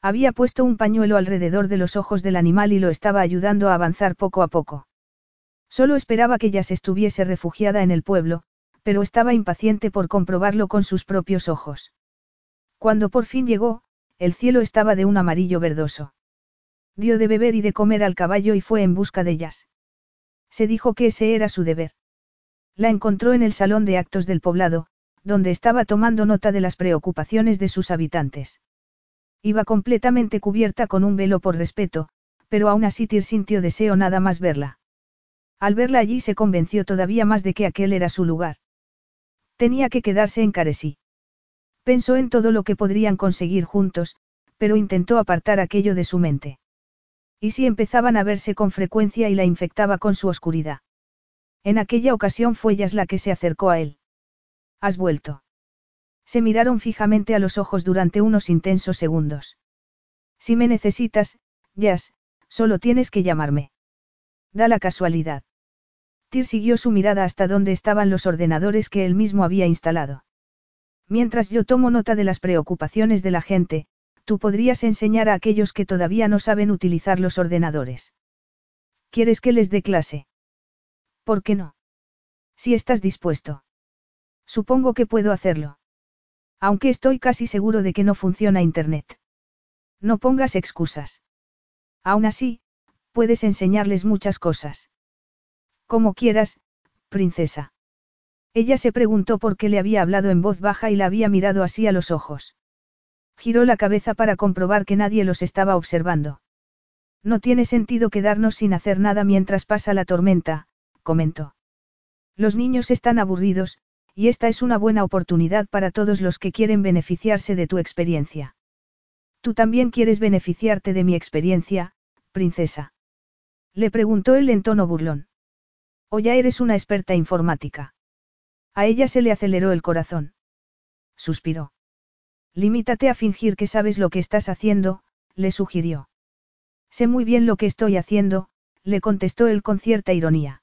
Había puesto un pañuelo alrededor de los ojos del animal y lo estaba ayudando a avanzar poco a poco. Solo esperaba que ya se estuviese refugiada en el pueblo, pero estaba impaciente por comprobarlo con sus propios ojos. Cuando por fin llegó, el cielo estaba de un amarillo verdoso. Dio de beber y de comer al caballo y fue en busca de ellas. Se dijo que ese era su deber. La encontró en el salón de actos del poblado, donde estaba tomando nota de las preocupaciones de sus habitantes. Iba completamente cubierta con un velo por respeto, pero aún así Tir sintió deseo nada más verla. Al verla allí se convenció todavía más de que aquel era su lugar. Tenía que quedarse en Caresí. Pensó en todo lo que podrían conseguir juntos, pero intentó apartar aquello de su mente. ¿Y si empezaban a verse con frecuencia y la infectaba con su oscuridad? En aquella ocasión fue Jazz la que se acercó a él. ¿Has vuelto? Se miraron fijamente a los ojos durante unos intensos segundos. Si me necesitas, Jazz, solo tienes que llamarme. Da la casualidad. Tir siguió su mirada hasta donde estaban los ordenadores que él mismo había instalado. Mientras yo tomo nota de las preocupaciones de la gente, tú podrías enseñar a aquellos que todavía no saben utilizar los ordenadores. ¿Quieres que les dé clase? ¿Por qué no? Si estás dispuesto. Supongo que puedo hacerlo. Aunque estoy casi seguro de que no funciona Internet. No pongas excusas. Aún así, puedes enseñarles muchas cosas. Como quieras, princesa. Ella se preguntó por qué le había hablado en voz baja y la había mirado así a los ojos. Giró la cabeza para comprobar que nadie los estaba observando. No tiene sentido quedarnos sin hacer nada mientras pasa la tormenta, comentó. Los niños están aburridos, y esta es una buena oportunidad para todos los que quieren beneficiarse de tu experiencia. Tú también quieres beneficiarte de mi experiencia, princesa. Le preguntó él en tono burlón. O ya eres una experta informática. A ella se le aceleró el corazón. Suspiró. Limítate a fingir que sabes lo que estás haciendo, le sugirió. Sé muy bien lo que estoy haciendo, le contestó él con cierta ironía.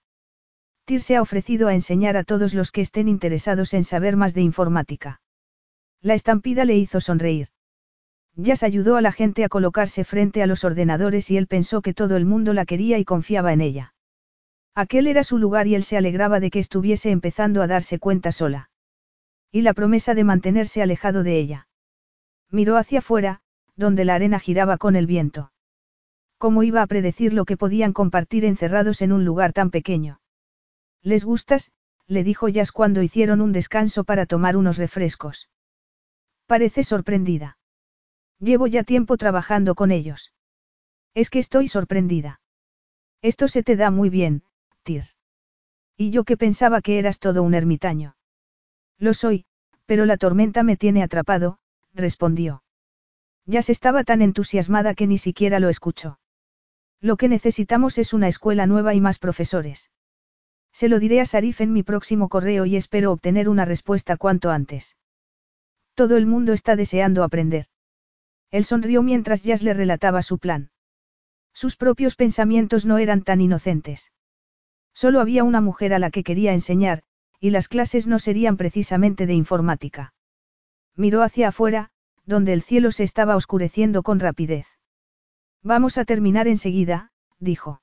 Se ha ofrecido a enseñar a todos los que estén interesados en saber más de informática. La estampida le hizo sonreír. Jazz ayudó a la gente a colocarse frente a los ordenadores y él pensó que todo el mundo la quería y confiaba en ella. Aquel era su lugar y él se alegraba de que estuviese empezando a darse cuenta sola. Y la promesa de mantenerse alejado de ella. Miró hacia afuera, donde la arena giraba con el viento. ¿Cómo iba a predecir lo que podían compartir encerrados en un lugar tan pequeño? ¿Les gustas? le dijo Jazz cuando hicieron un descanso para tomar unos refrescos. Parece sorprendida. Llevo ya tiempo trabajando con ellos. Es que estoy sorprendida. Esto se te da muy bien, y yo que pensaba que eras todo un ermitaño. Lo soy, pero la tormenta me tiene atrapado, respondió. Ya se estaba tan entusiasmada que ni siquiera lo escuchó. Lo que necesitamos es una escuela nueva y más profesores. Se lo diré a Sarif en mi próximo correo y espero obtener una respuesta cuanto antes. Todo el mundo está deseando aprender. Él sonrió mientras Jazz le relataba su plan. Sus propios pensamientos no eran tan inocentes. Solo había una mujer a la que quería enseñar, y las clases no serían precisamente de informática. Miró hacia afuera, donde el cielo se estaba oscureciendo con rapidez. Vamos a terminar enseguida, dijo.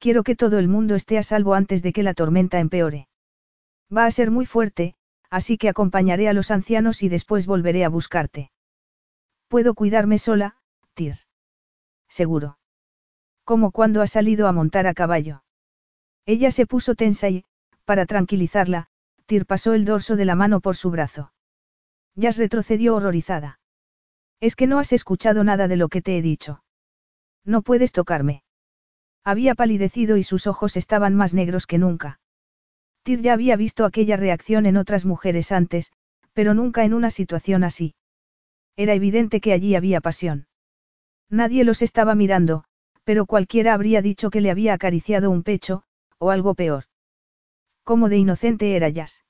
Quiero que todo el mundo esté a salvo antes de que la tormenta empeore. Va a ser muy fuerte, así que acompañaré a los ancianos y después volveré a buscarte. Puedo cuidarme sola, Tir. Seguro. Como cuando ha salido a montar a caballo. Ella se puso tensa y, para tranquilizarla, Tir pasó el dorso de la mano por su brazo. Jazz retrocedió horrorizada. Es que no has escuchado nada de lo que te he dicho. No puedes tocarme. Había palidecido y sus ojos estaban más negros que nunca. Tir ya había visto aquella reacción en otras mujeres antes, pero nunca en una situación así. Era evidente que allí había pasión. Nadie los estaba mirando, pero cualquiera habría dicho que le había acariciado un pecho, o algo peor. ¿Cómo de inocente era Jazz?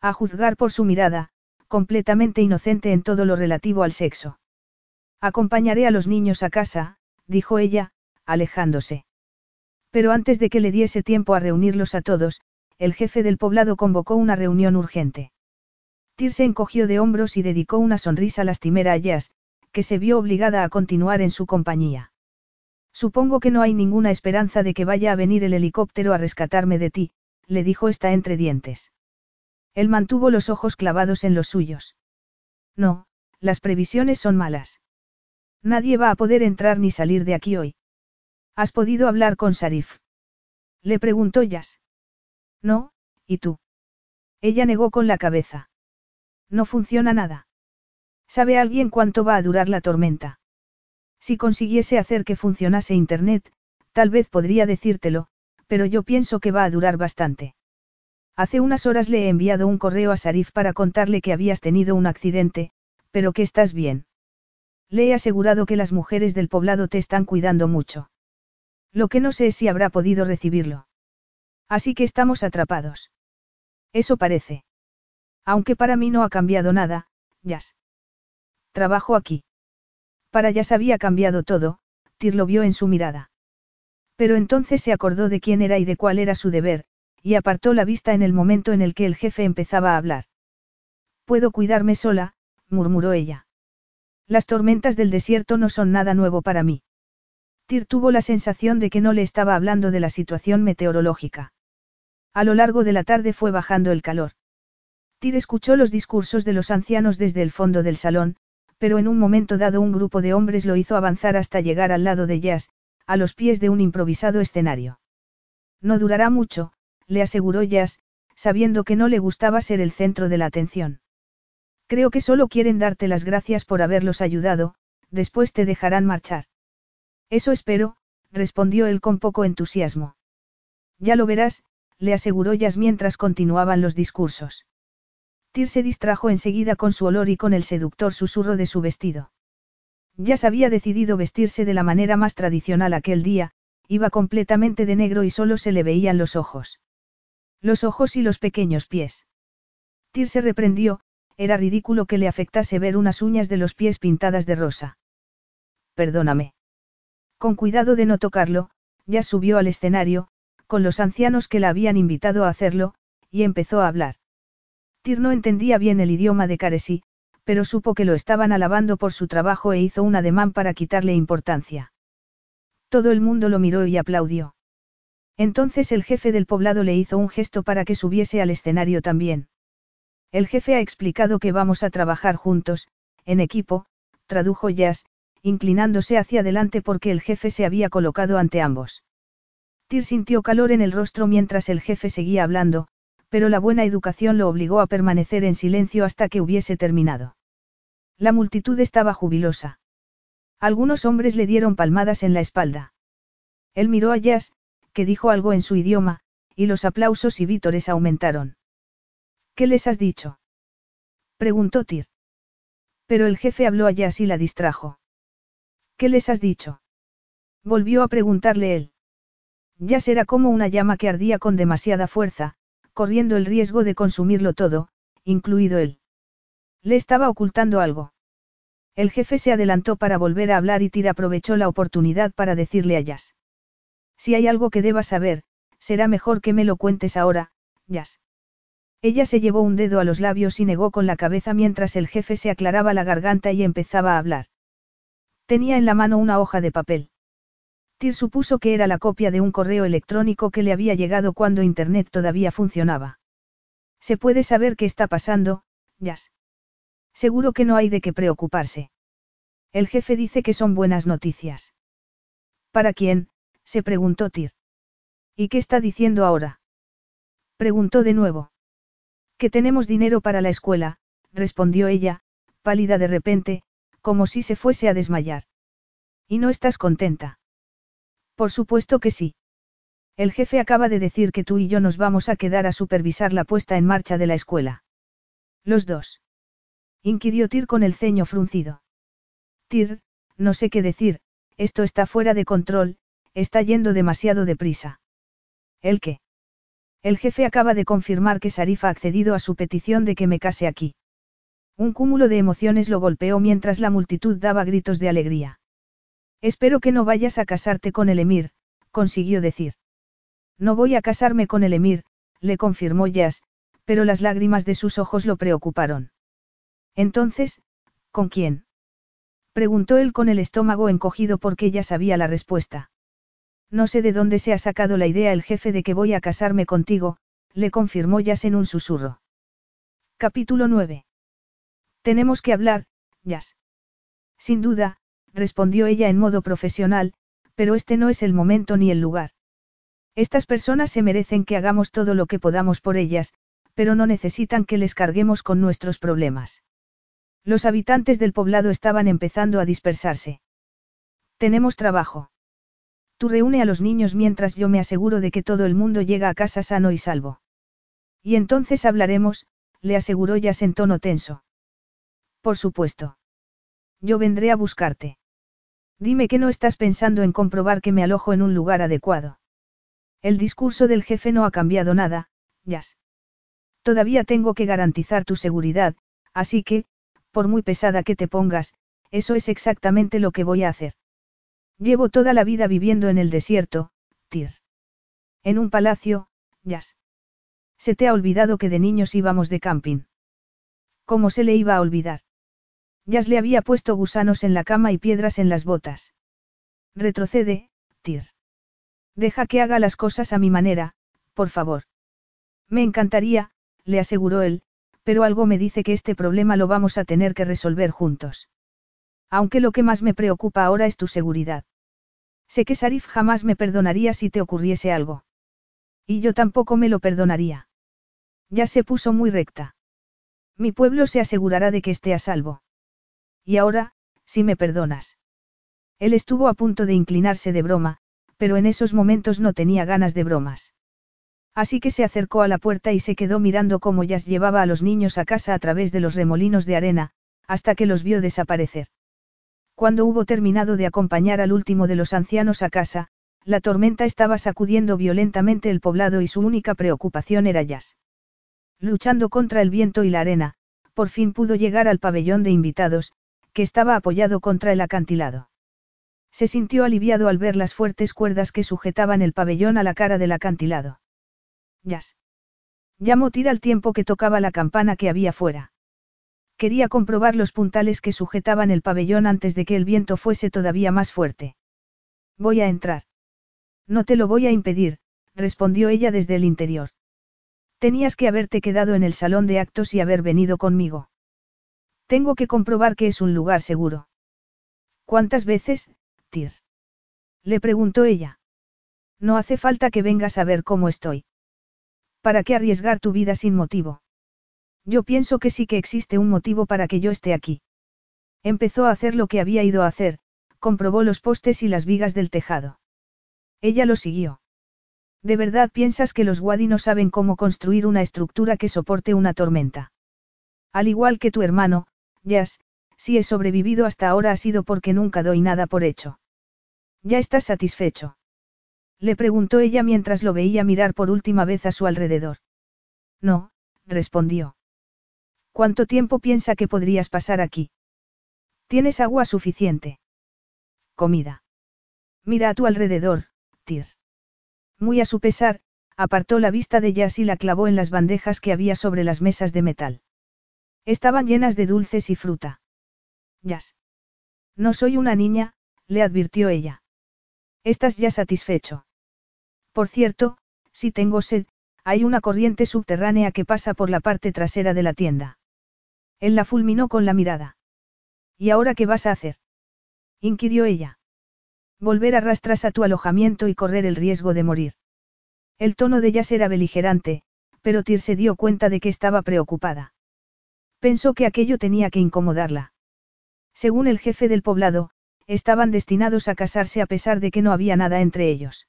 A juzgar por su mirada, completamente inocente en todo lo relativo al sexo. Acompañaré a los niños a casa, dijo ella, alejándose. Pero antes de que le diese tiempo a reunirlos a todos, el jefe del poblado convocó una reunión urgente. Tyr se encogió de hombros y dedicó una sonrisa lastimera a Jazz, que se vio obligada a continuar en su compañía. Supongo que no hay ninguna esperanza de que vaya a venir el helicóptero a rescatarme de ti, le dijo esta entre dientes. Él mantuvo los ojos clavados en los suyos. No, las previsiones son malas. Nadie va a poder entrar ni salir de aquí hoy. ¿Has podido hablar con Sarif? Le preguntó Jazz. No, ¿y tú? Ella negó con la cabeza. No funciona nada. ¿Sabe alguien cuánto va a durar la tormenta? Si consiguiese hacer que funcionase Internet, tal vez podría decírtelo, pero yo pienso que va a durar bastante. Hace unas horas le he enviado un correo a Sarif para contarle que habías tenido un accidente, pero que estás bien. Le he asegurado que las mujeres del poblado te están cuidando mucho. Lo que no sé es si habrá podido recibirlo. Así que estamos atrapados. Eso parece. Aunque para mí no ha cambiado nada, Jazz. Trabajo aquí. Para Jazz había cambiado todo, Tir lo vio en su mirada. Pero entonces se acordó de quién era y de cuál era su deber, y apartó la vista en el momento en el que el jefe empezaba a hablar. Puedo cuidarme sola, murmuró ella. Las tormentas del desierto no son nada nuevo para mí. Tir tuvo la sensación de que no le estaba hablando de la situación meteorológica. A lo largo de la tarde fue bajando el calor. Tyr escuchó los discursos de los ancianos desde el fondo del salón, pero en un momento dado un grupo de hombres lo hizo avanzar hasta llegar al lado de Jazz, a los pies de un improvisado escenario. No durará mucho, le aseguró Jazz, sabiendo que no le gustaba ser el centro de la atención. Creo que solo quieren darte las gracias por haberlos ayudado, después te dejarán marchar. Eso espero, respondió él con poco entusiasmo. Ya lo verás, le aseguró Jazz mientras continuaban los discursos. Tyr se distrajo enseguida con su olor y con el seductor susurro de su vestido. Ya se había decidido vestirse de la manera más tradicional aquel día, iba completamente de negro y solo se le veían los ojos. Los ojos y los pequeños pies. Tyr se reprendió, era ridículo que le afectase ver unas uñas de los pies pintadas de rosa. Perdóname. Con cuidado de no tocarlo, ya subió al escenario, con los ancianos que la habían invitado a hacerlo, y empezó a hablar. Tyr no entendía bien el idioma de Caresí, pero supo que lo estaban alabando por su trabajo e hizo un ademán para quitarle importancia. Todo el mundo lo miró y aplaudió. Entonces el jefe del poblado le hizo un gesto para que subiese al escenario también. El jefe ha explicado que vamos a trabajar juntos, en equipo, tradujo Jazz, inclinándose hacia adelante porque el jefe se había colocado ante ambos. Tyr sintió calor en el rostro mientras el jefe seguía hablando, pero la buena educación lo obligó a permanecer en silencio hasta que hubiese terminado. La multitud estaba jubilosa. Algunos hombres le dieron palmadas en la espalda. Él miró a Jazz, que dijo algo en su idioma, y los aplausos y vítores aumentaron. ¿Qué les has dicho? preguntó Tyr. Pero el jefe habló a Jazz y la distrajo. ¿Qué les has dicho? Volvió a preguntarle él. Jazz era como una llama que ardía con demasiada fuerza, corriendo el riesgo de consumirlo todo, incluido él. Le estaba ocultando algo. El jefe se adelantó para volver a hablar y Tira aprovechó la oportunidad para decirle a Jazz. Si hay algo que debas saber, será mejor que me lo cuentes ahora, Jazz. Ella se llevó un dedo a los labios y negó con la cabeza mientras el jefe se aclaraba la garganta y empezaba a hablar. Tenía en la mano una hoja de papel. Tyr supuso que era la copia de un correo electrónico que le había llegado cuando Internet todavía funcionaba. ¿Se puede saber qué está pasando, Jazz? Seguro que no hay de qué preocuparse. El jefe dice que son buenas noticias. ¿Para quién? se preguntó Tyr. ¿Y qué está diciendo ahora? Preguntó de nuevo. Que tenemos dinero para la escuela, respondió ella, pálida de repente, como si se fuese a desmayar. ¿Y no estás contenta? Por supuesto que sí. El jefe acaba de decir que tú y yo nos vamos a quedar a supervisar la puesta en marcha de la escuela. Los dos. Inquirió Tir con el ceño fruncido. Tir, no sé qué decir, esto está fuera de control, está yendo demasiado deprisa. ¿El qué? El jefe acaba de confirmar que Sarif ha accedido a su petición de que me case aquí. Un cúmulo de emociones lo golpeó mientras la multitud daba gritos de alegría. Espero que no vayas a casarte con el emir, consiguió decir. No voy a casarme con el emir, le confirmó Jazz, pero las lágrimas de sus ojos lo preocuparon. Entonces, ¿con quién? Preguntó él con el estómago encogido porque ya sabía la respuesta. No sé de dónde se ha sacado la idea el jefe de que voy a casarme contigo, le confirmó Jazz en un susurro. Capítulo 9. Tenemos que hablar, Jazz. Sin duda, respondió ella en modo profesional, pero este no es el momento ni el lugar. Estas personas se merecen que hagamos todo lo que podamos por ellas, pero no necesitan que les carguemos con nuestros problemas. Los habitantes del poblado estaban empezando a dispersarse. Tenemos trabajo. Tú reúne a los niños mientras yo me aseguro de que todo el mundo llega a casa sano y salvo. Y entonces hablaremos, le aseguró Jazz en tono tenso. Por supuesto. Yo vendré a buscarte. Dime que no estás pensando en comprobar que me alojo en un lugar adecuado. El discurso del jefe no ha cambiado nada, Jazz. Todavía tengo que garantizar tu seguridad, así que, por muy pesada que te pongas, eso es exactamente lo que voy a hacer. Llevo toda la vida viviendo en el desierto, Tir. En un palacio, Jazz. Se te ha olvidado que de niños íbamos de camping. ¿Cómo se le iba a olvidar? Jazz le había puesto gusanos en la cama y piedras en las botas. Retrocede, Tir. Deja que haga las cosas a mi manera, por favor. Me encantaría, le aseguró él, pero algo me dice que este problema lo vamos a tener que resolver juntos. Aunque lo que más me preocupa ahora es tu seguridad. Sé que Sarif jamás me perdonaría si te ocurriese algo. Y yo tampoco me lo perdonaría. Ya se puso muy recta. Mi pueblo se asegurará de que esté a salvo. Y ahora, si me perdonas. Él estuvo a punto de inclinarse de broma, pero en esos momentos no tenía ganas de bromas. Así que se acercó a la puerta y se quedó mirando cómo Jazz llevaba a los niños a casa a través de los remolinos de arena, hasta que los vio desaparecer. Cuando hubo terminado de acompañar al último de los ancianos a casa, la tormenta estaba sacudiendo violentamente el poblado y su única preocupación era Jazz. Luchando contra el viento y la arena, por fin pudo llegar al pabellón de invitados, que estaba apoyado contra el acantilado. Se sintió aliviado al ver las fuertes cuerdas que sujetaban el pabellón a la cara del acantilado. Jazz. Llamó Tira al tiempo que tocaba la campana que había fuera. Quería comprobar los puntales que sujetaban el pabellón antes de que el viento fuese todavía más fuerte. Voy a entrar. No te lo voy a impedir, respondió ella desde el interior. Tenías que haberte quedado en el salón de actos y haber venido conmigo. Tengo que comprobar que es un lugar seguro. ¿Cuántas veces, Tir? Le preguntó ella. No hace falta que vengas a ver cómo estoy. ¿Para qué arriesgar tu vida sin motivo? Yo pienso que sí que existe un motivo para que yo esté aquí. Empezó a hacer lo que había ido a hacer, comprobó los postes y las vigas del tejado. Ella lo siguió. ¿De verdad piensas que los Wadi no saben cómo construir una estructura que soporte una tormenta? Al igual que tu hermano, Jazz, si he sobrevivido hasta ahora ha sido porque nunca doy nada por hecho. ¿Ya estás satisfecho? Le preguntó ella mientras lo veía mirar por última vez a su alrededor. No, respondió. ¿Cuánto tiempo piensa que podrías pasar aquí? ¿Tienes agua suficiente? Comida. Mira a tu alrededor, Tir. Muy a su pesar, apartó la vista de Jazz y la clavó en las bandejas que había sobre las mesas de metal. Estaban llenas de dulces y fruta. Jazz. No soy una niña, le advirtió ella. ¿Estás ya satisfecho? Por cierto, si tengo sed, hay una corriente subterránea que pasa por la parte trasera de la tienda. Él la fulminó con la mirada. ¿Y ahora qué vas a hacer? inquirió ella. Volver a rastras a tu alojamiento y correr el riesgo de morir. El tono de Jazz era beligerante, pero Tyr se dio cuenta de que estaba preocupada. Pensó que aquello tenía que incomodarla. Según el jefe del poblado, estaban destinados a casarse a pesar de que no había nada entre ellos.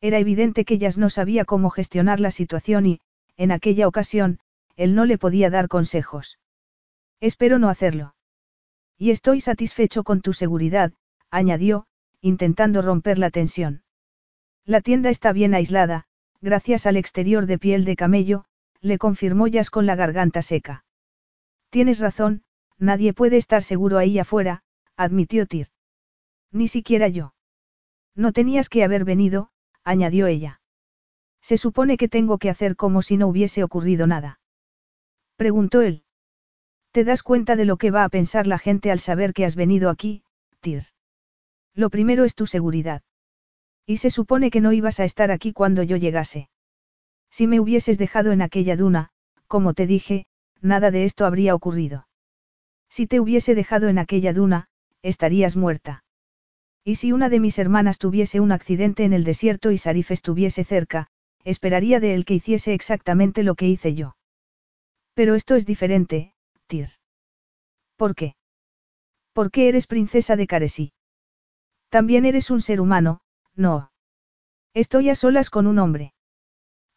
Era evidente que Jazz no sabía cómo gestionar la situación y, en aquella ocasión, él no le podía dar consejos. Espero no hacerlo. Y estoy satisfecho con tu seguridad, añadió, intentando romper la tensión. La tienda está bien aislada, gracias al exterior de piel de camello, le confirmó Jazz con la garganta seca. Tienes razón, nadie puede estar seguro ahí afuera, admitió Tyr. Ni siquiera yo. No tenías que haber venido, añadió ella. Se supone que tengo que hacer como si no hubiese ocurrido nada. Preguntó él. ¿Te das cuenta de lo que va a pensar la gente al saber que has venido aquí, Tyr? Lo primero es tu seguridad. Y se supone que no ibas a estar aquí cuando yo llegase. Si me hubieses dejado en aquella duna, como te dije, nada de esto habría ocurrido. Si te hubiese dejado en aquella duna, estarías muerta. Y si una de mis hermanas tuviese un accidente en el desierto y Sarif estuviese cerca, esperaría de él que hiciese exactamente lo que hice yo. Pero esto es diferente, Tyr. ¿Por qué? Porque eres princesa de Caresí. También eres un ser humano, no. Estoy a solas con un hombre.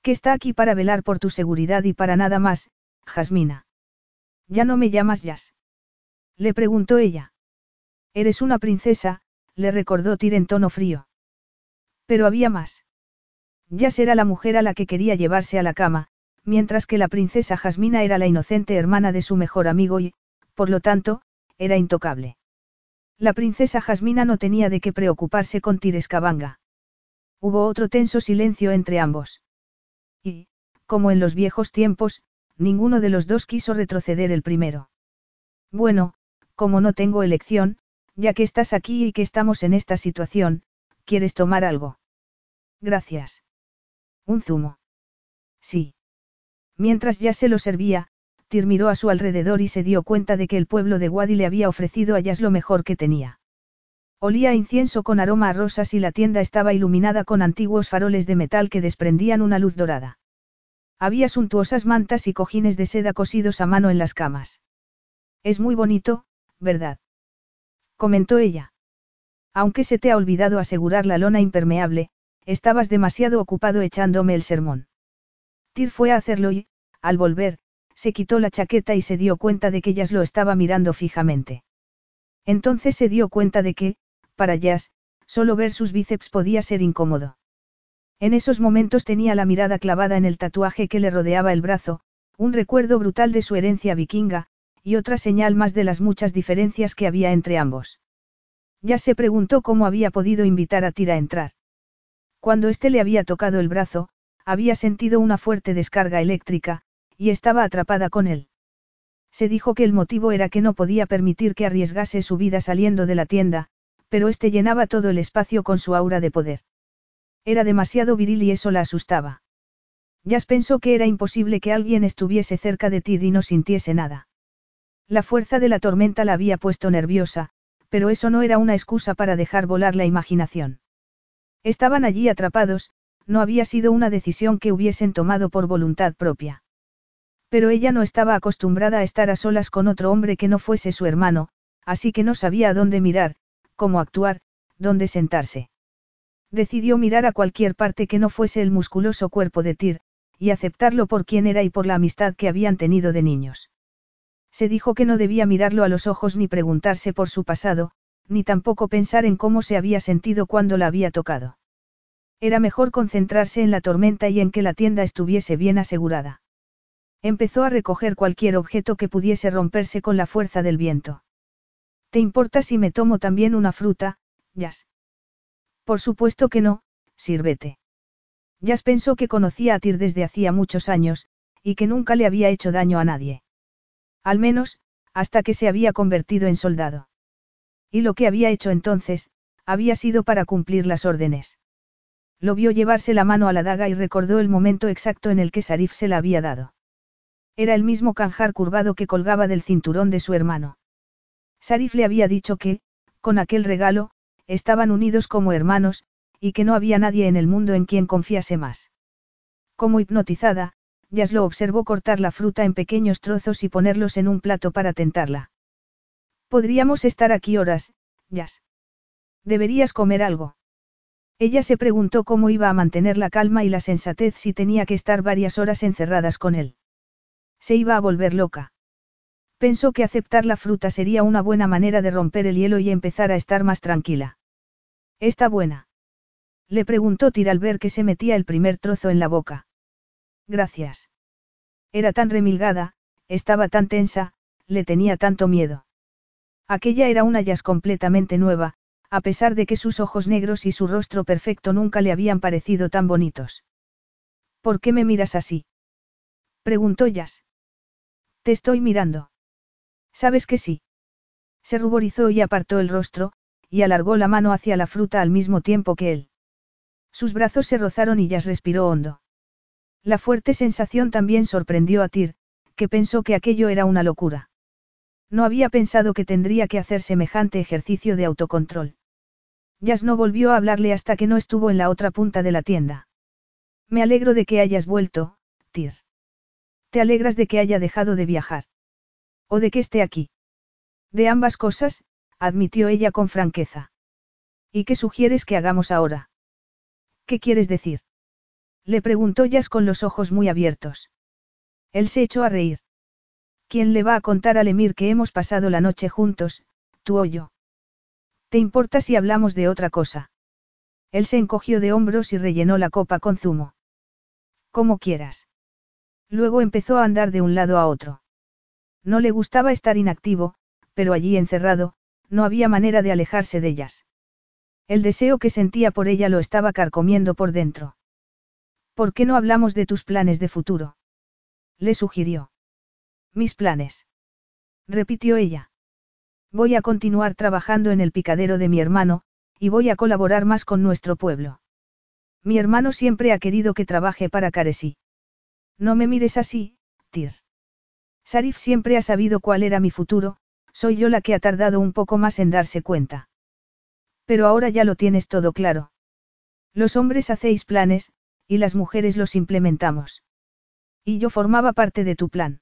Que está aquí para velar por tu seguridad y para nada más, Jasmina. ¿Ya no me llamas Jazz? Le preguntó ella. Eres una princesa, le recordó Tyr en tono frío. Pero había más. Jazz era la mujer a la que quería llevarse a la cama, mientras que la princesa Jasmina era la inocente hermana de su mejor amigo y, por lo tanto, era intocable. La princesa Jasmina no tenía de qué preocuparse con Tirescabanga. Hubo otro tenso silencio entre ambos. Y, como en los viejos tiempos, ninguno de los dos quiso retroceder el primero. Bueno, como no tengo elección, ya que estás aquí y que estamos en esta situación, ¿quieres tomar algo? Gracias. Un zumo. Sí. Mientras ya se lo servía, Tyr miró a su alrededor y se dio cuenta de que el pueblo de Wadi le había ofrecido a Jazz lo mejor que tenía. Olía incienso con aroma a rosas y la tienda estaba iluminada con antiguos faroles de metal que desprendían una luz dorada. Había suntuosas mantas y cojines de seda cosidos a mano en las camas. Es muy bonito, ¿verdad? comentó ella. Aunque se te ha olvidado asegurar la lona impermeable, estabas demasiado ocupado echándome el sermón. Tyr fue a hacerlo y, al volver, se quitó la chaqueta y se dio cuenta de que Jazz lo estaba mirando fijamente. Entonces se dio cuenta de que, para Jazz, solo ver sus bíceps podía ser incómodo. En esos momentos tenía la mirada clavada en el tatuaje que le rodeaba el brazo, un recuerdo brutal de su herencia vikinga, y otra señal más de las muchas diferencias que había entre ambos. Ya se preguntó cómo había podido invitar a Tyr a entrar. Cuando éste le había tocado el brazo, había sentido una fuerte descarga eléctrica, y estaba atrapada con él. Se dijo que el motivo era que no podía permitir que arriesgase su vida saliendo de la tienda, pero este llenaba todo el espacio con su aura de poder. Era demasiado viril y eso la asustaba. Jazz pensó que era imposible que alguien estuviese cerca de ti y no sintiese nada. La fuerza de la tormenta la había puesto nerviosa, pero eso no era una excusa para dejar volar la imaginación. Estaban allí atrapados, no había sido una decisión que hubiesen tomado por voluntad propia. Pero ella no estaba acostumbrada a estar a solas con otro hombre que no fuese su hermano, así que no sabía a dónde mirar, cómo actuar, dónde sentarse. Decidió mirar a cualquier parte que no fuese el musculoso cuerpo de Tyr, y aceptarlo por quien era y por la amistad que habían tenido de niños. Se dijo que no debía mirarlo a los ojos ni preguntarse por su pasado, ni tampoco pensar en cómo se había sentido cuando la había tocado. Era mejor concentrarse en la tormenta y en que la tienda estuviese bien asegurada. Empezó a recoger cualquier objeto que pudiese romperse con la fuerza del viento. ¿Te importa si me tomo también una fruta, Jazz? Por supuesto que no, sírvete. Jazz pensó que conocía a Tyr desde hacía muchos años, y que nunca le había hecho daño a nadie. Al menos, hasta que se había convertido en soldado. Y lo que había hecho entonces, había sido para cumplir las órdenes. Lo vio llevarse la mano a la daga y recordó el momento exacto en el que Sarif se la había dado. Era el mismo canjar curvado que colgaba del cinturón de su hermano. Sarif le había dicho que, con aquel regalo, estaban unidos como hermanos, y que no había nadie en el mundo en quien confiase más. Como hipnotizada, Yas lo observó cortar la fruta en pequeños trozos y ponerlos en un plato para tentarla. Podríamos estar aquí horas, Yas. Deberías comer algo. Ella se preguntó cómo iba a mantener la calma y la sensatez si tenía que estar varias horas encerradas con él. Se iba a volver loca. Pensó que aceptar la fruta sería una buena manera de romper el hielo y empezar a estar más tranquila. ¿Está buena? Le preguntó Tir al ver que se metía el primer trozo en la boca. Gracias. Era tan remilgada, estaba tan tensa, le tenía tanto miedo. Aquella era una jazz completamente nueva, a pesar de que sus ojos negros y su rostro perfecto nunca le habían parecido tan bonitos. ¿Por qué me miras así? Preguntó Jazz. Te estoy mirando. ¿Sabes que sí? Se ruborizó y apartó el rostro, y alargó la mano hacia la fruta al mismo tiempo que él. Sus brazos se rozaron y Jazz respiró hondo. La fuerte sensación también sorprendió a Tyr, que pensó que aquello era una locura. No había pensado que tendría que hacer semejante ejercicio de autocontrol. Jazz no volvió a hablarle hasta que no estuvo en la otra punta de la tienda. Me alegro de que hayas vuelto, Tyr. ¿Te alegras de que haya dejado de viajar? ¿O de que esté aquí? De ambas cosas, admitió ella con franqueza. ¿Y qué sugieres que hagamos ahora? ¿Qué quieres decir? Le preguntó Jazz con los ojos muy abiertos. Él se echó a reír. ¿Quién le va a contar al Emir que hemos pasado la noche juntos, tú o yo? ¿Te importa si hablamos de otra cosa? Él se encogió de hombros y rellenó la copa con zumo. Como quieras. Luego empezó a andar de un lado a otro. No le gustaba estar inactivo, pero allí encerrado, no había manera de alejarse de ellas. El deseo que sentía por ella lo estaba carcomiendo por dentro. ¿Por qué no hablamos de tus planes de futuro? Le sugirió. Mis planes. Repitió ella. Voy a continuar trabajando en el picadero de mi hermano, y voy a colaborar más con nuestro pueblo. Mi hermano siempre ha querido que trabaje para Caresi. No me mires así, Tir. Sarif siempre ha sabido cuál era mi futuro, soy yo la que ha tardado un poco más en darse cuenta. Pero ahora ya lo tienes todo claro. Los hombres hacéis planes, y las mujeres los implementamos. Y yo formaba parte de tu plan.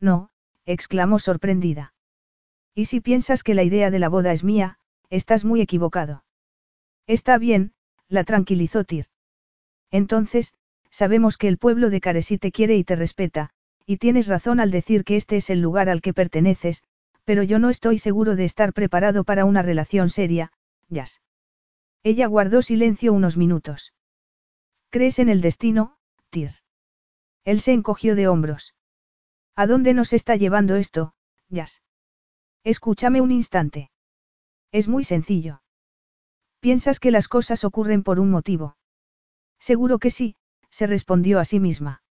No, exclamó sorprendida. Y si piensas que la idea de la boda es mía, estás muy equivocado. Está bien, la tranquilizó Tir. Entonces, sabemos que el pueblo de Caresi te quiere y te respeta, y tienes razón al decir que este es el lugar al que perteneces, pero yo no estoy seguro de estar preparado para una relación seria, Jazz. Ella guardó silencio unos minutos. ¿Crees en el destino, Tir? Él se encogió de hombros. ¿A dónde nos está llevando esto, Jazz? Escúchame un instante. Es muy sencillo. ¿Piensas que las cosas ocurren por un motivo? Seguro que sí, se respondió a sí misma.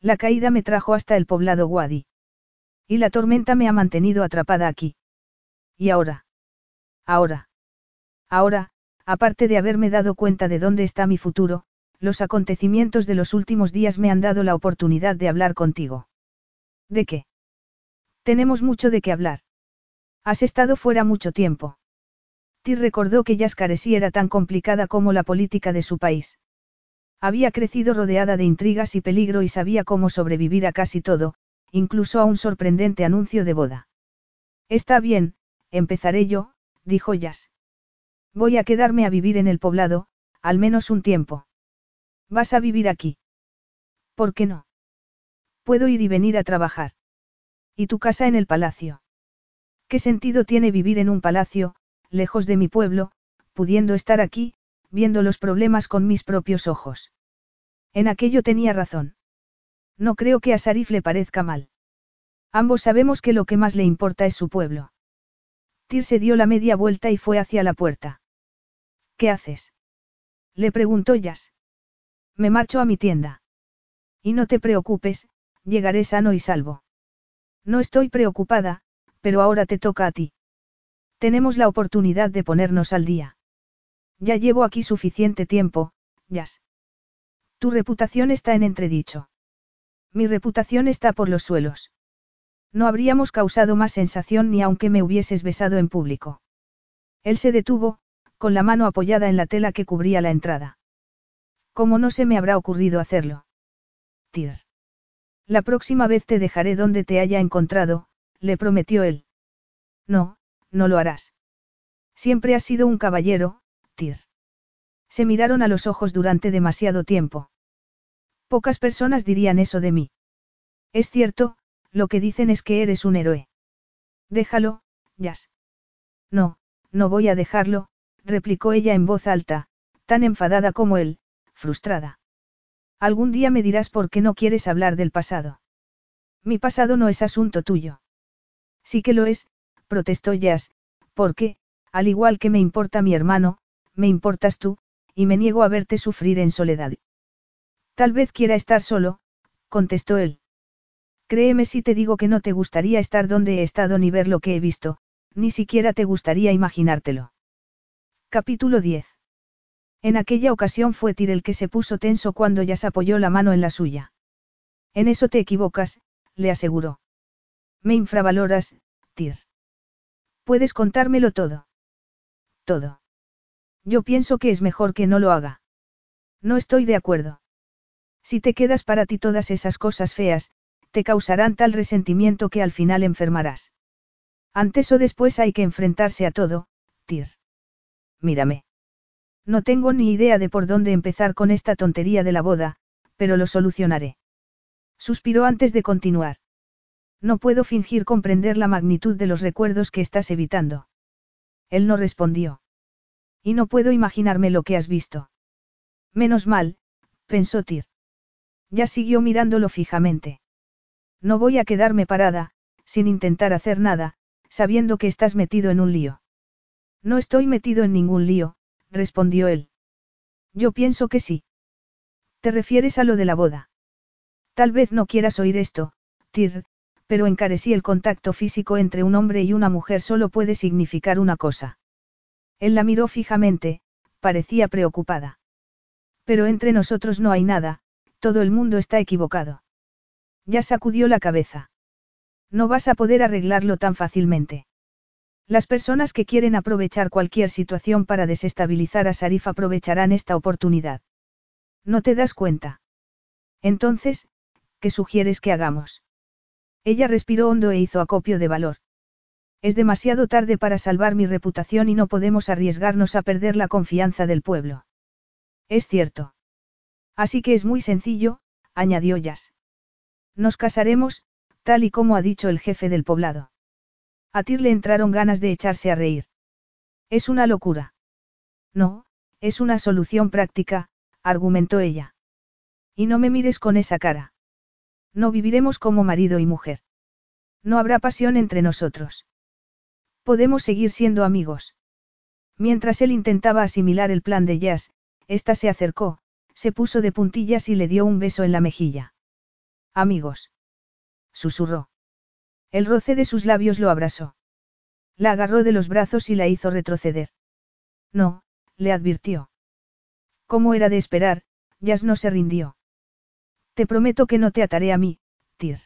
La caída me trajo hasta el poblado Wadi. Y la tormenta me ha mantenido atrapada aquí. ¿Y ahora? Ahora. Ahora, aparte de haberme dado cuenta de dónde está mi futuro, los acontecimientos de los últimos días me han dado la oportunidad de hablar contigo. ¿De qué? Tenemos mucho de qué hablar. Has estado fuera mucho tiempo. Ti recordó que Yascaresi era tan complicada como la política de su país. Había crecido rodeada de intrigas y peligro y sabía cómo sobrevivir a casi todo, incluso a un sorprendente anuncio de boda. Está bien, empezaré yo, dijo Jazz. Voy a quedarme a vivir en el poblado, al menos un tiempo. ¿Vas a vivir aquí? ¿Por qué no? Puedo ir y venir a trabajar. ¿Y tu casa en el palacio? ¿Qué sentido tiene vivir en un palacio, lejos de mi pueblo, pudiendo estar aquí, viendo los problemas con mis propios ojos? En aquello tenía razón. No creo que a Sarif le parezca mal. Ambos sabemos que lo que más le importa es su pueblo. Tyr se dio la media vuelta y fue hacia la puerta. ¿Qué haces? Le preguntó Jazz. Me marcho a mi tienda. Y no te preocupes, llegaré sano y salvo. No estoy preocupada, pero ahora te toca a ti. Tenemos la oportunidad de ponernos al día. Ya llevo aquí suficiente tiempo, Jazz. Tu reputación está en entredicho. Mi reputación está por los suelos. No habríamos causado más sensación ni aunque me hubieses besado en público. Él se detuvo, con la mano apoyada en la tela que cubría la entrada. ¿Cómo no se me habrá ocurrido hacerlo? Tir. La próxima vez te dejaré donde te haya encontrado, le prometió él. No, no lo harás. Siempre has sido un caballero, Tir. Se miraron a los ojos durante demasiado tiempo. Pocas personas dirían eso de mí. Es cierto, lo que dicen es que eres un héroe. Déjalo, Jazz. No, no voy a dejarlo, replicó ella en voz alta, tan enfadada como él, frustrada. Algún día me dirás por qué no quieres hablar del pasado. Mi pasado no es asunto tuyo. Sí que lo es, protestó Jazz, porque, al igual que me importa mi hermano, me importas tú, y me niego a verte sufrir en soledad. Tal vez quiera estar solo, contestó él. Créeme si te digo que no te gustaría estar donde he estado ni ver lo que he visto, ni siquiera te gustaría imaginártelo. Capítulo 10. En aquella ocasión fue Tir el que se puso tenso cuando ya se apoyó la mano en la suya. En eso te equivocas, le aseguró. Me infravaloras, Tir. Puedes contármelo todo. Todo. Yo pienso que es mejor que no lo haga. No estoy de acuerdo. Si te quedas para ti todas esas cosas feas, te causarán tal resentimiento que al final enfermarás. Antes o después hay que enfrentarse a todo, Tir. Mírame. No tengo ni idea de por dónde empezar con esta tontería de la boda, pero lo solucionaré. Suspiró antes de continuar. No puedo fingir comprender la magnitud de los recuerdos que estás evitando. Él no respondió. Y no puedo imaginarme lo que has visto. Menos mal, pensó Tir. Ya siguió mirándolo fijamente. No voy a quedarme parada, sin intentar hacer nada, sabiendo que estás metido en un lío. No estoy metido en ningún lío, respondió él. Yo pienso que sí. ¿Te refieres a lo de la boda? Tal vez no quieras oír esto, Tir, pero encarecí el contacto físico entre un hombre y una mujer solo puede significar una cosa. Él la miró fijamente, parecía preocupada. Pero entre nosotros no hay nada, todo el mundo está equivocado. Ya sacudió la cabeza. No vas a poder arreglarlo tan fácilmente. Las personas que quieren aprovechar cualquier situación para desestabilizar a Sarif aprovecharán esta oportunidad. ¿No te das cuenta? Entonces, ¿qué sugieres que hagamos? Ella respiró hondo e hizo acopio de valor. Es demasiado tarde para salvar mi reputación y no podemos arriesgarnos a perder la confianza del pueblo. Es cierto. Así que es muy sencillo, añadió Jazz. Nos casaremos, tal y como ha dicho el jefe del poblado. A Tir le entraron ganas de echarse a reír. Es una locura. No, es una solución práctica, argumentó ella. Y no me mires con esa cara. No viviremos como marido y mujer. No habrá pasión entre nosotros. Podemos seguir siendo amigos. Mientras él intentaba asimilar el plan de Jazz, ésta se acercó, se puso de puntillas y le dio un beso en la mejilla. Amigos. Susurró. El roce de sus labios lo abrazó. La agarró de los brazos y la hizo retroceder. No, le advirtió. Como era de esperar, Jazz no se rindió. Te prometo que no te ataré a mí, Tir.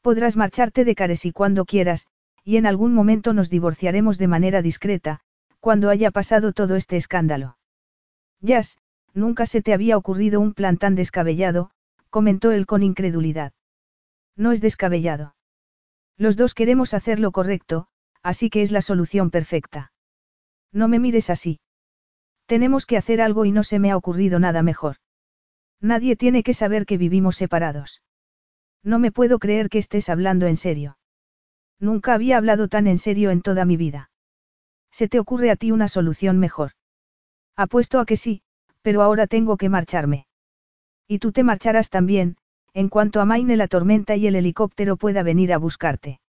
Podrás marcharte de Caresi cuando quieras, y en algún momento nos divorciaremos de manera discreta, cuando haya pasado todo este escándalo. Jazz, nunca se te había ocurrido un plan tan descabellado, comentó él con incredulidad. No es descabellado. Los dos queremos hacer lo correcto, así que es la solución perfecta. No me mires así. Tenemos que hacer algo y no se me ha ocurrido nada mejor. Nadie tiene que saber que vivimos separados. No me puedo creer que estés hablando en serio. Nunca había hablado tan en serio en toda mi vida. ¿Se te ocurre a ti una solución mejor? Apuesto a que sí, pero ahora tengo que marcharme. Y tú te marcharás también, en cuanto a Maine la tormenta y el helicóptero pueda venir a buscarte.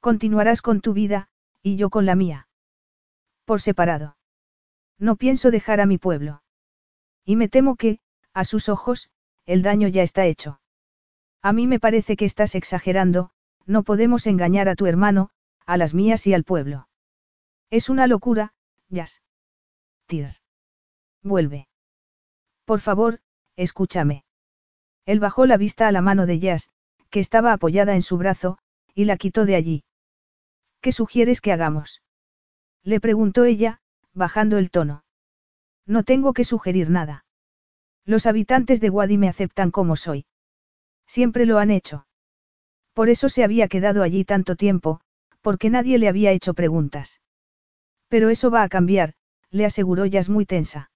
Continuarás con tu vida, y yo con la mía. Por separado. No pienso dejar a mi pueblo. Y me temo que, a sus ojos, el daño ya está hecho. A mí me parece que estás exagerando, no podemos engañar a tu hermano, a las mías y al pueblo. Es una locura, Jazz. Tir. Vuelve. Por favor, escúchame. Él bajó la vista a la mano de Jazz, que estaba apoyada en su brazo, y la quitó de allí. ¿Qué sugieres que hagamos? Le preguntó ella, bajando el tono. No tengo que sugerir nada. Los habitantes de Wadi me aceptan como soy. Siempre lo han hecho. Por eso se había quedado allí tanto tiempo, porque nadie le había hecho preguntas. Pero eso va a cambiar, le aseguró Jazz muy tensa.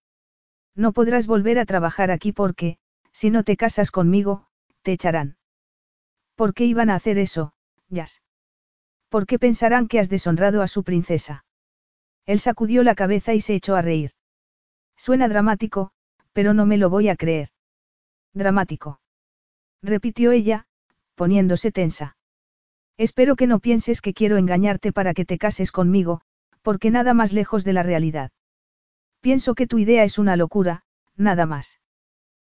No podrás volver a trabajar aquí porque, si no te casas conmigo, te echarán. ¿Por qué iban a hacer eso, Jazz? ¿Por qué pensarán que has deshonrado a su princesa? Él sacudió la cabeza y se echó a reír. Suena dramático, pero no me lo voy a creer. Dramático. Repitió ella, poniéndose tensa. Espero que no pienses que quiero engañarte para que te cases conmigo, porque nada más lejos de la realidad. Pienso que tu idea es una locura, nada más.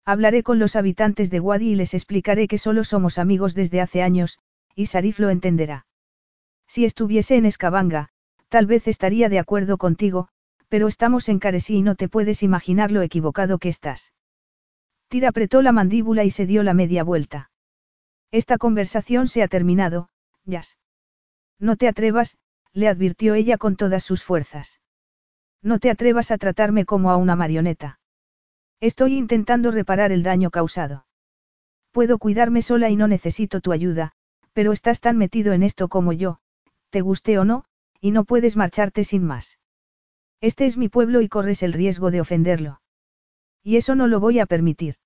Hablaré con los habitantes de Wadi y les explicaré que solo somos amigos desde hace años, y Sarif lo entenderá. Si estuviese en Escabanga, tal vez estaría de acuerdo contigo, pero estamos en Caresí y no te puedes imaginar lo equivocado que estás. Tira apretó la mandíbula y se dio la media vuelta. Esta conversación se ha terminado, Jazz. No te atrevas, le advirtió ella con todas sus fuerzas. No te atrevas a tratarme como a una marioneta. Estoy intentando reparar el daño causado. Puedo cuidarme sola y no necesito tu ayuda, pero estás tan metido en esto como yo, te guste o no, y no puedes marcharte sin más. Este es mi pueblo y corres el riesgo de ofenderlo. Y eso no lo voy a permitir.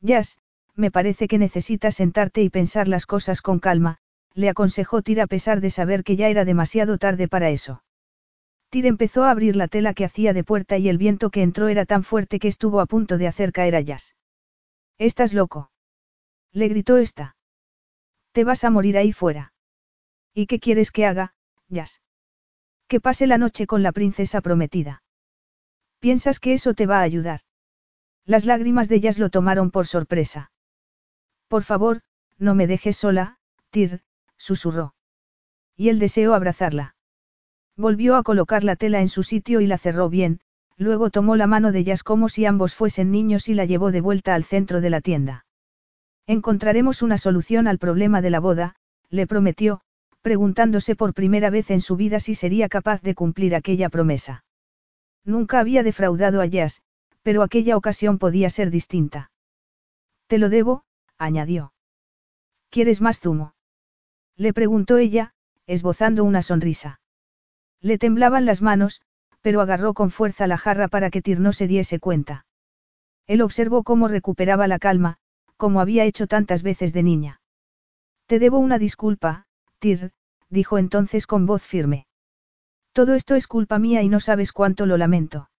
Jazz, me parece que necesitas sentarte y pensar las cosas con calma, le aconsejó Tir a pesar de saber que ya era demasiado tarde para eso. Tir empezó a abrir la tela que hacía de puerta y el viento que entró era tan fuerte que estuvo a punto de hacer caer a Jazz. ¿Estás loco? Le gritó esta. Te vas a morir ahí fuera. ¿Y qué quieres que haga, Jazz? Que pase la noche con la princesa prometida. ¿Piensas que eso te va a ayudar? Las lágrimas de Jazz lo tomaron por sorpresa. Por favor, no me dejes sola, Tir, susurró. Y él deseó abrazarla. Volvió a colocar la tela en su sitio y la cerró bien, luego tomó la mano de Jazz como si ambos fuesen niños y la llevó de vuelta al centro de la tienda. Encontraremos una solución al problema de la boda, le prometió, preguntándose por primera vez en su vida si sería capaz de cumplir aquella promesa. Nunca había defraudado a Jazz, pero aquella ocasión podía ser distinta. Te lo debo, añadió. ¿Quieres más zumo? Le preguntó ella, esbozando una sonrisa. Le temblaban las manos, pero agarró con fuerza la jarra para que Tir no se diese cuenta. Él observó cómo recuperaba la calma, como había hecho tantas veces de niña. Te debo una disculpa, Tir, dijo entonces con voz firme. Todo esto es culpa mía y no sabes cuánto lo lamento.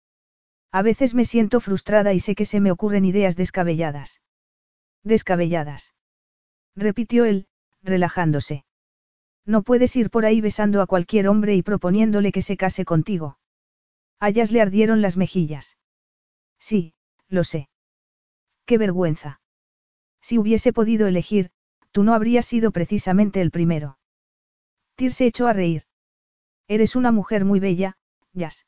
A veces me siento frustrada y sé que se me ocurren ideas descabelladas. Descabelladas. Repitió él, relajándose. No puedes ir por ahí besando a cualquier hombre y proponiéndole que se case contigo. A le ardieron las mejillas. Sí, lo sé. Qué vergüenza. Si hubiese podido elegir, tú no habrías sido precisamente el primero. Tyr se echó a reír. Eres una mujer muy bella, Jazz.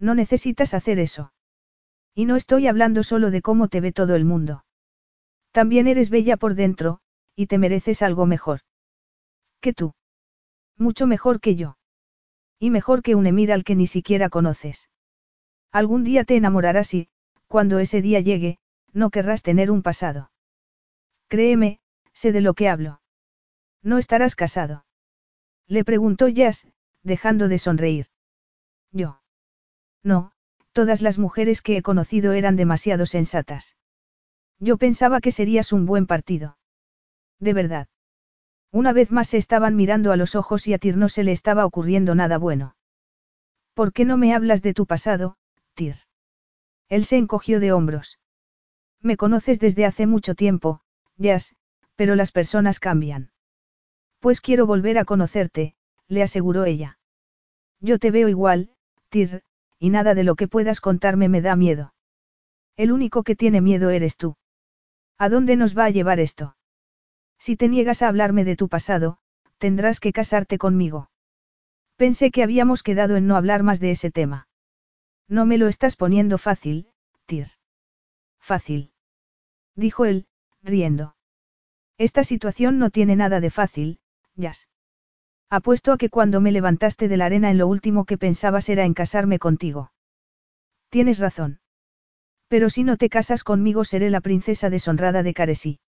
No necesitas hacer eso. Y no estoy hablando solo de cómo te ve todo el mundo. También eres bella por dentro, y te mereces algo mejor. Que tú. Mucho mejor que yo. Y mejor que un emir al que ni siquiera conoces. Algún día te enamorarás y, cuando ese día llegue, no querrás tener un pasado. Créeme, sé de lo que hablo. No estarás casado. Le preguntó Jazz, dejando de sonreír. Yo. No, todas las mujeres que he conocido eran demasiado sensatas. Yo pensaba que serías un buen partido. De verdad. Una vez más se estaban mirando a los ojos y a Tyr no se le estaba ocurriendo nada bueno. ¿Por qué no me hablas de tu pasado, Tyr? Él se encogió de hombros. Me conoces desde hace mucho tiempo, Jazz, pero las personas cambian. Pues quiero volver a conocerte, le aseguró ella. Yo te veo igual, Tyr, y nada de lo que puedas contarme me da miedo. El único que tiene miedo eres tú. ¿A dónde nos va a llevar esto? Si te niegas a hablarme de tu pasado, tendrás que casarte conmigo. Pensé que habíamos quedado en no hablar más de ese tema. No me lo estás poniendo fácil, Tir. Fácil. Dijo él, riendo. Esta situación no tiene nada de fácil, Jazz. Apuesto a que cuando me levantaste de la arena en lo último que pensabas era en casarme contigo. Tienes razón. Pero si no te casas conmigo seré la princesa deshonrada de Caresí.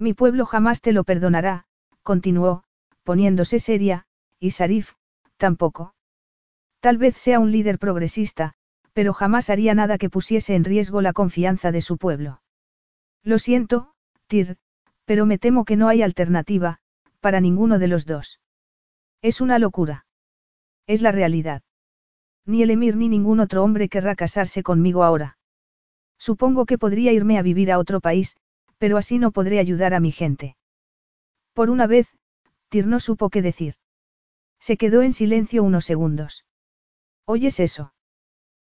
Mi pueblo jamás te lo perdonará, continuó, poniéndose seria, y Sarif, tampoco. Tal vez sea un líder progresista, pero jamás haría nada que pusiese en riesgo la confianza de su pueblo. Lo siento, Tir, pero me temo que no hay alternativa, para ninguno de los dos. Es una locura. Es la realidad. Ni el emir ni ningún otro hombre querrá casarse conmigo ahora. Supongo que podría irme a vivir a otro país, pero así no podré ayudar a mi gente. Por una vez, Tyr no supo qué decir. Se quedó en silencio unos segundos. ¿Oyes eso?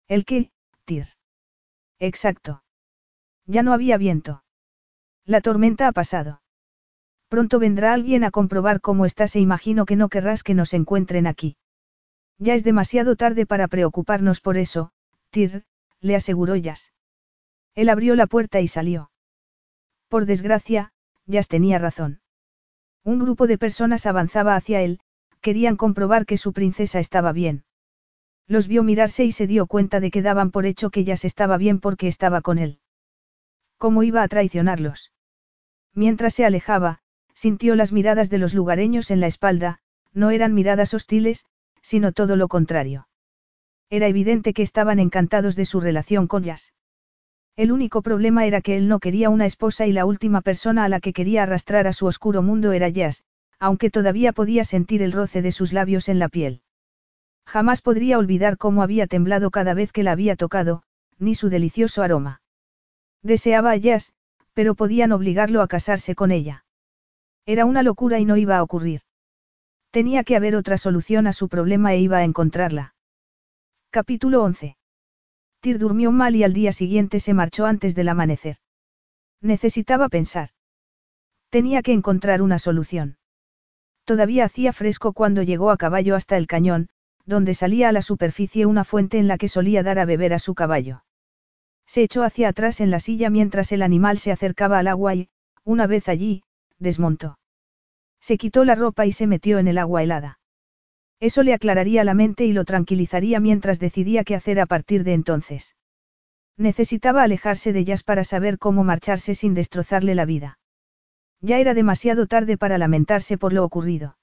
¿El qué, Tyr? Exacto. Ya no había viento. La tormenta ha pasado. Pronto vendrá alguien a comprobar cómo estás e imagino que no querrás que nos encuentren aquí. Ya es demasiado tarde para preocuparnos por eso, Tir, le aseguró Jazz. Él abrió la puerta y salió. Por desgracia, Jazz tenía razón. Un grupo de personas avanzaba hacia él, querían comprobar que su princesa estaba bien. Los vio mirarse y se dio cuenta de que daban por hecho que Jazz estaba bien porque estaba con él. ¿Cómo iba a traicionarlos? Mientras se alejaba, sintió las miradas de los lugareños en la espalda, no eran miradas hostiles, sino todo lo contrario. Era evidente que estaban encantados de su relación con Jazz. El único problema era que él no quería una esposa y la última persona a la que quería arrastrar a su oscuro mundo era Jazz, aunque todavía podía sentir el roce de sus labios en la piel. Jamás podría olvidar cómo había temblado cada vez que la había tocado, ni su delicioso aroma. Deseaba a Jazz, pero podían obligarlo a casarse con ella. Era una locura y no iba a ocurrir. Tenía que haber otra solución a su problema e iba a encontrarla. Capítulo 11. Tyr durmió mal y al día siguiente se marchó antes del amanecer. Necesitaba pensar. Tenía que encontrar una solución. Todavía hacía fresco cuando llegó a caballo hasta el cañón, donde salía a la superficie una fuente en la que solía dar a beber a su caballo. Se echó hacia atrás en la silla mientras el animal se acercaba al agua y, una vez allí, desmontó. Se quitó la ropa y se metió en el agua helada. Eso le aclararía la mente y lo tranquilizaría mientras decidía qué hacer a partir de entonces. Necesitaba alejarse de ellas para saber cómo marcharse sin destrozarle la vida. Ya era demasiado tarde para lamentarse por lo ocurrido.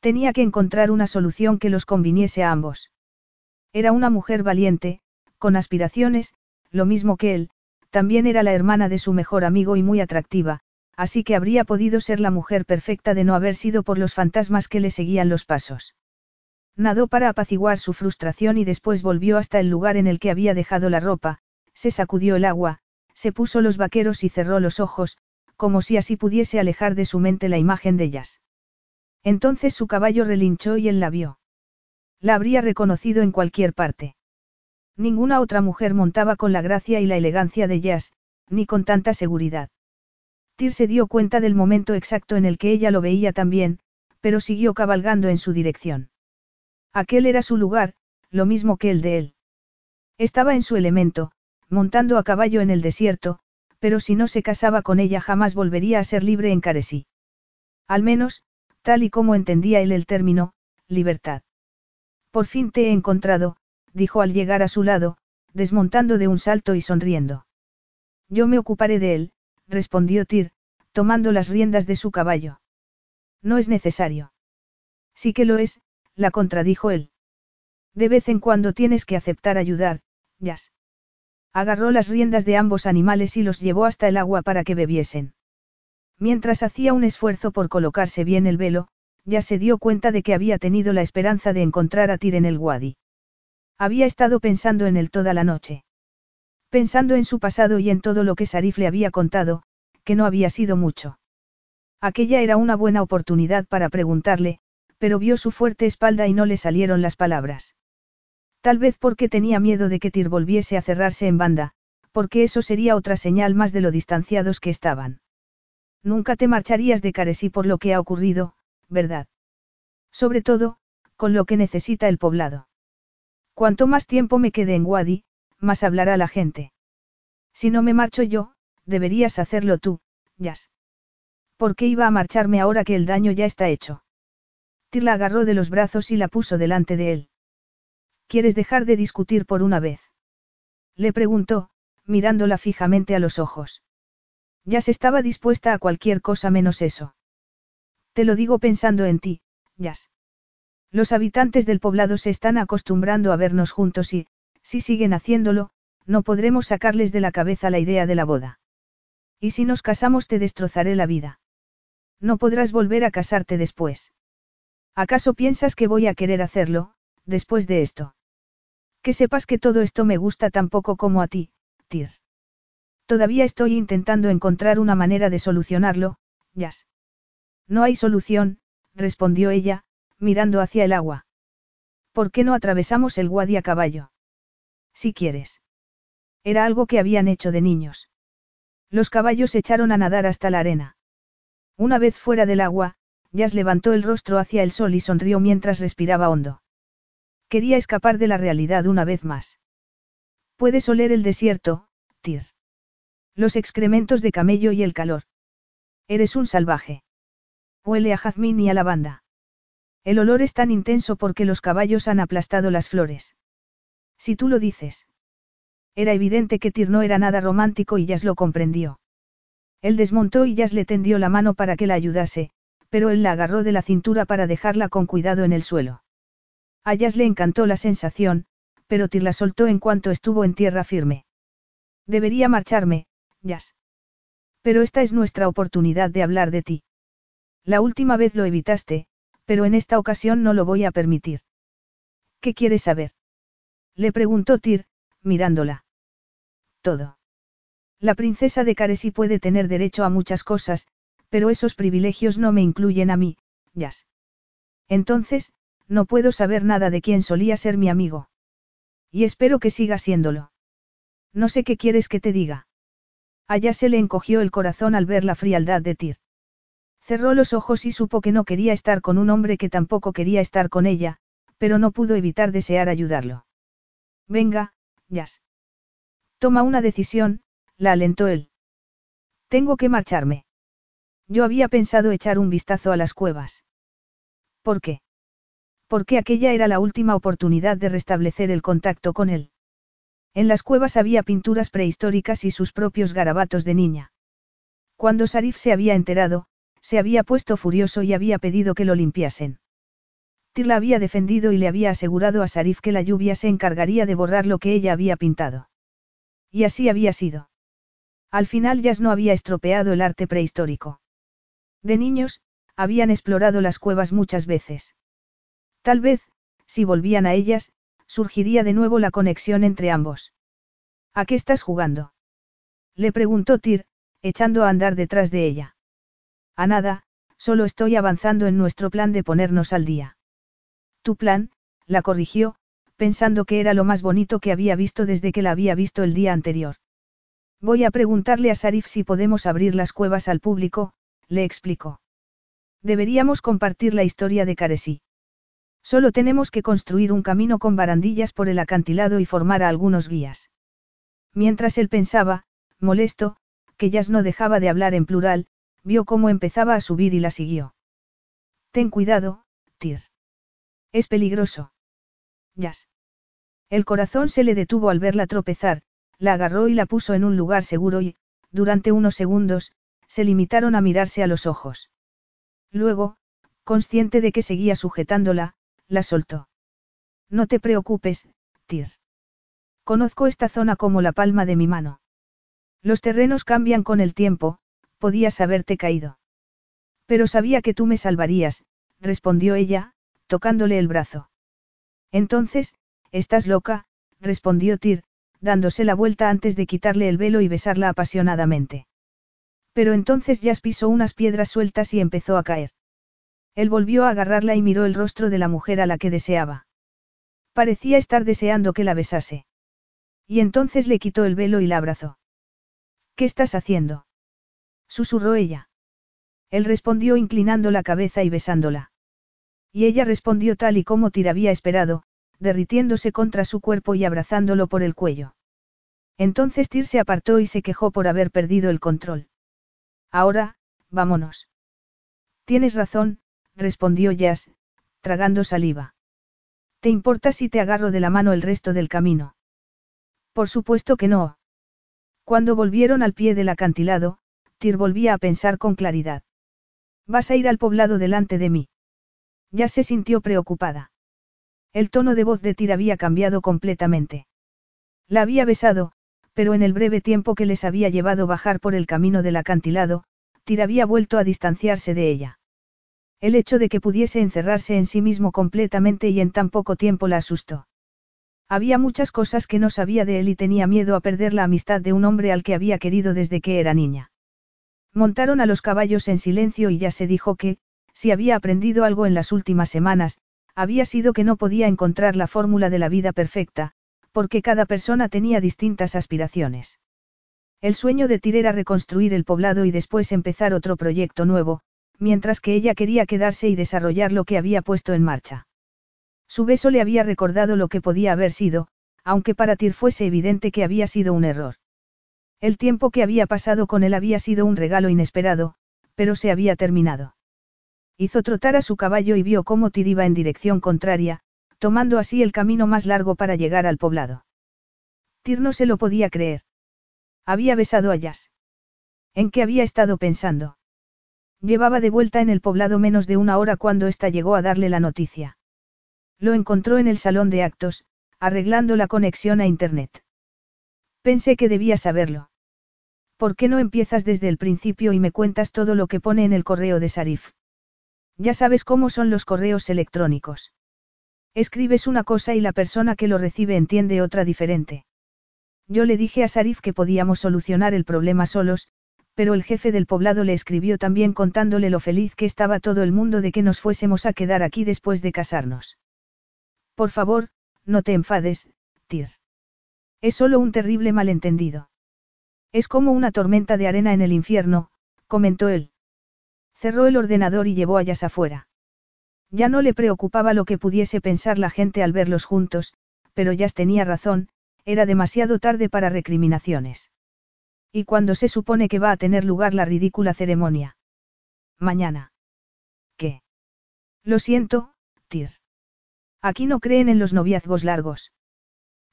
Tenía que encontrar una solución que los conviniese a ambos. Era una mujer valiente, con aspiraciones, lo mismo que él, también era la hermana de su mejor amigo y muy atractiva, así que habría podido ser la mujer perfecta de no haber sido por los fantasmas que le seguían los pasos. Nadó para apaciguar su frustración y después volvió hasta el lugar en el que había dejado la ropa, se sacudió el agua, se puso los vaqueros y cerró los ojos, como si así pudiese alejar de su mente la imagen de ellas. Entonces su caballo relinchó y él la vio. La habría reconocido en cualquier parte. Ninguna otra mujer montaba con la gracia y la elegancia de Jazz, ni con tanta seguridad. Tyr se dio cuenta del momento exacto en el que ella lo veía también, pero siguió cabalgando en su dirección. Aquel era su lugar, lo mismo que el de él. Estaba en su elemento, montando a caballo en el desierto, pero si no se casaba con ella jamás volvería a ser libre en Caresí. Al menos, tal y como entendía él el término, libertad. Por fin te he encontrado, dijo al llegar a su lado, desmontando de un salto y sonriendo. Yo me ocuparé de él, respondió Tyr, tomando las riendas de su caballo. No es necesario. Sí que lo es, la contradijo él. De vez en cuando tienes que aceptar ayudar, Jazz. Agarró las riendas de ambos animales y los llevó hasta el agua para que bebiesen. Mientras hacía un esfuerzo por colocarse bien el velo, ya se dio cuenta de que había tenido la esperanza de encontrar a Tyr en el Wadi. Había estado pensando en él toda la noche. Pensando en su pasado y en todo lo que Sarif le había contado, que no había sido mucho. Aquella era una buena oportunidad para preguntarle, pero vio su fuerte espalda y no le salieron las palabras. Tal vez porque tenía miedo de que Tir volviese a cerrarse en banda, porque eso sería otra señal más de lo distanciados que estaban. Nunca te marcharías de Caresí por lo que ha ocurrido, ¿verdad? Sobre todo, con lo que necesita el poblado. Cuanto más tiempo me quede en Wadi, más hablará la gente. Si no me marcho yo, deberías hacerlo tú, Jazz. ¿Por qué iba a marcharme ahora que el daño ya está hecho? Tir la agarró de los brazos y la puso delante de él. ¿Quieres dejar de discutir por una vez? Le preguntó, mirándola fijamente a los ojos. Jazz estaba dispuesta a cualquier cosa menos eso. Te lo digo pensando en ti, Jazz. Los habitantes del poblado se están acostumbrando a vernos juntos y, si siguen haciéndolo, no podremos sacarles de la cabeza la idea de la boda. Y si nos casamos te destrozaré la vida. No podrás volver a casarte después. ¿Acaso piensas que voy a querer hacerlo, después de esto? Que sepas que todo esto me gusta tan poco como a ti, Tir. Todavía estoy intentando encontrar una manera de solucionarlo, Jazz. No hay solución, respondió ella, mirando hacia el agua. ¿Por qué no atravesamos el Wadi a caballo? Si quieres. Era algo que habían hecho de niños. Los caballos echaron a nadar hasta la arena. Una vez fuera del agua, Jazz levantó el rostro hacia el sol y sonrió mientras respiraba hondo. Quería escapar de la realidad una vez más. Puedes oler el desierto, Tyr. Los excrementos de camello y el calor. Eres un salvaje. Huele a jazmín y a lavanda. El olor es tan intenso porque los caballos han aplastado las flores. Si tú lo dices. Era evidente que Tyr no era nada romántico y Jazz lo comprendió. Él desmontó y Jazz le tendió la mano para que la ayudase, pero él la agarró de la cintura para dejarla con cuidado en el suelo. A Jazz le encantó la sensación, pero Tyr la soltó en cuanto estuvo en tierra firme. Debería marcharme, Jazz. Pero esta es nuestra oportunidad de hablar de ti. La última vez lo evitaste, pero en esta ocasión no lo voy a permitir. ¿Qué quieres saber? Le preguntó Tyr, mirándola. Todo. La princesa de Caresi puede tener derecho a muchas cosas, pero esos privilegios no me incluyen a mí, Jazz. Entonces, no puedo saber nada de quién solía ser mi amigo. Y espero que siga siéndolo. No sé qué quieres que te diga. Allá se le encogió el corazón al ver la frialdad de Tyr. Cerró los ojos y supo que no quería estar con un hombre que tampoco quería estar con ella, pero no pudo evitar desear ayudarlo. Venga, Jazz. Toma una decisión, la alentó él. Tengo que marcharme. Yo había pensado echar un vistazo a las cuevas. ¿Por qué? Porque aquella era la última oportunidad de restablecer el contacto con él. En las cuevas había pinturas prehistóricas y sus propios garabatos de niña. Cuando Sarif se había enterado, se había puesto furioso y había pedido que lo limpiasen. Tir la había defendido y le había asegurado a Sarif que la lluvia se encargaría de borrar lo que ella había pintado. Y así había sido. Al final Jazz no había estropeado el arte prehistórico. De niños, habían explorado las cuevas muchas veces. Tal vez, si volvían a ellas, surgiría de nuevo la conexión entre ambos. ¿A qué estás jugando? Le preguntó Tyr, echando a andar detrás de ella. A nada, solo estoy avanzando en nuestro plan de ponernos al día. Tu plan, la corrigió, pensando que era lo más bonito que había visto desde que la había visto el día anterior. Voy a preguntarle a Sarif si podemos abrir las cuevas al público, le explicó. Deberíamos compartir la historia de Caresi. Solo tenemos que construir un camino con barandillas por el acantilado y formar a algunos guías. Mientras él pensaba, molesto, que Jazz no dejaba de hablar en plural, vio cómo empezaba a subir y la siguió. Ten cuidado, Tyr. Es peligroso. Jazz. El corazón se le detuvo al verla tropezar, la agarró y la puso en un lugar seguro y, durante unos segundos, se limitaron a mirarse a los ojos. Luego, consciente de que seguía sujetándola, la soltó. No te preocupes, Tyr. Conozco esta zona como la palma de mi mano. Los terrenos cambian con el tiempo, podías haberte caído. Pero sabía que tú me salvarías, respondió ella, tocándole el brazo. Entonces, estás loca, respondió Tyr, dándose la vuelta antes de quitarle el velo y besarla apasionadamente. Pero entonces Jazz pisó unas piedras sueltas y empezó a caer. Él volvió a agarrarla y miró el rostro de la mujer a la que deseaba. Parecía estar deseando que la besase. Y entonces le quitó el velo y la abrazó. ¿Qué estás haciendo? susurró ella. Él respondió inclinando la cabeza y besándola. Y ella respondió tal y como Tir había esperado, derritiéndose contra su cuerpo y abrazándolo por el cuello. Entonces Tir se apartó y se quejó por haber perdido el control. Ahora, vámonos. Tienes razón, respondió Jazz, tragando saliva. ¿Te importa si te agarro de la mano el resto del camino? Por supuesto que no. Cuando volvieron al pie del acantilado, Tyr volvía a pensar con claridad. Vas a ir al poblado delante de mí. Ya se sintió preocupada. El tono de voz de Tyr había cambiado completamente. La había besado, pero en el breve tiempo que les había llevado bajar por el camino del acantilado, Tyr había vuelto a distanciarse de ella. El hecho de que pudiese encerrarse en sí mismo completamente y en tan poco tiempo la asustó. Había muchas cosas que no sabía de él y tenía miedo a perder la amistad de un hombre al que había querido desde que era niña. Montaron a los caballos en silencio y ya se dijo que, si había aprendido algo en las últimas semanas, había sido que no podía encontrar la fórmula de la vida perfecta, porque cada persona tenía distintas aspiraciones. El sueño de Tir era reconstruir el poblado y después empezar otro proyecto nuevo, mientras que ella quería quedarse y desarrollar lo que había puesto en marcha. Su beso le había recordado lo que podía haber sido, aunque para Tir fuese evidente que había sido un error. El tiempo que había pasado con él había sido un regalo inesperado, pero se había terminado. Hizo trotar a su caballo y vio cómo Tir iba en dirección contraria, tomando así el camino más largo para llegar al poblado. Tir no se lo podía creer. Había besado a Jazz. ¿En qué había estado pensando? Llevaba de vuelta en el poblado menos de una hora cuando ésta llegó a darle la noticia. Lo encontró en el salón de actos, arreglando la conexión a Internet. Pensé que debía saberlo. ¿Por qué no empiezas desde el principio y me cuentas todo lo que pone en el correo de Sarif? Ya sabes cómo son los correos electrónicos. Escribes una cosa y la persona que lo recibe entiende otra diferente. Yo le dije a Sarif que podíamos solucionar el problema solos, pero el jefe del poblado le escribió también contándole lo feliz que estaba todo el mundo de que nos fuésemos a quedar aquí después de casarnos. Por favor, no te enfades, Tir. Es solo un terrible malentendido. Es como una tormenta de arena en el infierno, comentó él. Cerró el ordenador y llevó a Yas afuera. Ya no le preocupaba lo que pudiese pensar la gente al verlos juntos, pero Yas tenía razón, era demasiado tarde para recriminaciones. ¿Y cuándo se supone que va a tener lugar la ridícula ceremonia? Mañana. ¿Qué? Lo siento, Tir. Aquí no creen en los noviazgos largos.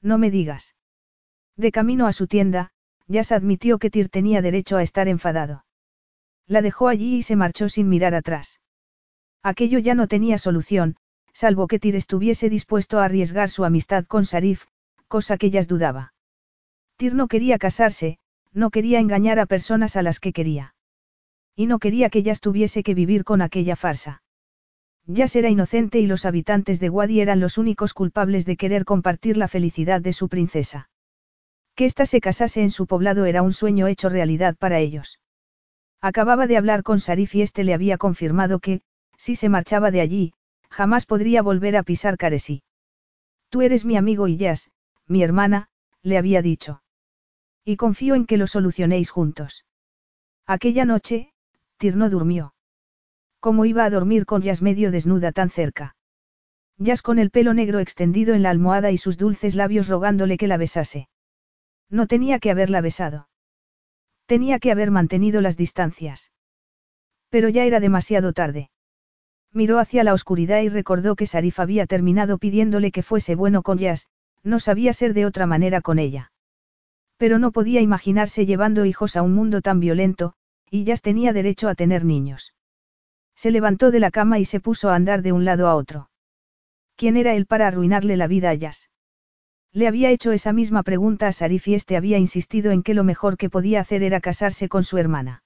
No me digas. De camino a su tienda, Jazz admitió que Tir tenía derecho a estar enfadado. La dejó allí y se marchó sin mirar atrás. Aquello ya no tenía solución, salvo que Tir estuviese dispuesto a arriesgar su amistad con Sarif, cosa que Jazz dudaba. Tir no quería casarse, no quería engañar a personas a las que quería. Y no quería que Jazz tuviese que vivir con aquella farsa. Jazz era inocente y los habitantes de Wadi eran los únicos culpables de querer compartir la felicidad de su princesa. Que ésta se casase en su poblado era un sueño hecho realidad para ellos. Acababa de hablar con Sarif y este le había confirmado que, si se marchaba de allí, jamás podría volver a pisar Caresí. Tú eres mi amigo y Jazz, mi hermana, le había dicho. Y confío en que lo solucionéis juntos. Aquella noche, Tirno durmió. ¿Cómo iba a dormir con Jazz medio desnuda tan cerca? Jazz con el pelo negro extendido en la almohada y sus dulces labios rogándole que la besase. No tenía que haberla besado. Tenía que haber mantenido las distancias. Pero ya era demasiado tarde. Miró hacia la oscuridad y recordó que Sarif había terminado pidiéndole que fuese bueno con Jazz, no sabía ser de otra manera con ella. Pero no podía imaginarse llevando hijos a un mundo tan violento, y ya tenía derecho a tener niños. Se levantó de la cama y se puso a andar de un lado a otro. ¿Quién era él para arruinarle la vida a Jazz? Le había hecho esa misma pregunta a Sarif y este había insistido en que lo mejor que podía hacer era casarse con su hermana.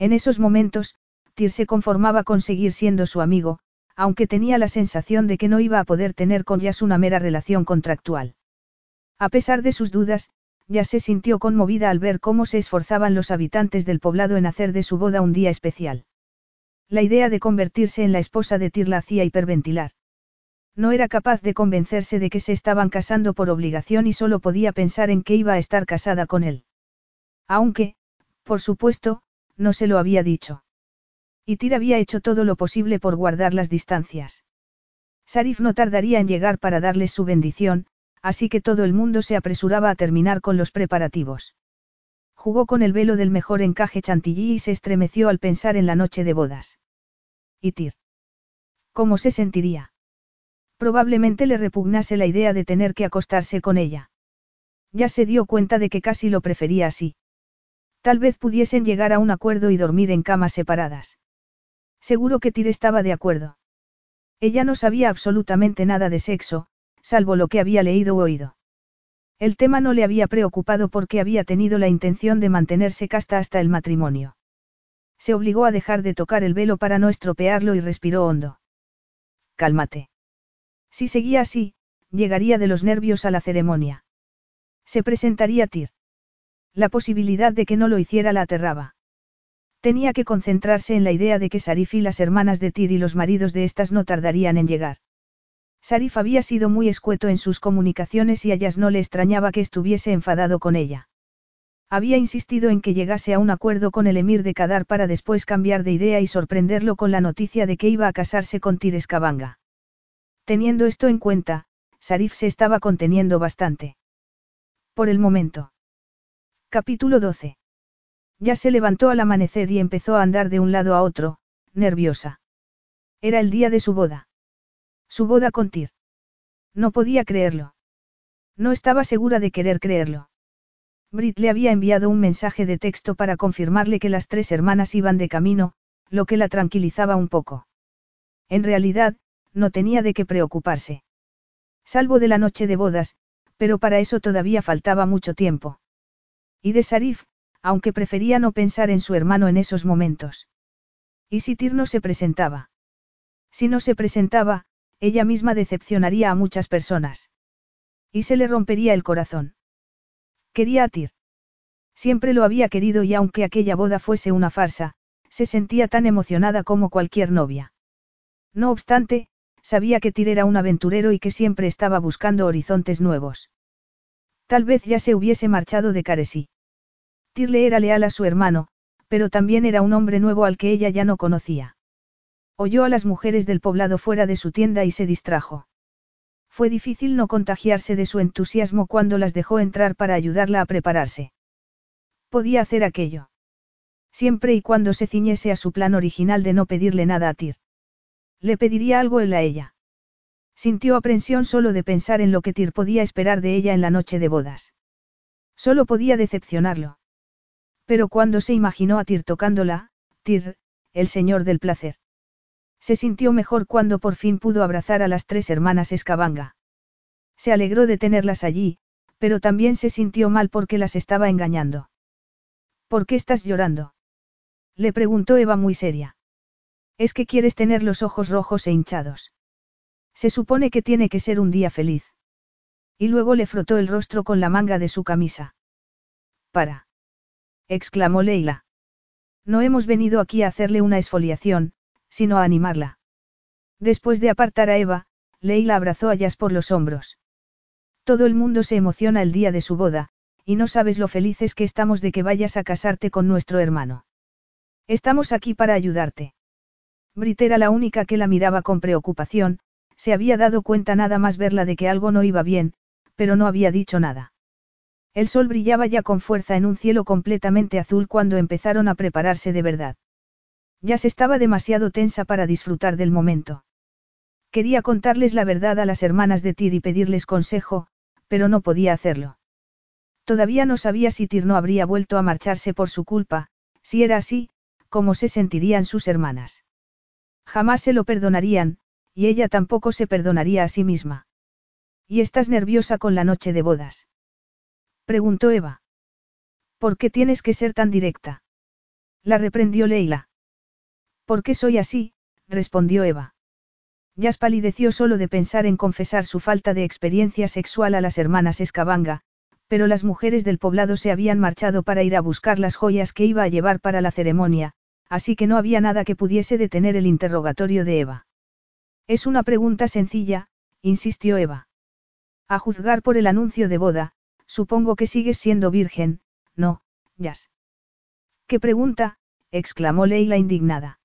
En esos momentos, Tyr se conformaba con seguir siendo su amigo, aunque tenía la sensación de que no iba a poder tener con Jazz una mera relación contractual. A pesar de sus dudas, ya se sintió conmovida al ver cómo se esforzaban los habitantes del poblado en hacer de su boda un día especial. La idea de convertirse en la esposa de Tir la hacía hiperventilar. No era capaz de convencerse de que se estaban casando por obligación y solo podía pensar en que iba a estar casada con él. Aunque, por supuesto, no se lo había dicho. Y Tir había hecho todo lo posible por guardar las distancias. Sarif no tardaría en llegar para darles su bendición, así que todo el mundo se apresuraba a terminar con los preparativos. Jugó con el velo del mejor encaje chantilly y se estremeció al pensar en la noche de bodas. ¿Y Tir? ¿Cómo se sentiría? Probablemente le repugnase la idea de tener que acostarse con ella. Ya se dio cuenta de que casi lo prefería así. Tal vez pudiesen llegar a un acuerdo y dormir en camas separadas. Seguro que Tir estaba de acuerdo. Ella no sabía absolutamente nada de sexo, salvo lo que había leído o oído. El tema no le había preocupado porque había tenido la intención de mantenerse casta hasta el matrimonio. Se obligó a dejar de tocar el velo para no estropearlo y respiró hondo. Cálmate. Si seguía así, llegaría de los nervios a la ceremonia. Se presentaría Tir. La posibilidad de que no lo hiciera la aterraba. Tenía que concentrarse en la idea de que Sarif y las hermanas de Tir y los maridos de estas no tardarían en llegar. Sarif había sido muy escueto en sus comunicaciones y a Yas no le extrañaba que estuviese enfadado con ella. Había insistido en que llegase a un acuerdo con el emir de Kadar para después cambiar de idea y sorprenderlo con la noticia de que iba a casarse con Tires Kabanga. Teniendo esto en cuenta, Sarif se estaba conteniendo bastante. Por el momento. Capítulo 12. Ya se levantó al amanecer y empezó a andar de un lado a otro, nerviosa. Era el día de su boda. Su boda con Tir. No podía creerlo. No estaba segura de querer creerlo. Brit le había enviado un mensaje de texto para confirmarle que las tres hermanas iban de camino, lo que la tranquilizaba un poco. En realidad, no tenía de qué preocuparse. Salvo de la noche de bodas, pero para eso todavía faltaba mucho tiempo. Y de Sarif, aunque prefería no pensar en su hermano en esos momentos. ¿Y si Tir no se presentaba? Si no se presentaba, ella misma decepcionaría a muchas personas. Y se le rompería el corazón. Quería a Tir. Siempre lo había querido y aunque aquella boda fuese una farsa, se sentía tan emocionada como cualquier novia. No obstante, sabía que Tir era un aventurero y que siempre estaba buscando horizontes nuevos. Tal vez ya se hubiese marchado de Caresí. Tir le era leal a su hermano, pero también era un hombre nuevo al que ella ya no conocía. Oyó a las mujeres del poblado fuera de su tienda y se distrajo. Fue difícil no contagiarse de su entusiasmo cuando las dejó entrar para ayudarla a prepararse. Podía hacer aquello. Siempre y cuando se ciñese a su plan original de no pedirle nada a Tir. Le pediría algo él a ella. Sintió aprensión solo de pensar en lo que Tir podía esperar de ella en la noche de bodas. Solo podía decepcionarlo. Pero cuando se imaginó a Tir tocándola, Tir, el señor del placer. Se sintió mejor cuando por fin pudo abrazar a las tres hermanas Escabanga. Se alegró de tenerlas allí, pero también se sintió mal porque las estaba engañando. ¿Por qué estás llorando? Le preguntó Eva muy seria. Es que quieres tener los ojos rojos e hinchados. Se supone que tiene que ser un día feliz. Y luego le frotó el rostro con la manga de su camisa. Para. Exclamó Leila. No hemos venido aquí a hacerle una esfoliación, sino a animarla. Después de apartar a Eva, Leila abrazó a Jazz por los hombros. Todo el mundo se emociona el día de su boda, y no sabes lo felices que estamos de que vayas a casarte con nuestro hermano. Estamos aquí para ayudarte. Brit era la única que la miraba con preocupación, se había dado cuenta nada más verla de que algo no iba bien, pero no había dicho nada. El sol brillaba ya con fuerza en un cielo completamente azul cuando empezaron a prepararse de verdad. Ya se estaba demasiado tensa para disfrutar del momento. Quería contarles la verdad a las hermanas de Tyr y pedirles consejo, pero no podía hacerlo. Todavía no sabía si Tyr no habría vuelto a marcharse por su culpa, si era así, cómo se sentirían sus hermanas. Jamás se lo perdonarían, y ella tampoco se perdonaría a sí misma. ¿Y estás nerviosa con la noche de bodas? Preguntó Eva. ¿Por qué tienes que ser tan directa? La reprendió Leila. ¿Por qué soy así? respondió Eva. Yas palideció solo de pensar en confesar su falta de experiencia sexual a las hermanas Escabanga, pero las mujeres del poblado se habían marchado para ir a buscar las joyas que iba a llevar para la ceremonia, así que no había nada que pudiese detener el interrogatorio de Eva. Es una pregunta sencilla, insistió Eva. A juzgar por el anuncio de boda, supongo que sigues siendo virgen, no, Yas. ¿Qué pregunta? exclamó Leila indignada.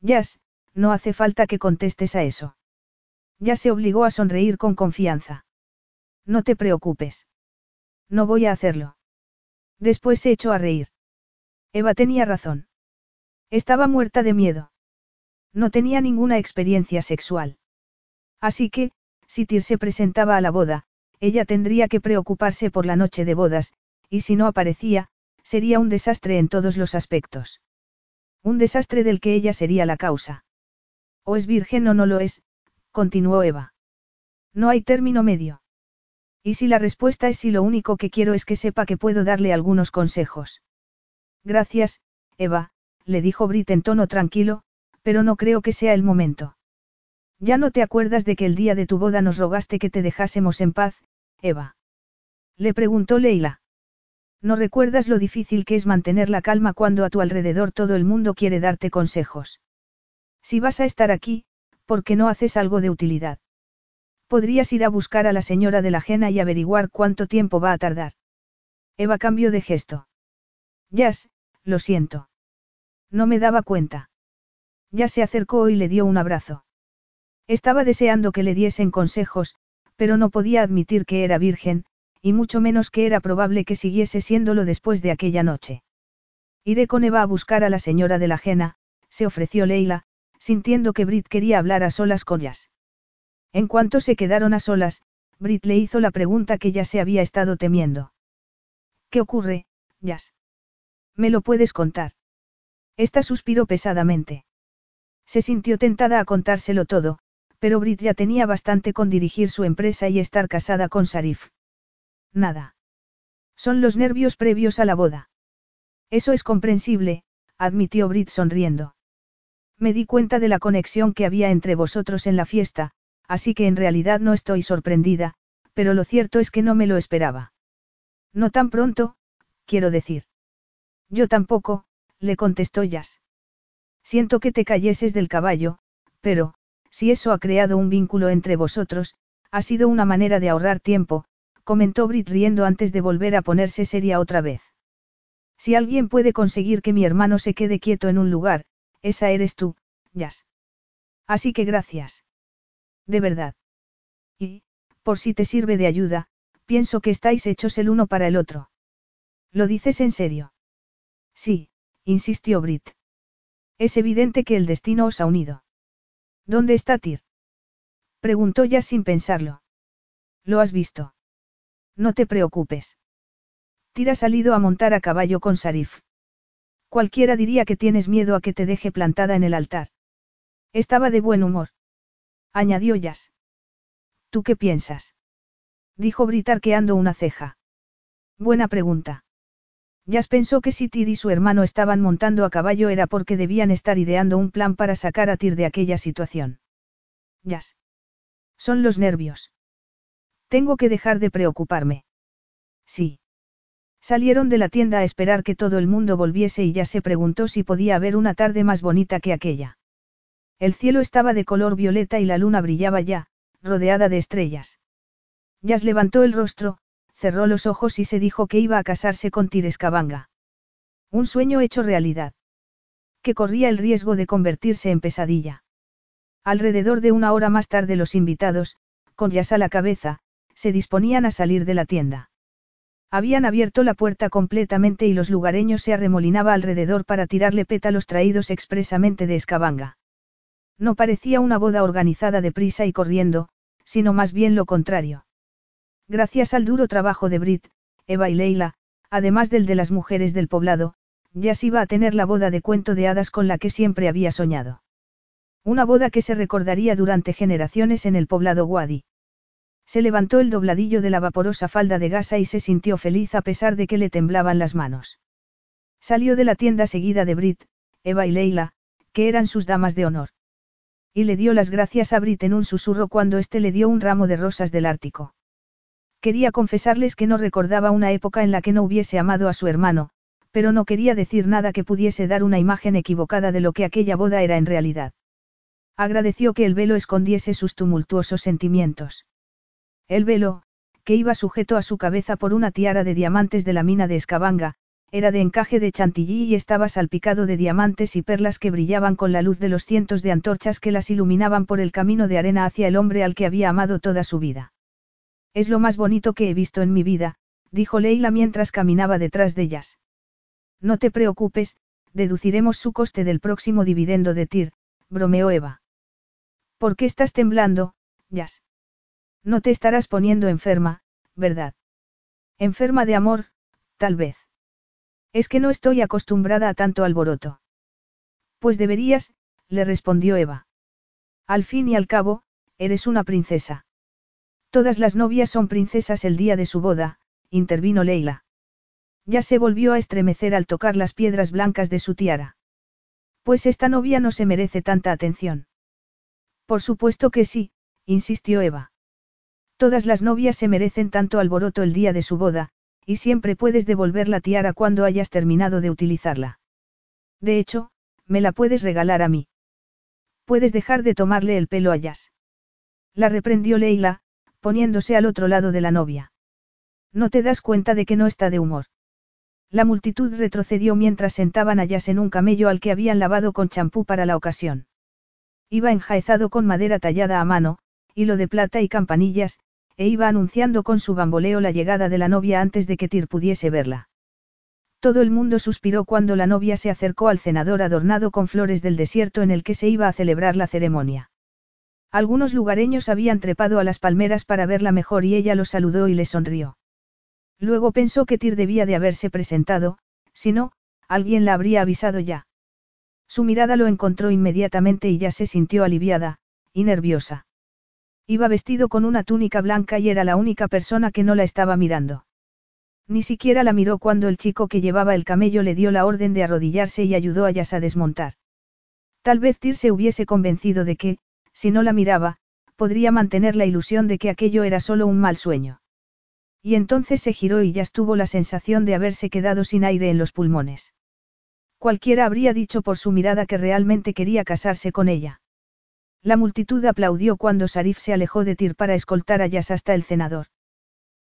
Jazz, no hace falta que contestes a eso. Ya se obligó a sonreír con confianza. No te preocupes. No voy a hacerlo. Después se echó a reír. Eva tenía razón. Estaba muerta de miedo. No tenía ninguna experiencia sexual. Así que, si Tyr se presentaba a la boda, ella tendría que preocuparse por la noche de bodas, y si no aparecía, sería un desastre en todos los aspectos. Un desastre del que ella sería la causa. O es virgen o no lo es, continuó Eva. No hay término medio. Y si la respuesta es sí, lo único que quiero es que sepa que puedo darle algunos consejos. Gracias, Eva, le dijo Brit en tono tranquilo, pero no creo que sea el momento. Ya no te acuerdas de que el día de tu boda nos rogaste que te dejásemos en paz, Eva. Le preguntó Leila. No recuerdas lo difícil que es mantener la calma cuando a tu alrededor todo el mundo quiere darte consejos. Si vas a estar aquí, ¿por qué no haces algo de utilidad? Podrías ir a buscar a la señora de la ajena y averiguar cuánto tiempo va a tardar. Eva cambió de gesto. Jazz, lo siento. No me daba cuenta. Ya se acercó y le dio un abrazo. Estaba deseando que le diesen consejos, pero no podía admitir que era virgen, y mucho menos que era probable que siguiese siéndolo después de aquella noche. Iré con Eva a buscar a la señora de la Jena, se ofreció Leila, sintiendo que Brit quería hablar a solas con Jazz. En cuanto se quedaron a solas, Brit le hizo la pregunta que ya se había estado temiendo. ¿Qué ocurre, Jazz? ¿Me lo puedes contar? Esta suspiró pesadamente. Se sintió tentada a contárselo todo, pero Brit ya tenía bastante con dirigir su empresa y estar casada con Sarif. Nada. Son los nervios previos a la boda. Eso es comprensible, admitió Brit sonriendo. Me di cuenta de la conexión que había entre vosotros en la fiesta, así que en realidad no estoy sorprendida, pero lo cierto es que no me lo esperaba. No tan pronto, quiero decir. Yo tampoco, le contestó Jazz. Siento que te cayeses del caballo, pero, si eso ha creado un vínculo entre vosotros, ha sido una manera de ahorrar tiempo, comentó Brit riendo antes de volver a ponerse seria otra vez. Si alguien puede conseguir que mi hermano se quede quieto en un lugar, esa eres tú, Jazz. Así que gracias. De verdad. Y, por si te sirve de ayuda, pienso que estáis hechos el uno para el otro. ¿Lo dices en serio? Sí, insistió Brit. Es evidente que el destino os ha unido. ¿Dónde está Tyr? Preguntó ya sin pensarlo. ¿Lo has visto? No te preocupes. Tyr ha salido a montar a caballo con Sarif. Cualquiera diría que tienes miedo a que te deje plantada en el altar. Estaba de buen humor. Añadió Jazz. ¿Tú qué piensas? Dijo Brit arqueando una ceja. Buena pregunta. Jazz pensó que si Tyr y su hermano estaban montando a caballo era porque debían estar ideando un plan para sacar a Tyr de aquella situación. Jazz. Son los nervios. Tengo que dejar de preocuparme. Sí. Salieron de la tienda a esperar que todo el mundo volviese y ya se preguntó si podía haber una tarde más bonita que aquella. El cielo estaba de color violeta y la luna brillaba ya, rodeada de estrellas. Jazz levantó el rostro, cerró los ojos y se dijo que iba a casarse con Tirescabanga. Un sueño hecho realidad. Que corría el riesgo de convertirse en pesadilla. Alrededor de una hora más tarde los invitados, con Yas a la cabeza, se disponían a salir de la tienda. Habían abierto la puerta completamente y los lugareños se arremolinaba alrededor para tirarle pétalos traídos expresamente de Escabanga. No parecía una boda organizada deprisa y corriendo, sino más bien lo contrario. Gracias al duro trabajo de Brit, Eva y Leila, además del de las mujeres del poblado, ya se iba a tener la boda de cuento de hadas con la que siempre había soñado. Una boda que se recordaría durante generaciones en el poblado Wadi. Se levantó el dobladillo de la vaporosa falda de gasa y se sintió feliz a pesar de que le temblaban las manos. Salió de la tienda seguida de Brit, Eva y Leila, que eran sus damas de honor. Y le dio las gracias a Brit en un susurro cuando éste le dio un ramo de rosas del Ártico. Quería confesarles que no recordaba una época en la que no hubiese amado a su hermano, pero no quería decir nada que pudiese dar una imagen equivocada de lo que aquella boda era en realidad. Agradeció que el velo escondiese sus tumultuosos sentimientos. El velo, que iba sujeto a su cabeza por una tiara de diamantes de la mina de Escabanga, era de encaje de chantilly y estaba salpicado de diamantes y perlas que brillaban con la luz de los cientos de antorchas que las iluminaban por el camino de arena hacia el hombre al que había amado toda su vida. Es lo más bonito que he visto en mi vida, dijo Leila mientras caminaba detrás de ellas. No te preocupes, deduciremos su coste del próximo dividendo de TIR, bromeó Eva. ¿Por qué estás temblando, Jazz? No te estarás poniendo enferma, ¿verdad? Enferma de amor, tal vez. Es que no estoy acostumbrada a tanto alboroto. Pues deberías, le respondió Eva. Al fin y al cabo, eres una princesa. Todas las novias son princesas el día de su boda, intervino Leila. Ya se volvió a estremecer al tocar las piedras blancas de su tiara. Pues esta novia no se merece tanta atención. Por supuesto que sí, insistió Eva. Todas las novias se merecen tanto alboroto el día de su boda, y siempre puedes devolver la tiara cuando hayas terminado de utilizarla. De hecho, me la puedes regalar a mí. Puedes dejar de tomarle el pelo a Jazz. La reprendió Leila, poniéndose al otro lado de la novia. No te das cuenta de que no está de humor. La multitud retrocedió mientras sentaban a Jazz en un camello al que habían lavado con champú para la ocasión. Iba enjaezado con madera tallada a mano, hilo de plata y campanillas, e iba anunciando con su bamboleo la llegada de la novia antes de que Tir pudiese verla. Todo el mundo suspiró cuando la novia se acercó al cenador adornado con flores del desierto en el que se iba a celebrar la ceremonia. Algunos lugareños habían trepado a las palmeras para verla mejor y ella los saludó y le sonrió. Luego pensó que Tir debía de haberse presentado, si no, alguien la habría avisado ya. Su mirada lo encontró inmediatamente y ya se sintió aliviada, y nerviosa. Iba vestido con una túnica blanca y era la única persona que no la estaba mirando. Ni siquiera la miró cuando el chico que llevaba el camello le dio la orden de arrodillarse y ayudó a Yas a desmontar. Tal vez Tir se hubiese convencido de que, si no la miraba, podría mantener la ilusión de que aquello era solo un mal sueño. Y entonces se giró y ya tuvo la sensación de haberse quedado sin aire en los pulmones. Cualquiera habría dicho por su mirada que realmente quería casarse con ella. La multitud aplaudió cuando Sarif se alejó de Tir para escoltar a Yas hasta el cenador.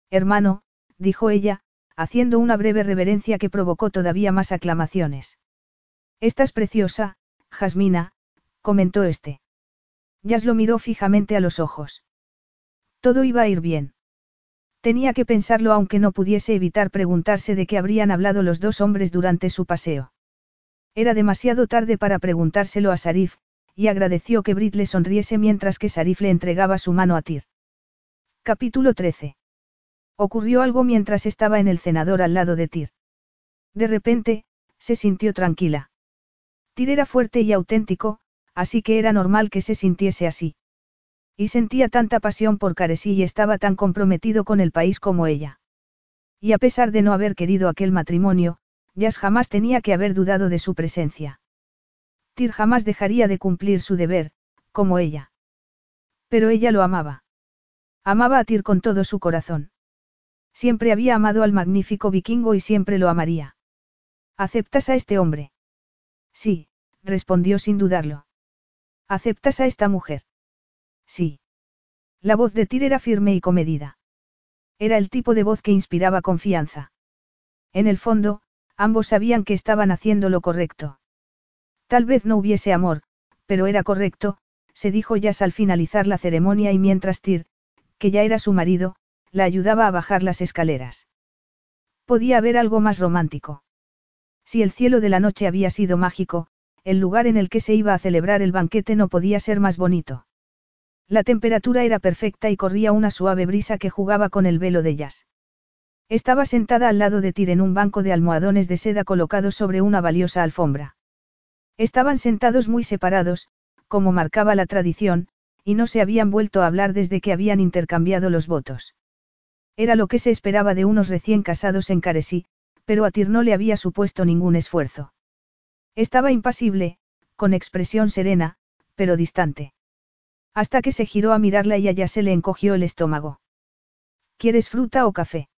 Hermano, dijo ella, haciendo una breve reverencia que provocó todavía más aclamaciones. Estás preciosa, Jasmina, comentó este. Yas lo miró fijamente a los ojos. Todo iba a ir bien. Tenía que pensarlo aunque no pudiese evitar preguntarse de qué habrían hablado los dos hombres durante su paseo. Era demasiado tarde para preguntárselo a Sarif, y agradeció que Brit le sonriese mientras que Sarif le entregaba su mano a Tir. Capítulo 13. Ocurrió algo mientras estaba en el cenador al lado de Tir. De repente, se sintió tranquila. Tir era fuerte y auténtico, así que era normal que se sintiese así. Y sentía tanta pasión por Caresí y estaba tan comprometido con el país como ella. Y a pesar de no haber querido aquel matrimonio, Jazz jamás tenía que haber dudado de su presencia. Tir jamás dejaría de cumplir su deber, como ella. Pero ella lo amaba. Amaba a Tir con todo su corazón. Siempre había amado al magnífico vikingo y siempre lo amaría. ¿Aceptas a este hombre? Sí, respondió sin dudarlo. ¿Aceptas a esta mujer? Sí. La voz de Tyr era firme y comedida. Era el tipo de voz que inspiraba confianza. En el fondo, ambos sabían que estaban haciendo lo correcto. Tal vez no hubiese amor, pero era correcto, se dijo Jazz al finalizar la ceremonia y mientras Tyr, que ya era su marido, la ayudaba a bajar las escaleras. Podía haber algo más romántico. Si el cielo de la noche había sido mágico, el lugar en el que se iba a celebrar el banquete no podía ser más bonito. La temperatura era perfecta y corría una suave brisa que jugaba con el velo de ellas. Estaba sentada al lado de Tir en un banco de almohadones de seda colocados sobre una valiosa alfombra. Estaban sentados muy separados, como marcaba la tradición, y no se habían vuelto a hablar desde que habían intercambiado los votos. Era lo que se esperaba de unos recién casados en Caresí, pero a Tir no le había supuesto ningún esfuerzo. Estaba impasible, con expresión serena, pero distante. Hasta que se giró a mirarla y allá se le encogió el estómago. ¿Quieres fruta o café?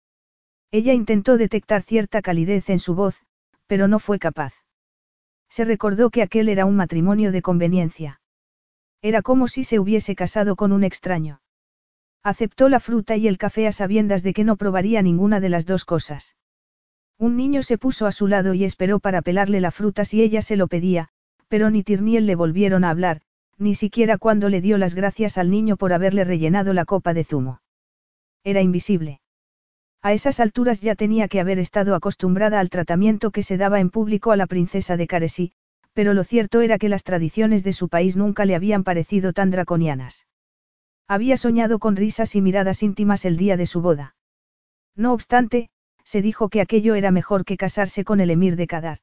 Ella intentó detectar cierta calidez en su voz, pero no fue capaz. Se recordó que aquel era un matrimonio de conveniencia. Era como si se hubiese casado con un extraño. Aceptó la fruta y el café a sabiendas de que no probaría ninguna de las dos cosas. Un niño se puso a su lado y esperó para pelarle la fruta si ella se lo pedía, pero ni Tirniel le volvieron a hablar, ni siquiera cuando le dio las gracias al niño por haberle rellenado la copa de zumo. Era invisible. A esas alturas ya tenía que haber estado acostumbrada al tratamiento que se daba en público a la princesa de Caresí, pero lo cierto era que las tradiciones de su país nunca le habían parecido tan draconianas. Había soñado con risas y miradas íntimas el día de su boda. No obstante, se dijo que aquello era mejor que casarse con el emir de Kadar.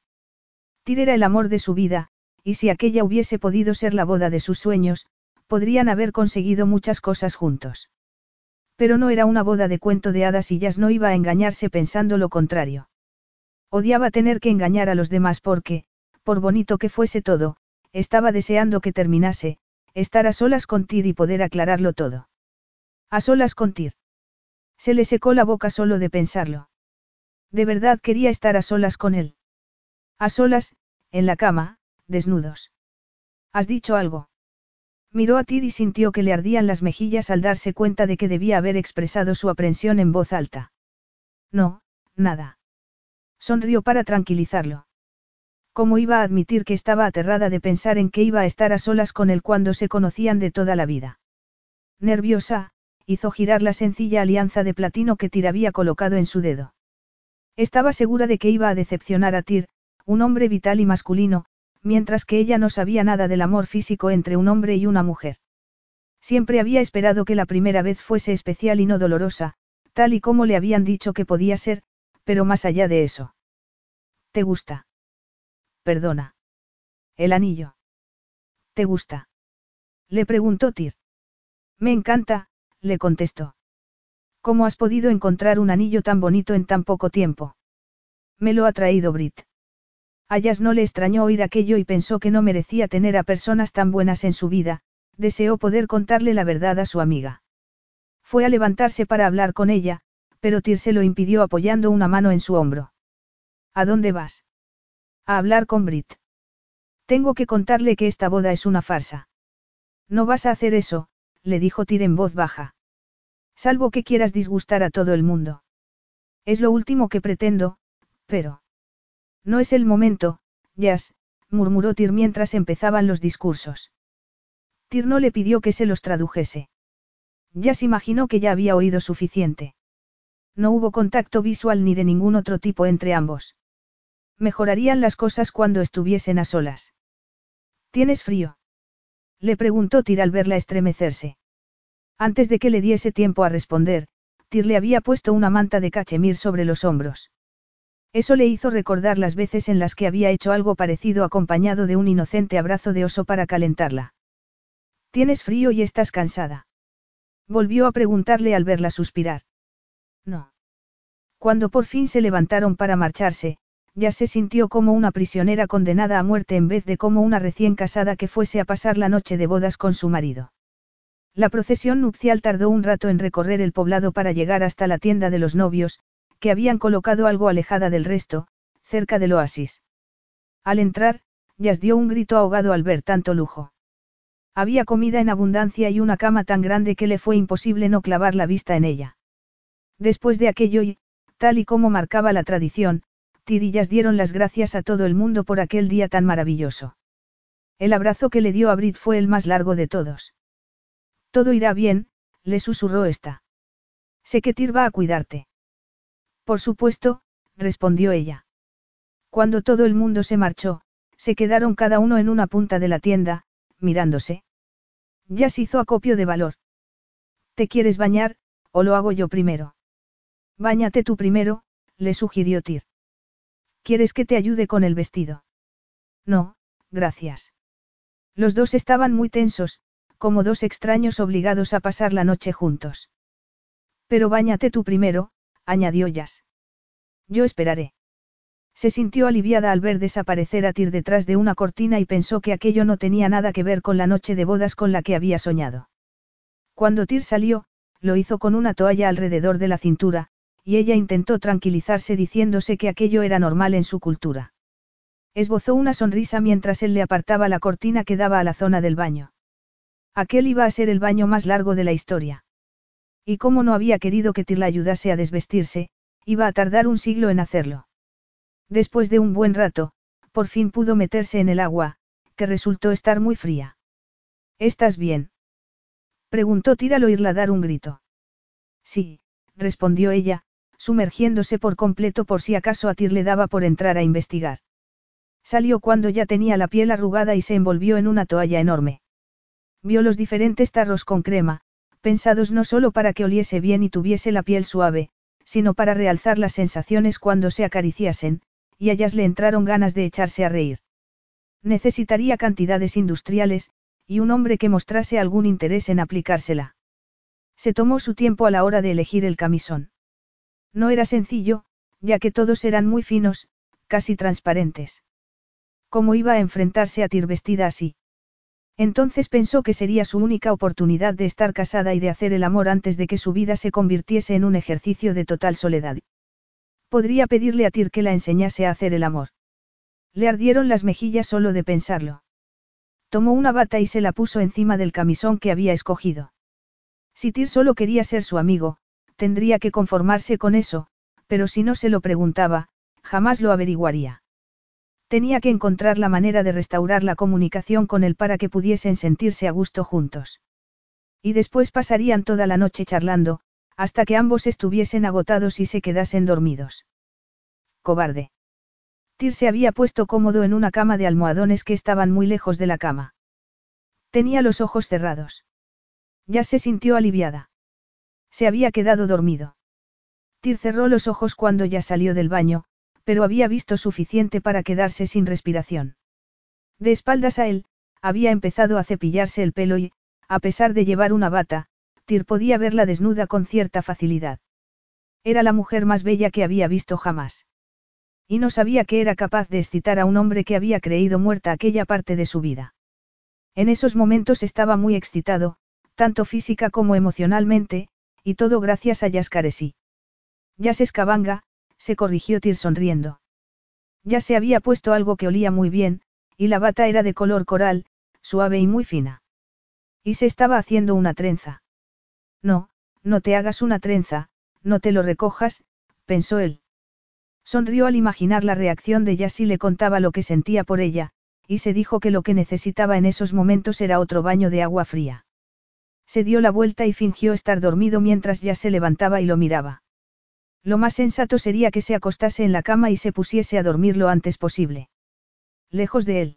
Tir era el amor de su vida, y si aquella hubiese podido ser la boda de sus sueños, podrían haber conseguido muchas cosas juntos. Pero no era una boda de cuento de hadas y Jazz no iba a engañarse pensando lo contrario. Odiaba tener que engañar a los demás porque, por bonito que fuese todo, estaba deseando que terminase, estar a solas con Tir y poder aclararlo todo. A solas con Tir. Se le secó la boca solo de pensarlo. De verdad quería estar a solas con él. A solas, en la cama, desnudos. ¿Has dicho algo? Miró a Tir y sintió que le ardían las mejillas al darse cuenta de que debía haber expresado su aprensión en voz alta. No, nada. Sonrió para tranquilizarlo. ¿Cómo iba a admitir que estaba aterrada de pensar en que iba a estar a solas con él cuando se conocían de toda la vida? Nerviosa, hizo girar la sencilla alianza de platino que Tyr había colocado en su dedo. Estaba segura de que iba a decepcionar a Tyr, un hombre vital y masculino, mientras que ella no sabía nada del amor físico entre un hombre y una mujer. Siempre había esperado que la primera vez fuese especial y no dolorosa, tal y como le habían dicho que podía ser, pero más allá de eso. ¿Te gusta? Perdona. El anillo. ¿Te gusta? Le preguntó Tyr. Me encanta, le contestó. ¿Cómo has podido encontrar un anillo tan bonito en tan poco tiempo? Me lo ha traído Brit. Ayas no le extrañó oír aquello y pensó que no merecía tener a personas tan buenas en su vida, deseó poder contarle la verdad a su amiga. Fue a levantarse para hablar con ella, pero Tyr se lo impidió apoyando una mano en su hombro. ¿A dónde vas? A hablar con Brit. Tengo que contarle que esta boda es una farsa. No vas a hacer eso, le dijo Tyr en voz baja. Salvo que quieras disgustar a todo el mundo. Es lo último que pretendo, pero... No es el momento, Jazz, murmuró Tyr mientras empezaban los discursos. Tyr no le pidió que se los tradujese. Jazz imaginó que ya había oído suficiente. No hubo contacto visual ni de ningún otro tipo entre ambos. Mejorarían las cosas cuando estuviesen a solas. ¿Tienes frío? Le preguntó Tyr al verla estremecerse. Antes de que le diese tiempo a responder, Tyr le había puesto una manta de cachemir sobre los hombros. Eso le hizo recordar las veces en las que había hecho algo parecido acompañado de un inocente abrazo de oso para calentarla. ¿Tienes frío y estás cansada? Volvió a preguntarle al verla suspirar. No. Cuando por fin se levantaron para marcharse, ya se sintió como una prisionera condenada a muerte en vez de como una recién casada que fuese a pasar la noche de bodas con su marido. La procesión nupcial tardó un rato en recorrer el poblado para llegar hasta la tienda de los novios, que habían colocado algo alejada del resto, cerca del oasis. Al entrar, Jazz dio un grito ahogado al ver tanto lujo. Había comida en abundancia y una cama tan grande que le fue imposible no clavar la vista en ella. Después de aquello y, tal y como marcaba la tradición, Tirillas dieron las gracias a todo el mundo por aquel día tan maravilloso. El abrazo que le dio a Brit fue el más largo de todos. Todo irá bien, le susurró esta. Sé que Tir va a cuidarte. Por supuesto, respondió ella. Cuando todo el mundo se marchó, se quedaron cada uno en una punta de la tienda, mirándose. Ya se hizo acopio de valor. ¿Te quieres bañar, o lo hago yo primero? Báñate tú primero, le sugirió Tir. ¿Quieres que te ayude con el vestido? No, gracias. Los dos estaban muy tensos, como dos extraños obligados a pasar la noche juntos. Pero báñate tú primero, añadió Jazz. Yo esperaré. Se sintió aliviada al ver desaparecer a Tir detrás de una cortina y pensó que aquello no tenía nada que ver con la noche de bodas con la que había soñado. Cuando Tir salió, lo hizo con una toalla alrededor de la cintura, y ella intentó tranquilizarse diciéndose que aquello era normal en su cultura. Esbozó una sonrisa mientras él le apartaba la cortina que daba a la zona del baño. Aquel iba a ser el baño más largo de la historia. Y como no había querido que Tir la ayudase a desvestirse, iba a tardar un siglo en hacerlo. Después de un buen rato, por fin pudo meterse en el agua, que resultó estar muy fría. ¿Estás bien? Preguntó Tir al oírla dar un grito. Sí, respondió ella, sumergiéndose por completo por si acaso a Tir le daba por entrar a investigar. Salió cuando ya tenía la piel arrugada y se envolvió en una toalla enorme. Vio los diferentes tarros con crema, pensados no solo para que oliese bien y tuviese la piel suave, sino para realzar las sensaciones cuando se acariciasen, y ellas le entraron ganas de echarse a reír. Necesitaría cantidades industriales, y un hombre que mostrase algún interés en aplicársela. Se tomó su tiempo a la hora de elegir el camisón. No era sencillo, ya que todos eran muy finos, casi transparentes. ¿Cómo iba a enfrentarse a Tir vestida así? Entonces pensó que sería su única oportunidad de estar casada y de hacer el amor antes de que su vida se convirtiese en un ejercicio de total soledad. Podría pedirle a Tir que la enseñase a hacer el amor. Le ardieron las mejillas solo de pensarlo. Tomó una bata y se la puso encima del camisón que había escogido. Si Tir solo quería ser su amigo, tendría que conformarse con eso, pero si no se lo preguntaba, jamás lo averiguaría. Tenía que encontrar la manera de restaurar la comunicación con él para que pudiesen sentirse a gusto juntos. Y después pasarían toda la noche charlando, hasta que ambos estuviesen agotados y se quedasen dormidos. Cobarde. Tyr se había puesto cómodo en una cama de almohadones que estaban muy lejos de la cama. Tenía los ojos cerrados. Ya se sintió aliviada. Se había quedado dormido. Tyr cerró los ojos cuando ya salió del baño, pero había visto suficiente para quedarse sin respiración. De espaldas a él, había empezado a cepillarse el pelo y, a pesar de llevar una bata, Tyr podía verla desnuda con cierta facilidad. Era la mujer más bella que había visto jamás. Y no sabía que era capaz de excitar a un hombre que había creído muerta aquella parte de su vida. En esos momentos estaba muy excitado, tanto física como emocionalmente, y todo gracias a Yascaresi. Yas Escabanga, se corrigió Tir sonriendo. Ya se había puesto algo que olía muy bien, y la bata era de color coral, suave y muy fina. Y se estaba haciendo una trenza. No, no te hagas una trenza, no te lo recojas, pensó él. Sonrió al imaginar la reacción de Yas y le contaba lo que sentía por ella, y se dijo que lo que necesitaba en esos momentos era otro baño de agua fría. Se dio la vuelta y fingió estar dormido mientras ya se levantaba y lo miraba. Lo más sensato sería que se acostase en la cama y se pusiese a dormir lo antes posible. Lejos de él.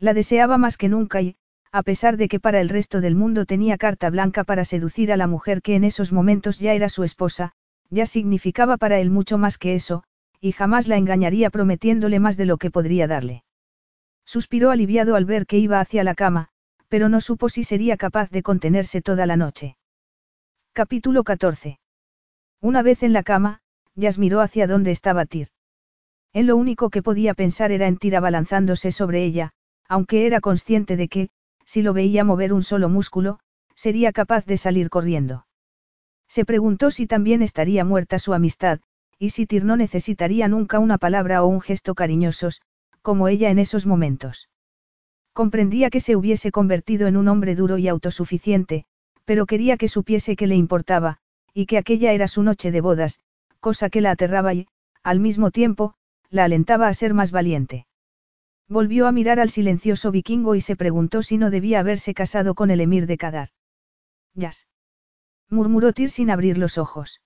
La deseaba más que nunca y, a pesar de que para el resto del mundo tenía carta blanca para seducir a la mujer que en esos momentos ya era su esposa, ya significaba para él mucho más que eso, y jamás la engañaría prometiéndole más de lo que podría darle. Suspiró aliviado al ver que iba hacia la cama, pero no supo si sería capaz de contenerse toda la noche. Capítulo 14. Una vez en la cama, Yas miró hacia donde estaba Tir. En lo único que podía pensar era en Tir abalanzándose sobre ella, aunque era consciente de que, si lo veía mover un solo músculo, sería capaz de salir corriendo. Se preguntó si también estaría muerta su amistad, y si Tir no necesitaría nunca una palabra o un gesto cariñosos, como ella en esos momentos. Comprendía que se hubiese convertido en un hombre duro y autosuficiente, pero quería que supiese que le importaba, y que aquella era su noche de bodas, cosa que la aterraba y, al mismo tiempo, la alentaba a ser más valiente. Volvió a mirar al silencioso vikingo y se preguntó si no debía haberse casado con el emir de Kadar. Yas. murmuró Tyr sin abrir los ojos.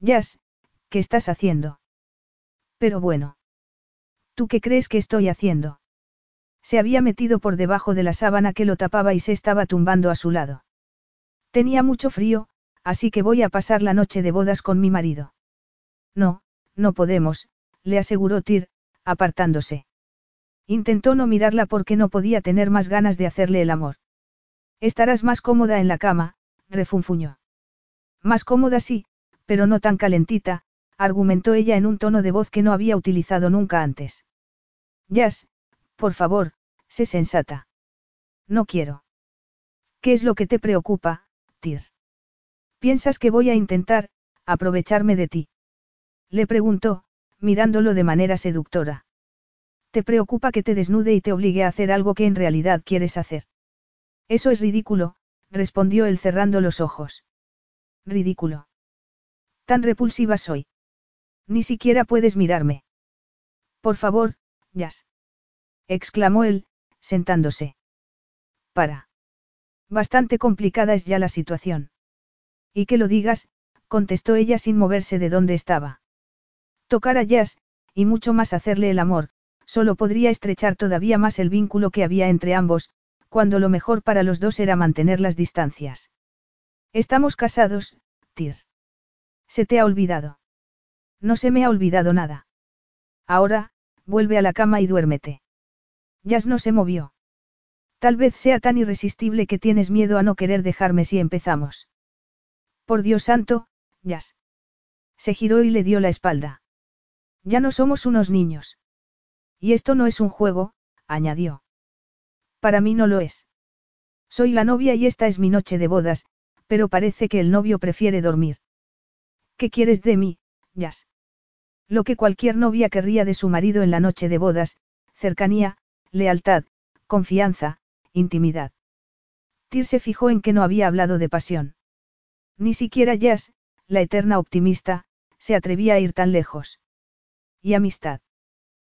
Yas, ¿qué estás haciendo? Pero bueno. ¿Tú qué crees que estoy haciendo? Se había metido por debajo de la sábana que lo tapaba y se estaba tumbando a su lado. Tenía mucho frío, así que voy a pasar la noche de bodas con mi marido. No, no podemos, le aseguró Tyr, apartándose. Intentó no mirarla porque no podía tener más ganas de hacerle el amor. Estarás más cómoda en la cama, refunfuñó. Más cómoda sí, pero no tan calentita, argumentó ella en un tono de voz que no había utilizado nunca antes. Jazz, por favor, sé sensata. No quiero. ¿Qué es lo que te preocupa, Tyr? ¿Piensas que voy a intentar, aprovecharme de ti? Le preguntó, mirándolo de manera seductora. ¿Te preocupa que te desnude y te obligue a hacer algo que en realidad quieres hacer? Eso es ridículo, respondió él cerrando los ojos. Ridículo. Tan repulsiva soy. Ni siquiera puedes mirarme. Por favor, Jazz. exclamó él, sentándose. Para. Bastante complicada es ya la situación. Y que lo digas, contestó ella sin moverse de donde estaba. Tocar a Jazz, y mucho más hacerle el amor, solo podría estrechar todavía más el vínculo que había entre ambos, cuando lo mejor para los dos era mantener las distancias. Estamos casados, Tyr. Se te ha olvidado. No se me ha olvidado nada. Ahora, vuelve a la cama y duérmete. Jazz no se movió. Tal vez sea tan irresistible que tienes miedo a no querer dejarme si empezamos. Por Dios santo, Jazz. Se giró y le dio la espalda. Ya no somos unos niños. Y esto no es un juego, añadió. Para mí no lo es. Soy la novia y esta es mi noche de bodas, pero parece que el novio prefiere dormir. ¿Qué quieres de mí, Jazz? Lo que cualquier novia querría de su marido en la noche de bodas, cercanía, lealtad, confianza, intimidad. Tyr se fijó en que no había hablado de pasión. Ni siquiera Jazz, la eterna optimista, se atrevía a ir tan lejos. Y amistad.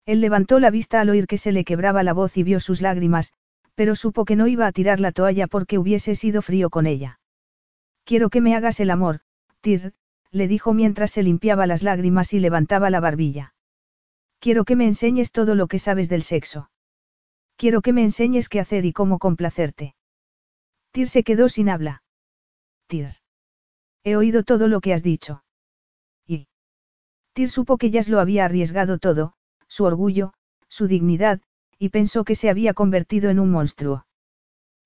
Él levantó la vista al oír que se le quebraba la voz y vio sus lágrimas, pero supo que no iba a tirar la toalla porque hubiese sido frío con ella. Quiero que me hagas el amor, Tir, le dijo mientras se limpiaba las lágrimas y levantaba la barbilla. Quiero que me enseñes todo lo que sabes del sexo. Quiero que me enseñes qué hacer y cómo complacerte. Tir se quedó sin habla. Tir. He oído todo lo que has dicho. Y. Tir supo que Jazz lo había arriesgado todo, su orgullo, su dignidad, y pensó que se había convertido en un monstruo.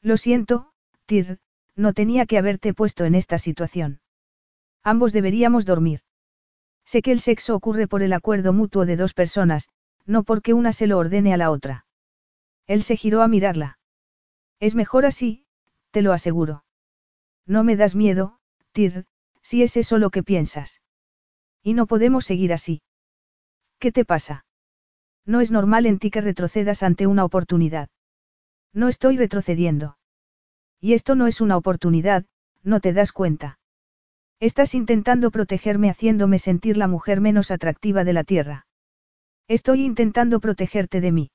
Lo siento, Tir, no tenía que haberte puesto en esta situación. Ambos deberíamos dormir. Sé que el sexo ocurre por el acuerdo mutuo de dos personas, no porque una se lo ordene a la otra. Él se giró a mirarla. Es mejor así, te lo aseguro. No me das miedo, Tir, si es eso lo que piensas. Y no podemos seguir así. ¿Qué te pasa? No es normal en ti que retrocedas ante una oportunidad. No estoy retrocediendo. Y esto no es una oportunidad, no te das cuenta. Estás intentando protegerme haciéndome sentir la mujer menos atractiva de la Tierra. Estoy intentando protegerte de mí.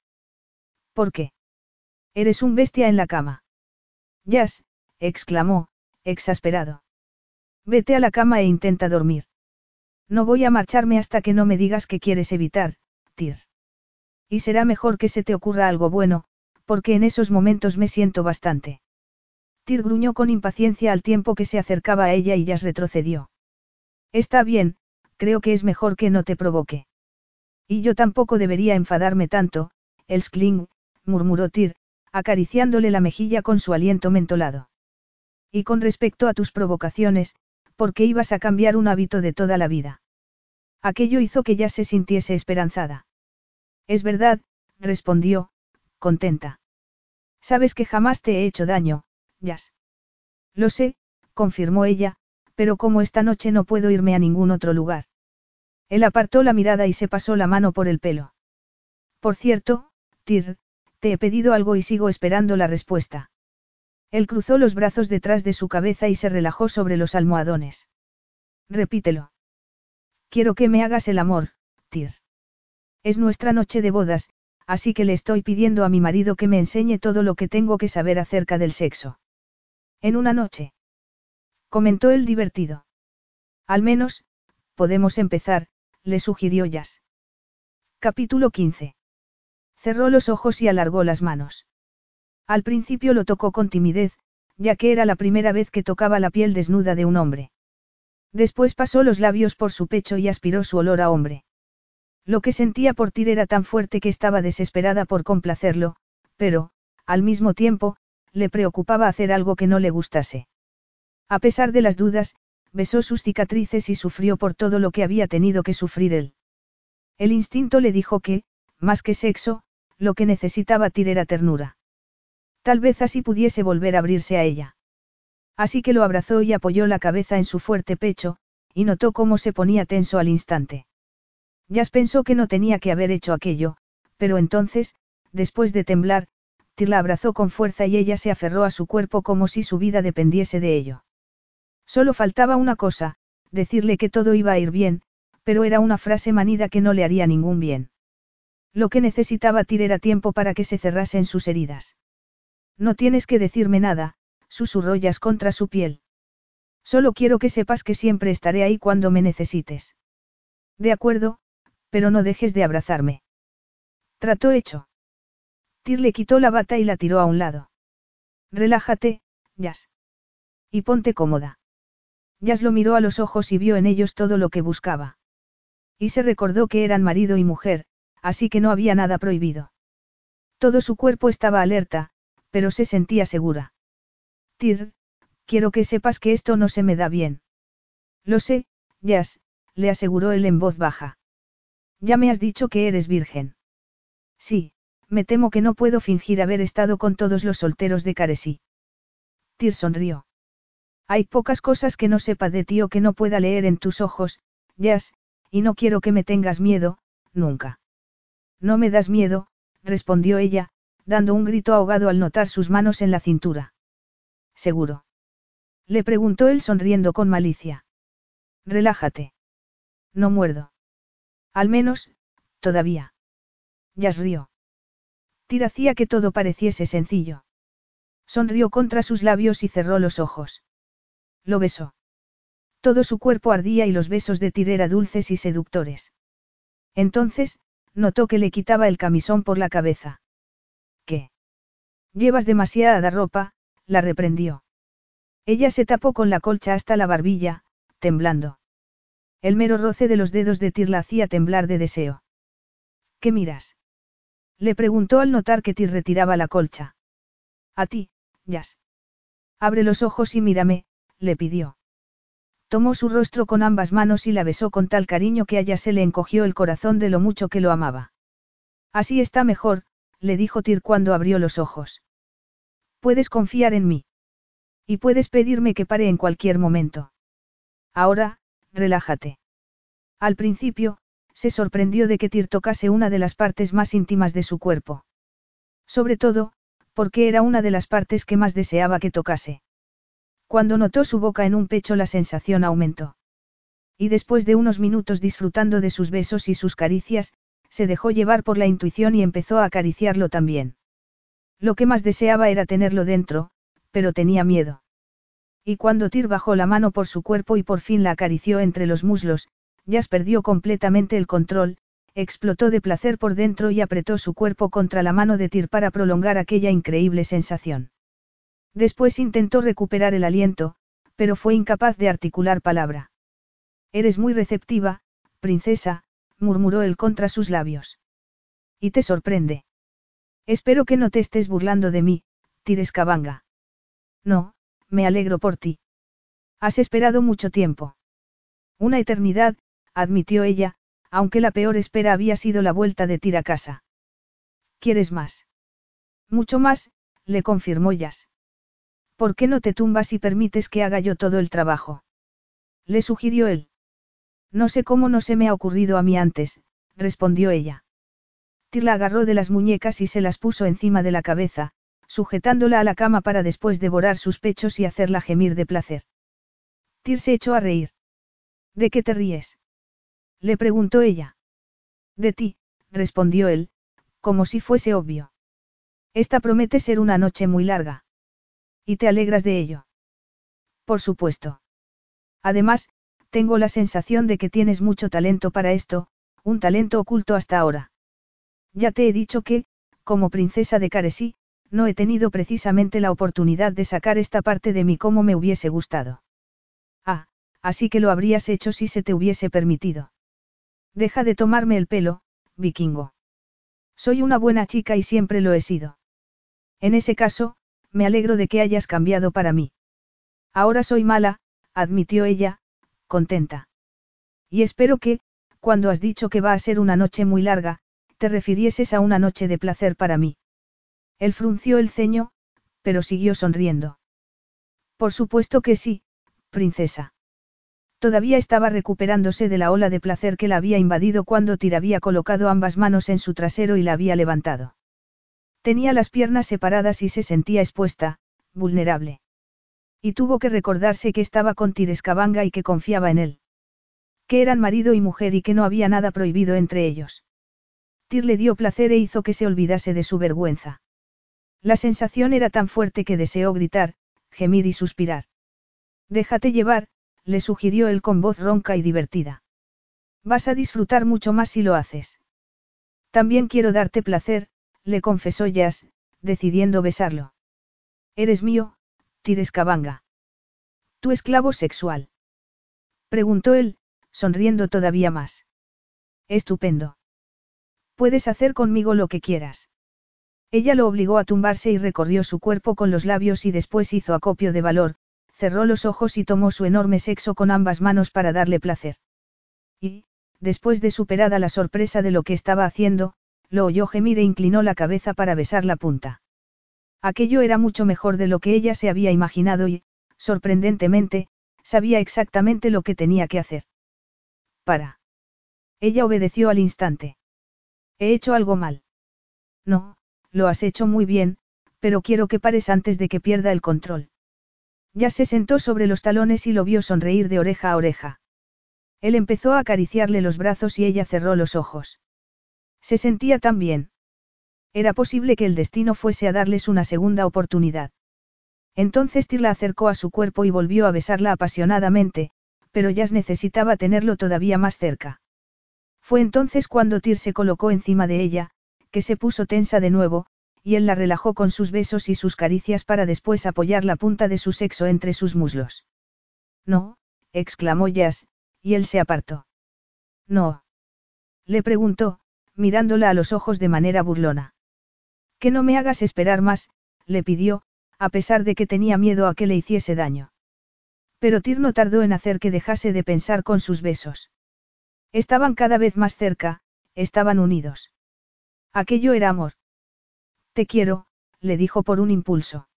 ¿Por qué? Eres un bestia en la cama. Jazz, exclamó, exasperado. Vete a la cama e intenta dormir. No voy a marcharme hasta que no me digas que quieres evitar, Tir. Y será mejor que se te ocurra algo bueno, porque en esos momentos me siento bastante. Tir gruñó con impaciencia al tiempo que se acercaba a ella y ya retrocedió. Está bien, creo que es mejor que no te provoque. Y yo tampoco debería enfadarme tanto, el skling, murmuró Tir, acariciándole la mejilla con su aliento mentolado. Y con respecto a tus provocaciones, ¿por qué ibas a cambiar un hábito de toda la vida? Aquello hizo que ya se sintiese esperanzada. Es verdad, respondió, contenta. Sabes que jamás te he hecho daño, Jazz. Lo sé, confirmó ella, pero como esta noche no puedo irme a ningún otro lugar. Él apartó la mirada y se pasó la mano por el pelo. Por cierto, Tir, te he pedido algo y sigo esperando la respuesta. Él cruzó los brazos detrás de su cabeza y se relajó sobre los almohadones. Repítelo. Quiero que me hagas el amor, Tir. Es nuestra noche de bodas, así que le estoy pidiendo a mi marido que me enseñe todo lo que tengo que saber acerca del sexo. En una noche. Comentó el divertido. Al menos, podemos empezar, le sugirió Jazz. Capítulo 15. Cerró los ojos y alargó las manos. Al principio lo tocó con timidez, ya que era la primera vez que tocaba la piel desnuda de un hombre. Después pasó los labios por su pecho y aspiró su olor a hombre. Lo que sentía por Tir era tan fuerte que estaba desesperada por complacerlo, pero, al mismo tiempo, le preocupaba hacer algo que no le gustase. A pesar de las dudas, besó sus cicatrices y sufrió por todo lo que había tenido que sufrir él. El instinto le dijo que, más que sexo, lo que necesitaba Tir era ternura. Tal vez así pudiese volver a abrirse a ella. Así que lo abrazó y apoyó la cabeza en su fuerte pecho, y notó cómo se ponía tenso al instante. Jazz pensó que no tenía que haber hecho aquello, pero entonces, después de temblar, Tir la abrazó con fuerza y ella se aferró a su cuerpo como si su vida dependiese de ello. Solo faltaba una cosa, decirle que todo iba a ir bien, pero era una frase manida que no le haría ningún bien. Lo que necesitaba Tir era tiempo para que se cerrasen sus heridas. No tienes que decirme nada, susurró Jazz contra su piel. Solo quiero que sepas que siempre estaré ahí cuando me necesites. De acuerdo, pero no dejes de abrazarme. Trató hecho. Tir le quitó la bata y la tiró a un lado. Relájate, Jazz. Y ponte cómoda. Jazz lo miró a los ojos y vio en ellos todo lo que buscaba. Y se recordó que eran marido y mujer, así que no había nada prohibido. Todo su cuerpo estaba alerta, pero se sentía segura. Tir, quiero que sepas que esto no se me da bien. Lo sé, Jazz, le aseguró él en voz baja. Ya me has dicho que eres virgen. Sí, me temo que no puedo fingir haber estado con todos los solteros de Caresí. Tyr sonrió. Hay pocas cosas que no sepa de ti o que no pueda leer en tus ojos, Jazz, y no quiero que me tengas miedo, nunca. No me das miedo, respondió ella, dando un grito ahogado al notar sus manos en la cintura. ¿Seguro? Le preguntó él sonriendo con malicia. Relájate. No muerdo. Al menos, todavía. Jazz rió. Tir hacía que todo pareciese sencillo. Sonrió contra sus labios y cerró los ojos. Lo besó. Todo su cuerpo ardía y los besos de Tir eran dulces y seductores. Entonces, notó que le quitaba el camisón por la cabeza. ¿Qué? Llevas demasiada ropa, la reprendió. Ella se tapó con la colcha hasta la barbilla, temblando. El mero roce de los dedos de Tir la hacía temblar de deseo. ¿Qué miras? Le preguntó al notar que Tir retiraba la colcha. A ti, Jazz. Abre los ojos y mírame, le pidió. Tomó su rostro con ambas manos y la besó con tal cariño que a ella se le encogió el corazón de lo mucho que lo amaba. Así está mejor, le dijo Tir cuando abrió los ojos. Puedes confiar en mí. Y puedes pedirme que pare en cualquier momento. Ahora, relájate. Al principio, se sorprendió de que Tir tocase una de las partes más íntimas de su cuerpo. Sobre todo, porque era una de las partes que más deseaba que tocase. Cuando notó su boca en un pecho la sensación aumentó. Y después de unos minutos disfrutando de sus besos y sus caricias, se dejó llevar por la intuición y empezó a acariciarlo también. Lo que más deseaba era tenerlo dentro, pero tenía miedo. Y cuando Tir bajó la mano por su cuerpo y por fin la acarició entre los muslos, Jazz perdió completamente el control, explotó de placer por dentro y apretó su cuerpo contra la mano de Tir para prolongar aquella increíble sensación. Después intentó recuperar el aliento, pero fue incapaz de articular palabra. Eres muy receptiva, princesa, murmuró él contra sus labios. Y te sorprende. Espero que no te estés burlando de mí, Tirescabanga. No, me alegro por ti. Has esperado mucho tiempo. Una eternidad, admitió ella, aunque la peor espera había sido la vuelta de Tira a casa. ¿Quieres más? Mucho más, le confirmó Jazz. ¿Por qué no te tumbas y permites que haga yo todo el trabajo? Le sugirió él. No sé cómo no se me ha ocurrido a mí antes, respondió ella. Tir la agarró de las muñecas y se las puso encima de la cabeza, sujetándola a la cama para después devorar sus pechos y hacerla gemir de placer. Tir se echó a reír. ¿De qué te ríes? Le preguntó ella. De ti, respondió él, como si fuese obvio. Esta promete ser una noche muy larga. ¿Y te alegras de ello? Por supuesto. Además, tengo la sensación de que tienes mucho talento para esto, un talento oculto hasta ahora. Ya te he dicho que, como princesa de Caresí, no he tenido precisamente la oportunidad de sacar esta parte de mí como me hubiese gustado. Ah, así que lo habrías hecho si se te hubiese permitido. Deja de tomarme el pelo, vikingo. Soy una buena chica y siempre lo he sido. En ese caso, me alegro de que hayas cambiado para mí. Ahora soy mala, admitió ella, contenta. Y espero que, cuando has dicho que va a ser una noche muy larga, te refirieses a una noche de placer para mí. Él frunció el ceño, pero siguió sonriendo. Por supuesto que sí, princesa. Todavía estaba recuperándose de la ola de placer que la había invadido cuando Tir había colocado ambas manos en su trasero y la había levantado. Tenía las piernas separadas y se sentía expuesta, vulnerable. Y tuvo que recordarse que estaba con Tir Escabanga y que confiaba en él. Que eran marido y mujer y que no había nada prohibido entre ellos. Tir le dio placer e hizo que se olvidase de su vergüenza. La sensación era tan fuerte que deseó gritar, gemir y suspirar. Déjate llevar, le sugirió él con voz ronca y divertida. Vas a disfrutar mucho más si lo haces. También quiero darte placer, le confesó Jazz, decidiendo besarlo. Eres mío, Tirescabanga. Tu esclavo sexual. Preguntó él, sonriendo todavía más. Estupendo. Puedes hacer conmigo lo que quieras. Ella lo obligó a tumbarse y recorrió su cuerpo con los labios y después hizo acopio de valor, cerró los ojos y tomó su enorme sexo con ambas manos para darle placer. Y, después de superada la sorpresa de lo que estaba haciendo, lo oyó gemir e inclinó la cabeza para besar la punta. Aquello era mucho mejor de lo que ella se había imaginado y, sorprendentemente, sabía exactamente lo que tenía que hacer. Para. Ella obedeció al instante. He hecho algo mal. No, lo has hecho muy bien, pero quiero que pares antes de que pierda el control. Ya se sentó sobre los talones y lo vio sonreír de oreja a oreja. Él empezó a acariciarle los brazos y ella cerró los ojos. Se sentía tan bien. Era posible que el destino fuese a darles una segunda oportunidad. Entonces Tir la acercó a su cuerpo y volvió a besarla apasionadamente, pero Jazz necesitaba tenerlo todavía más cerca. Fue entonces cuando Tir se colocó encima de ella, que se puso tensa de nuevo, y él la relajó con sus besos y sus caricias para después apoyar la punta de su sexo entre sus muslos. No, exclamó Jazz, y él se apartó. No. Le preguntó, mirándola a los ojos de manera burlona. Que no me hagas esperar más, le pidió, a pesar de que tenía miedo a que le hiciese daño. Pero Tir no tardó en hacer que dejase de pensar con sus besos. Estaban cada vez más cerca, estaban unidos. Aquello era amor. Te quiero, le dijo por un impulso.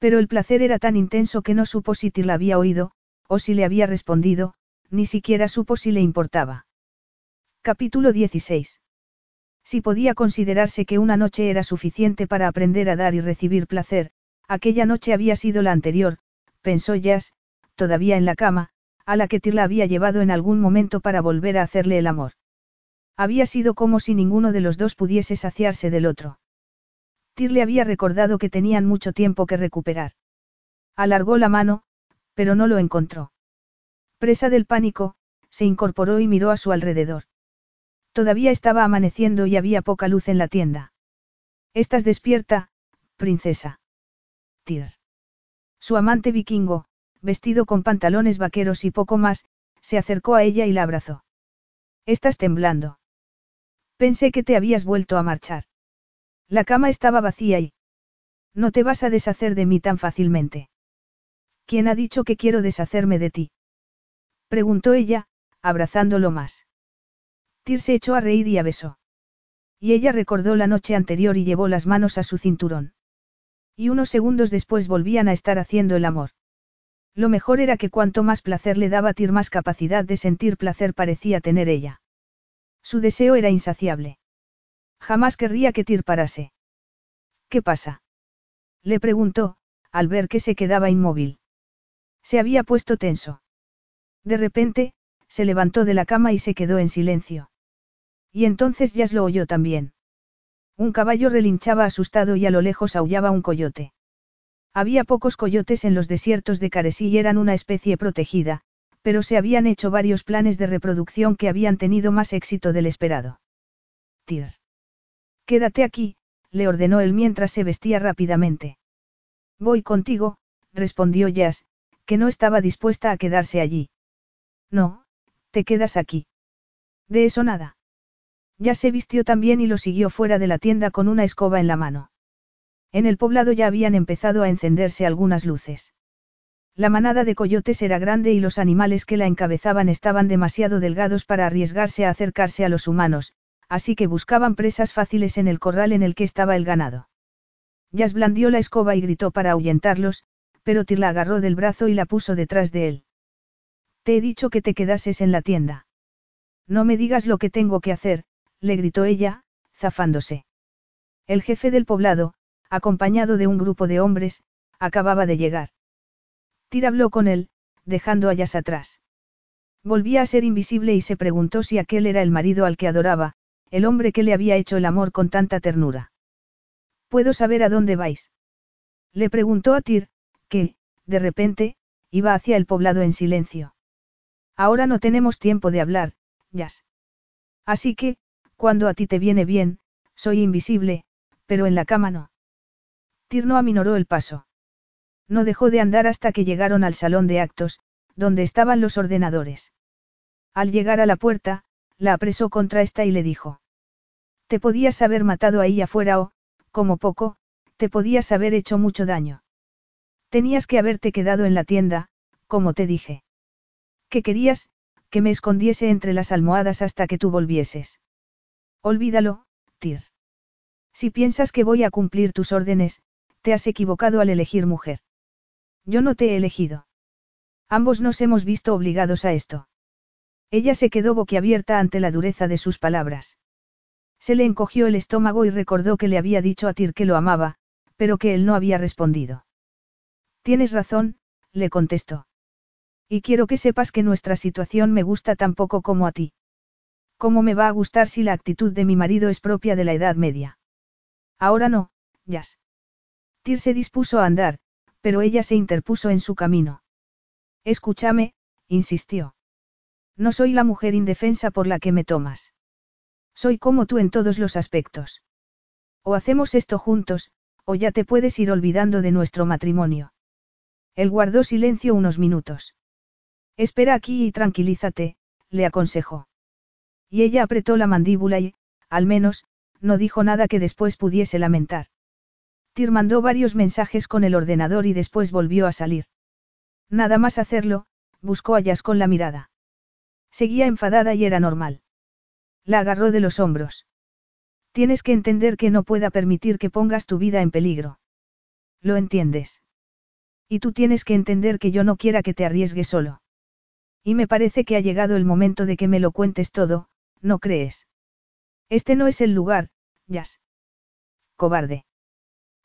Pero el placer era tan intenso que no supo si Tir la había oído, o si le había respondido, ni siquiera supo si le importaba. Capítulo 16. Si podía considerarse que una noche era suficiente para aprender a dar y recibir placer, aquella noche había sido la anterior, pensó Jazz, todavía en la cama, a la que Tir la había llevado en algún momento para volver a hacerle el amor. Había sido como si ninguno de los dos pudiese saciarse del otro. Tir le había recordado que tenían mucho tiempo que recuperar. Alargó la mano, pero no lo encontró. Presa del pánico, se incorporó y miró a su alrededor. Todavía estaba amaneciendo y había poca luz en la tienda. Estás despierta, princesa. Tyr. Su amante vikingo, vestido con pantalones vaqueros y poco más, se acercó a ella y la abrazó. Estás temblando. Pensé que te habías vuelto a marchar. La cama estaba vacía y... No te vas a deshacer de mí tan fácilmente. ¿Quién ha dicho que quiero deshacerme de ti? Preguntó ella, abrazándolo más. Tyr se echó a reír y a besó. Y ella recordó la noche anterior y llevó las manos a su cinturón. Y unos segundos después volvían a estar haciendo el amor. Lo mejor era que cuanto más placer le daba Tyr más capacidad de sentir placer parecía tener ella. Su deseo era insaciable. Jamás querría que Tyr parase. ¿Qué pasa? Le preguntó, al ver que se quedaba inmóvil. Se había puesto tenso. De repente, se levantó de la cama y se quedó en silencio. Y entonces Jazz lo oyó también. Un caballo relinchaba asustado y a lo lejos aullaba un coyote. Había pocos coyotes en los desiertos de Caresí y eran una especie protegida, pero se habían hecho varios planes de reproducción que habían tenido más éxito del esperado. Tir. Quédate aquí, le ordenó él mientras se vestía rápidamente. Voy contigo, respondió Jazz, que no estaba dispuesta a quedarse allí. No, te quedas aquí. De eso nada. Ya se vistió también y lo siguió fuera de la tienda con una escoba en la mano. En el poblado ya habían empezado a encenderse algunas luces. La manada de coyotes era grande y los animales que la encabezaban estaban demasiado delgados para arriesgarse a acercarse a los humanos, así que buscaban presas fáciles en el corral en el que estaba el ganado. Jazz blandió la escoba y gritó para ahuyentarlos, pero Tir la agarró del brazo y la puso detrás de él. Te he dicho que te quedases en la tienda. No me digas lo que tengo que hacer, le gritó ella, zafándose. El jefe del poblado, acompañado de un grupo de hombres, acababa de llegar. Tira habló con él, dejando a Yas atrás. Volvía a ser invisible y se preguntó si aquel era el marido al que adoraba, el hombre que le había hecho el amor con tanta ternura. ¿Puedo saber a dónde vais? Le preguntó a Tir, que, de repente, iba hacia el poblado en silencio. Ahora no tenemos tiempo de hablar, Yas. Así que, cuando a ti te viene bien, soy invisible, pero en la cama no. Tirno aminoró el paso. No dejó de andar hasta que llegaron al salón de actos, donde estaban los ordenadores. Al llegar a la puerta, la apresó contra esta y le dijo. Te podías haber matado ahí afuera o, como poco, te podías haber hecho mucho daño. Tenías que haberte quedado en la tienda, como te dije. ¿Qué querías? Que me escondiese entre las almohadas hasta que tú volvieses. Olvídalo, Tyr. Si piensas que voy a cumplir tus órdenes, te has equivocado al elegir mujer. Yo no te he elegido. Ambos nos hemos visto obligados a esto. Ella se quedó boquiabierta ante la dureza de sus palabras. Se le encogió el estómago y recordó que le había dicho a Tyr que lo amaba, pero que él no había respondido. Tienes razón, le contestó. Y quiero que sepas que nuestra situación me gusta tan poco como a ti. ¿Cómo me va a gustar si la actitud de mi marido es propia de la Edad Media? Ahora no, Jazz. Tyr se dispuso a andar, pero ella se interpuso en su camino. Escúchame, insistió. No soy la mujer indefensa por la que me tomas. Soy como tú en todos los aspectos. O hacemos esto juntos, o ya te puedes ir olvidando de nuestro matrimonio. Él guardó silencio unos minutos. Espera aquí y tranquilízate, le aconsejó. Y ella apretó la mandíbula y, al menos, no dijo nada que después pudiese lamentar. Tir mandó varios mensajes con el ordenador y después volvió a salir. Nada más hacerlo, buscó a Jazz con la mirada. Seguía enfadada y era normal. La agarró de los hombros. Tienes que entender que no pueda permitir que pongas tu vida en peligro. ¿Lo entiendes? Y tú tienes que entender que yo no quiera que te arriesgues solo. Y me parece que ha llegado el momento de que me lo cuentes todo, ¿no crees? Este no es el lugar, Jazz. Cobarde.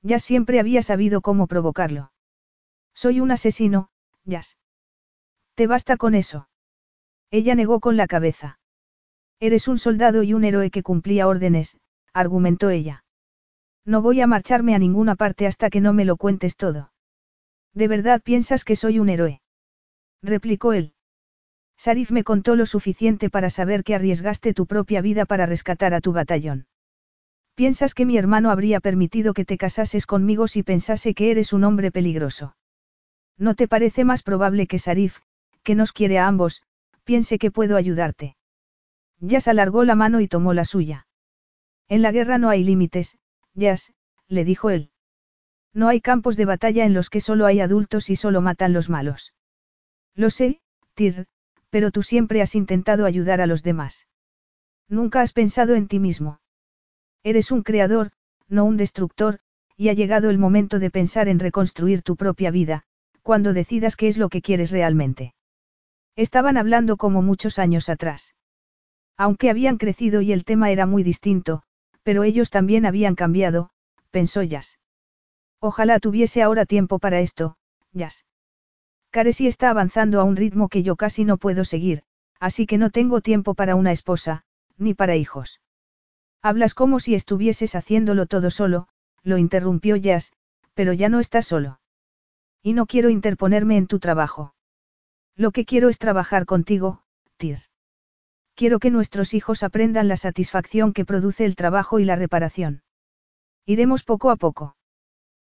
Ya siempre había sabido cómo provocarlo. Soy un asesino, Jazz. ¿Te basta con eso? Ella negó con la cabeza. Eres un soldado y un héroe que cumplía órdenes, argumentó ella. No voy a marcharme a ninguna parte hasta que no me lo cuentes todo. ¿De verdad piensas que soy un héroe? replicó él. Sarif me contó lo suficiente para saber que arriesgaste tu propia vida para rescatar a tu batallón. ¿Piensas que mi hermano habría permitido que te casases conmigo si pensase que eres un hombre peligroso? ¿No te parece más probable que Sarif, que nos quiere a ambos, piense que puedo ayudarte? Yas alargó la mano y tomó la suya. En la guerra no hay límites, Yas, le dijo él. No hay campos de batalla en los que solo hay adultos y solo matan los malos. Lo sé, Tir, pero tú siempre has intentado ayudar a los demás. Nunca has pensado en ti mismo. Eres un creador, no un destructor, y ha llegado el momento de pensar en reconstruir tu propia vida, cuando decidas qué es lo que quieres realmente. Estaban hablando como muchos años atrás. Aunque habían crecido y el tema era muy distinto, pero ellos también habían cambiado, pensó Jazz. Ojalá tuviese ahora tiempo para esto, Jazz. Caresi está avanzando a un ritmo que yo casi no puedo seguir, así que no tengo tiempo para una esposa, ni para hijos. Hablas como si estuvieses haciéndolo todo solo, lo interrumpió Jazz, pero ya no estás solo. Y no quiero interponerme en tu trabajo. Lo que quiero es trabajar contigo, Tir. Quiero que nuestros hijos aprendan la satisfacción que produce el trabajo y la reparación. Iremos poco a poco.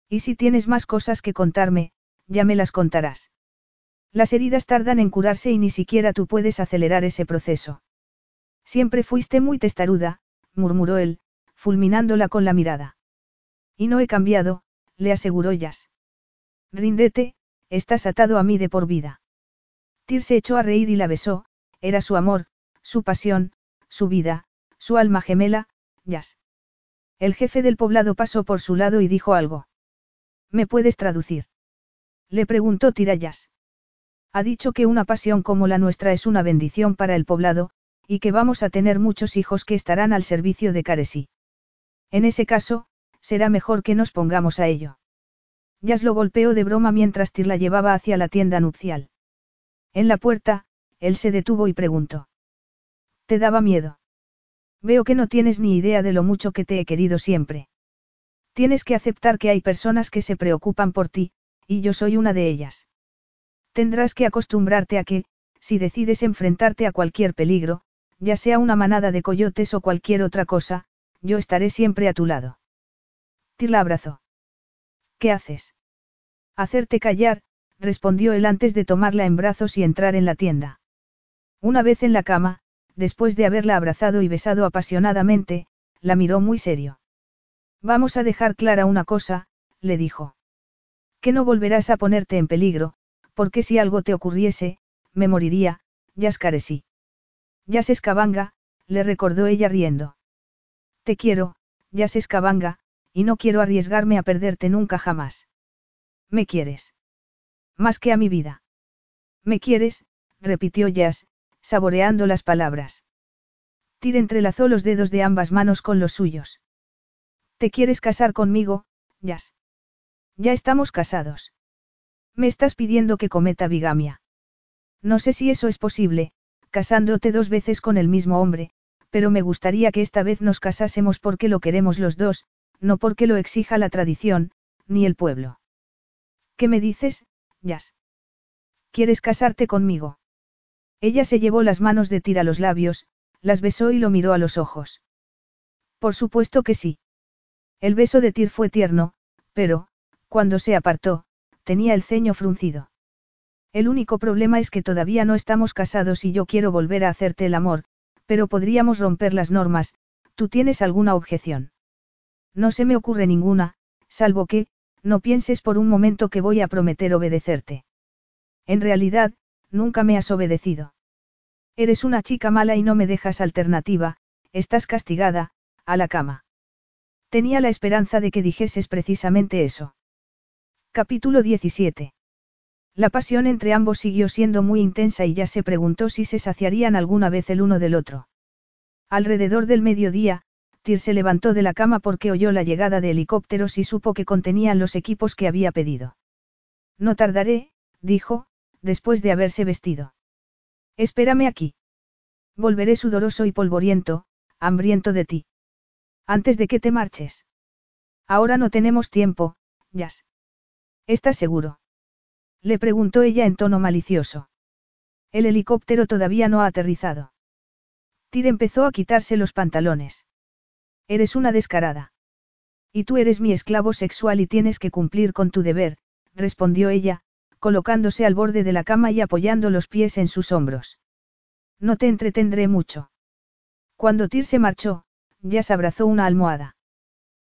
Y si tienes más cosas que contarme, ya me las contarás. Las heridas tardan en curarse y ni siquiera tú puedes acelerar ese proceso. Siempre fuiste muy testaruda, murmuró él, fulminándola con la mirada. Y no he cambiado, le aseguró Jazz. Ríndete, estás atado a mí de por vida. Tyr se echó a reír y la besó, era su amor, su pasión, su vida, su alma gemela, Jazz. El jefe del poblado pasó por su lado y dijo algo. ¿Me puedes traducir? Le preguntó Tirayas. Ha dicho que una pasión como la nuestra es una bendición para el poblado, y que vamos a tener muchos hijos que estarán al servicio de Caresí. En ese caso, será mejor que nos pongamos a ello. Jazz lo golpeó de broma mientras Tir la llevaba hacia la tienda nupcial. En la puerta, él se detuvo y preguntó. ¿Te daba miedo? Veo que no tienes ni idea de lo mucho que te he querido siempre. Tienes que aceptar que hay personas que se preocupan por ti, y yo soy una de ellas. Tendrás que acostumbrarte a que, si decides enfrentarte a cualquier peligro, ya sea una manada de coyotes o cualquier otra cosa, yo estaré siempre a tu lado. Tir la abrazó. ¿Qué haces? Hacerte callar, respondió él antes de tomarla en brazos y entrar en la tienda. Una vez en la cama, después de haberla abrazado y besado apasionadamente, la miró muy serio. Vamos a dejar clara una cosa, le dijo. Que no volverás a ponerte en peligro, porque si algo te ocurriese, me moriría, ya escarecí. Ya se escabanga, le recordó ella riendo. Te quiero, ya se escabanga, y no quiero arriesgarme a perderte nunca jamás. ¿Me quieres? Más que a mi vida. ¿Me quieres? repitió Jazz, saboreando las palabras. Tyr entrelazó los dedos de ambas manos con los suyos. ¿Te quieres casar conmigo, Jazz? Ya estamos casados. Me estás pidiendo que cometa bigamia. No sé si eso es posible, casándote dos veces con el mismo hombre, pero me gustaría que esta vez nos casásemos porque lo queremos los dos, no porque lo exija la tradición, ni el pueblo. ¿Qué me dices, Jazz? ¿Quieres casarte conmigo? Ella se llevó las manos de Tira a los labios, las besó y lo miró a los ojos. Por supuesto que sí. El beso de Tir fue tierno, pero, cuando se apartó, tenía el ceño fruncido. El único problema es que todavía no estamos casados y yo quiero volver a hacerte el amor, pero podríamos romper las normas, ¿tú tienes alguna objeción? No se me ocurre ninguna, salvo que, no pienses por un momento que voy a prometer obedecerte. En realidad, nunca me has obedecido. Eres una chica mala y no me dejas alternativa, estás castigada, a la cama. Tenía la esperanza de que dijeses precisamente eso. Capítulo 17. La pasión entre ambos siguió siendo muy intensa y ya se preguntó si se saciarían alguna vez el uno del otro. Alrededor del mediodía, Tyr se levantó de la cama porque oyó la llegada de helicópteros y supo que contenían los equipos que había pedido. No tardaré, dijo, después de haberse vestido. Espérame aquí. Volveré sudoroso y polvoriento, hambriento de ti. Antes de que te marches. Ahora no tenemos tiempo, Jazz. ¿Estás seguro? Le preguntó ella en tono malicioso. El helicóptero todavía no ha aterrizado. Tyr empezó a quitarse los pantalones. Eres una descarada. Y tú eres mi esclavo sexual y tienes que cumplir con tu deber, respondió ella, colocándose al borde de la cama y apoyando los pies en sus hombros. No te entretendré mucho. Cuando Tyr se marchó, ya se abrazó una almohada.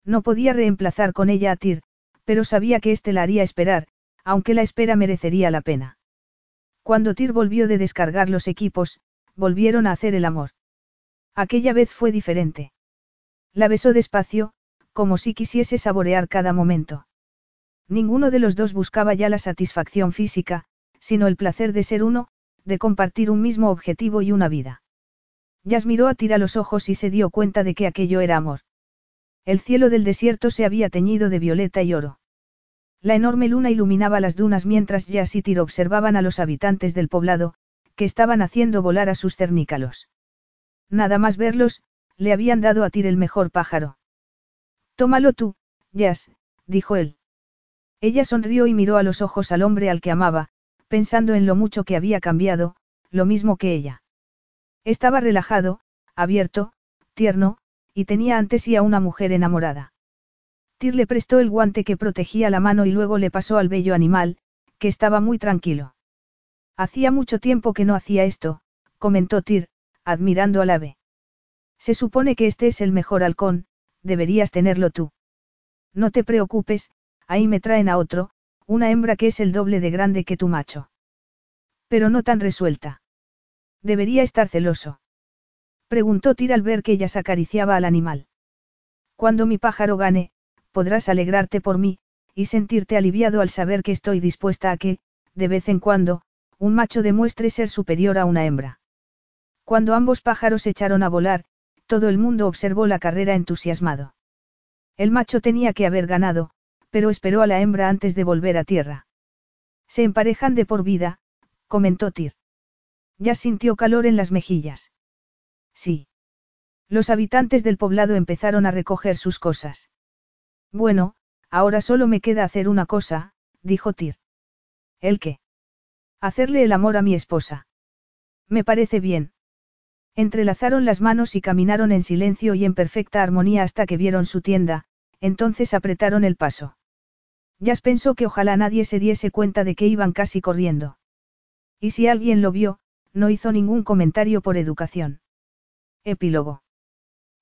No podía reemplazar con ella a Tyr, pero sabía que éste la haría esperar, aunque la espera merecería la pena. Cuando Tyr volvió de descargar los equipos, volvieron a hacer el amor. Aquella vez fue diferente. La besó despacio, como si quisiese saborear cada momento. Ninguno de los dos buscaba ya la satisfacción física, sino el placer de ser uno, de compartir un mismo objetivo y una vida. Yas miró a Tira los ojos y se dio cuenta de que aquello era amor. El cielo del desierto se había teñido de violeta y oro. La enorme luna iluminaba las dunas mientras Jazz y Tiro observaban a los habitantes del poblado, que estaban haciendo volar a sus cernícalos. Nada más verlos, le habían dado a Tir el mejor pájaro. Tómalo tú, Jazz, dijo él. Ella sonrió y miró a los ojos al hombre al que amaba, pensando en lo mucho que había cambiado, lo mismo que ella. Estaba relajado, abierto, tierno, y tenía ante sí a una mujer enamorada. Tyr le prestó el guante que protegía la mano y luego le pasó al bello animal, que estaba muy tranquilo. Hacía mucho tiempo que no hacía esto, comentó Tyr, admirando al ave. Se supone que este es el mejor halcón, deberías tenerlo tú. No te preocupes, ahí me traen a otro, una hembra que es el doble de grande que tu macho. Pero no tan resuelta. Debería estar celoso. Preguntó Tyr al ver que ella acariciaba al animal. Cuando mi pájaro gane, podrás alegrarte por mí, y sentirte aliviado al saber que estoy dispuesta a que, de vez en cuando, un macho demuestre ser superior a una hembra. Cuando ambos pájaros echaron a volar, todo el mundo observó la carrera entusiasmado. El macho tenía que haber ganado, pero esperó a la hembra antes de volver a tierra. Se emparejan de por vida, comentó Tyr. Ya sintió calor en las mejillas. Sí. Los habitantes del poblado empezaron a recoger sus cosas. Bueno, ahora solo me queda hacer una cosa, dijo Tyr. ¿El qué? Hacerle el amor a mi esposa. Me parece bien. Entrelazaron las manos y caminaron en silencio y en perfecta armonía hasta que vieron su tienda, entonces apretaron el paso. Jazz pensó que ojalá nadie se diese cuenta de que iban casi corriendo. Y si alguien lo vio, no hizo ningún comentario por educación. Epílogo.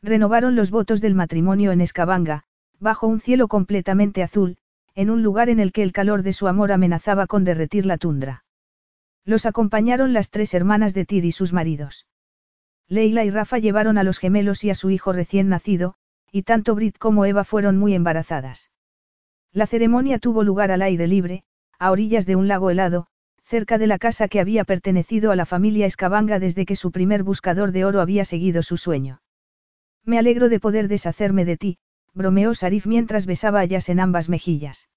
Renovaron los votos del matrimonio en Escabanga, bajo un cielo completamente azul, en un lugar en el que el calor de su amor amenazaba con derretir la tundra. Los acompañaron las tres hermanas de Tyr y sus maridos. Leila y Rafa llevaron a los gemelos y a su hijo recién nacido, y tanto Brit como Eva fueron muy embarazadas. La ceremonia tuvo lugar al aire libre, a orillas de un lago helado, cerca de la casa que había pertenecido a la familia Escabanga desde que su primer buscador de oro había seguido su sueño. Me alegro de poder deshacerme de ti, bromeó Sarif mientras besaba a Yas en ambas mejillas.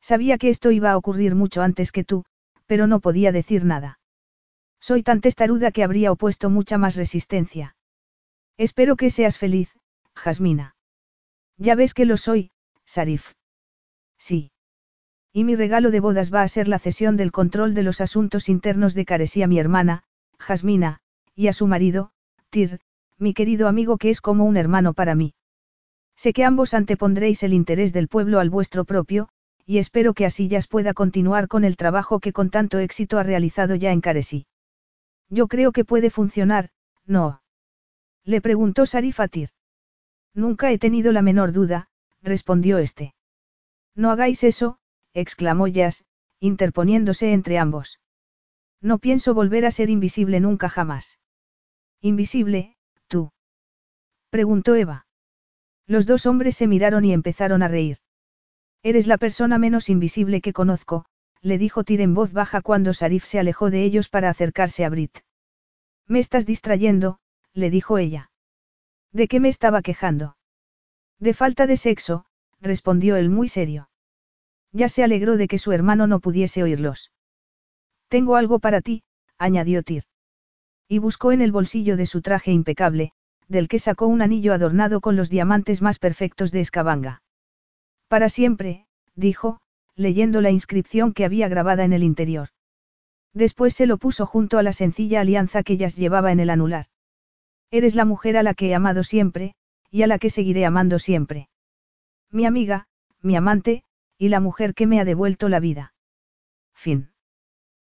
Sabía que esto iba a ocurrir mucho antes que tú, pero no podía decir nada. Soy tan testaruda que habría opuesto mucha más resistencia. Espero que seas feliz, Jasmina. Ya ves que lo soy, Sarif. Sí. Y mi regalo de bodas va a ser la cesión del control de los asuntos internos de Caresí a mi hermana, Jasmina, y a su marido, Tir, mi querido amigo que es como un hermano para mí. Sé que ambos antepondréis el interés del pueblo al vuestro propio, y espero que ya pueda continuar con el trabajo que con tanto éxito ha realizado ya en Caresí. Yo creo que puede funcionar, ¿no? Le preguntó Sarif a Tir. Nunca he tenido la menor duda, respondió este. No hagáis eso, exclamó Jazz, interponiéndose entre ambos. No pienso volver a ser invisible nunca jamás. Invisible, tú. Preguntó Eva. Los dos hombres se miraron y empezaron a reír. Eres la persona menos invisible que conozco, le dijo Tyr en voz baja cuando Sarif se alejó de ellos para acercarse a Brit. Me estás distrayendo, le dijo ella. ¿De qué me estaba quejando? De falta de sexo, respondió él muy serio. Ya se alegró de que su hermano no pudiese oírlos. Tengo algo para ti, añadió Tyr. Y buscó en el bolsillo de su traje impecable, del que sacó un anillo adornado con los diamantes más perfectos de Escabanga. Para siempre, dijo, leyendo la inscripción que había grabada en el interior. Después se lo puso junto a la sencilla alianza que ellas llevaba en el anular. Eres la mujer a la que he amado siempre, y a la que seguiré amando siempre. Mi amiga, mi amante, y la mujer que me ha devuelto la vida. Fin.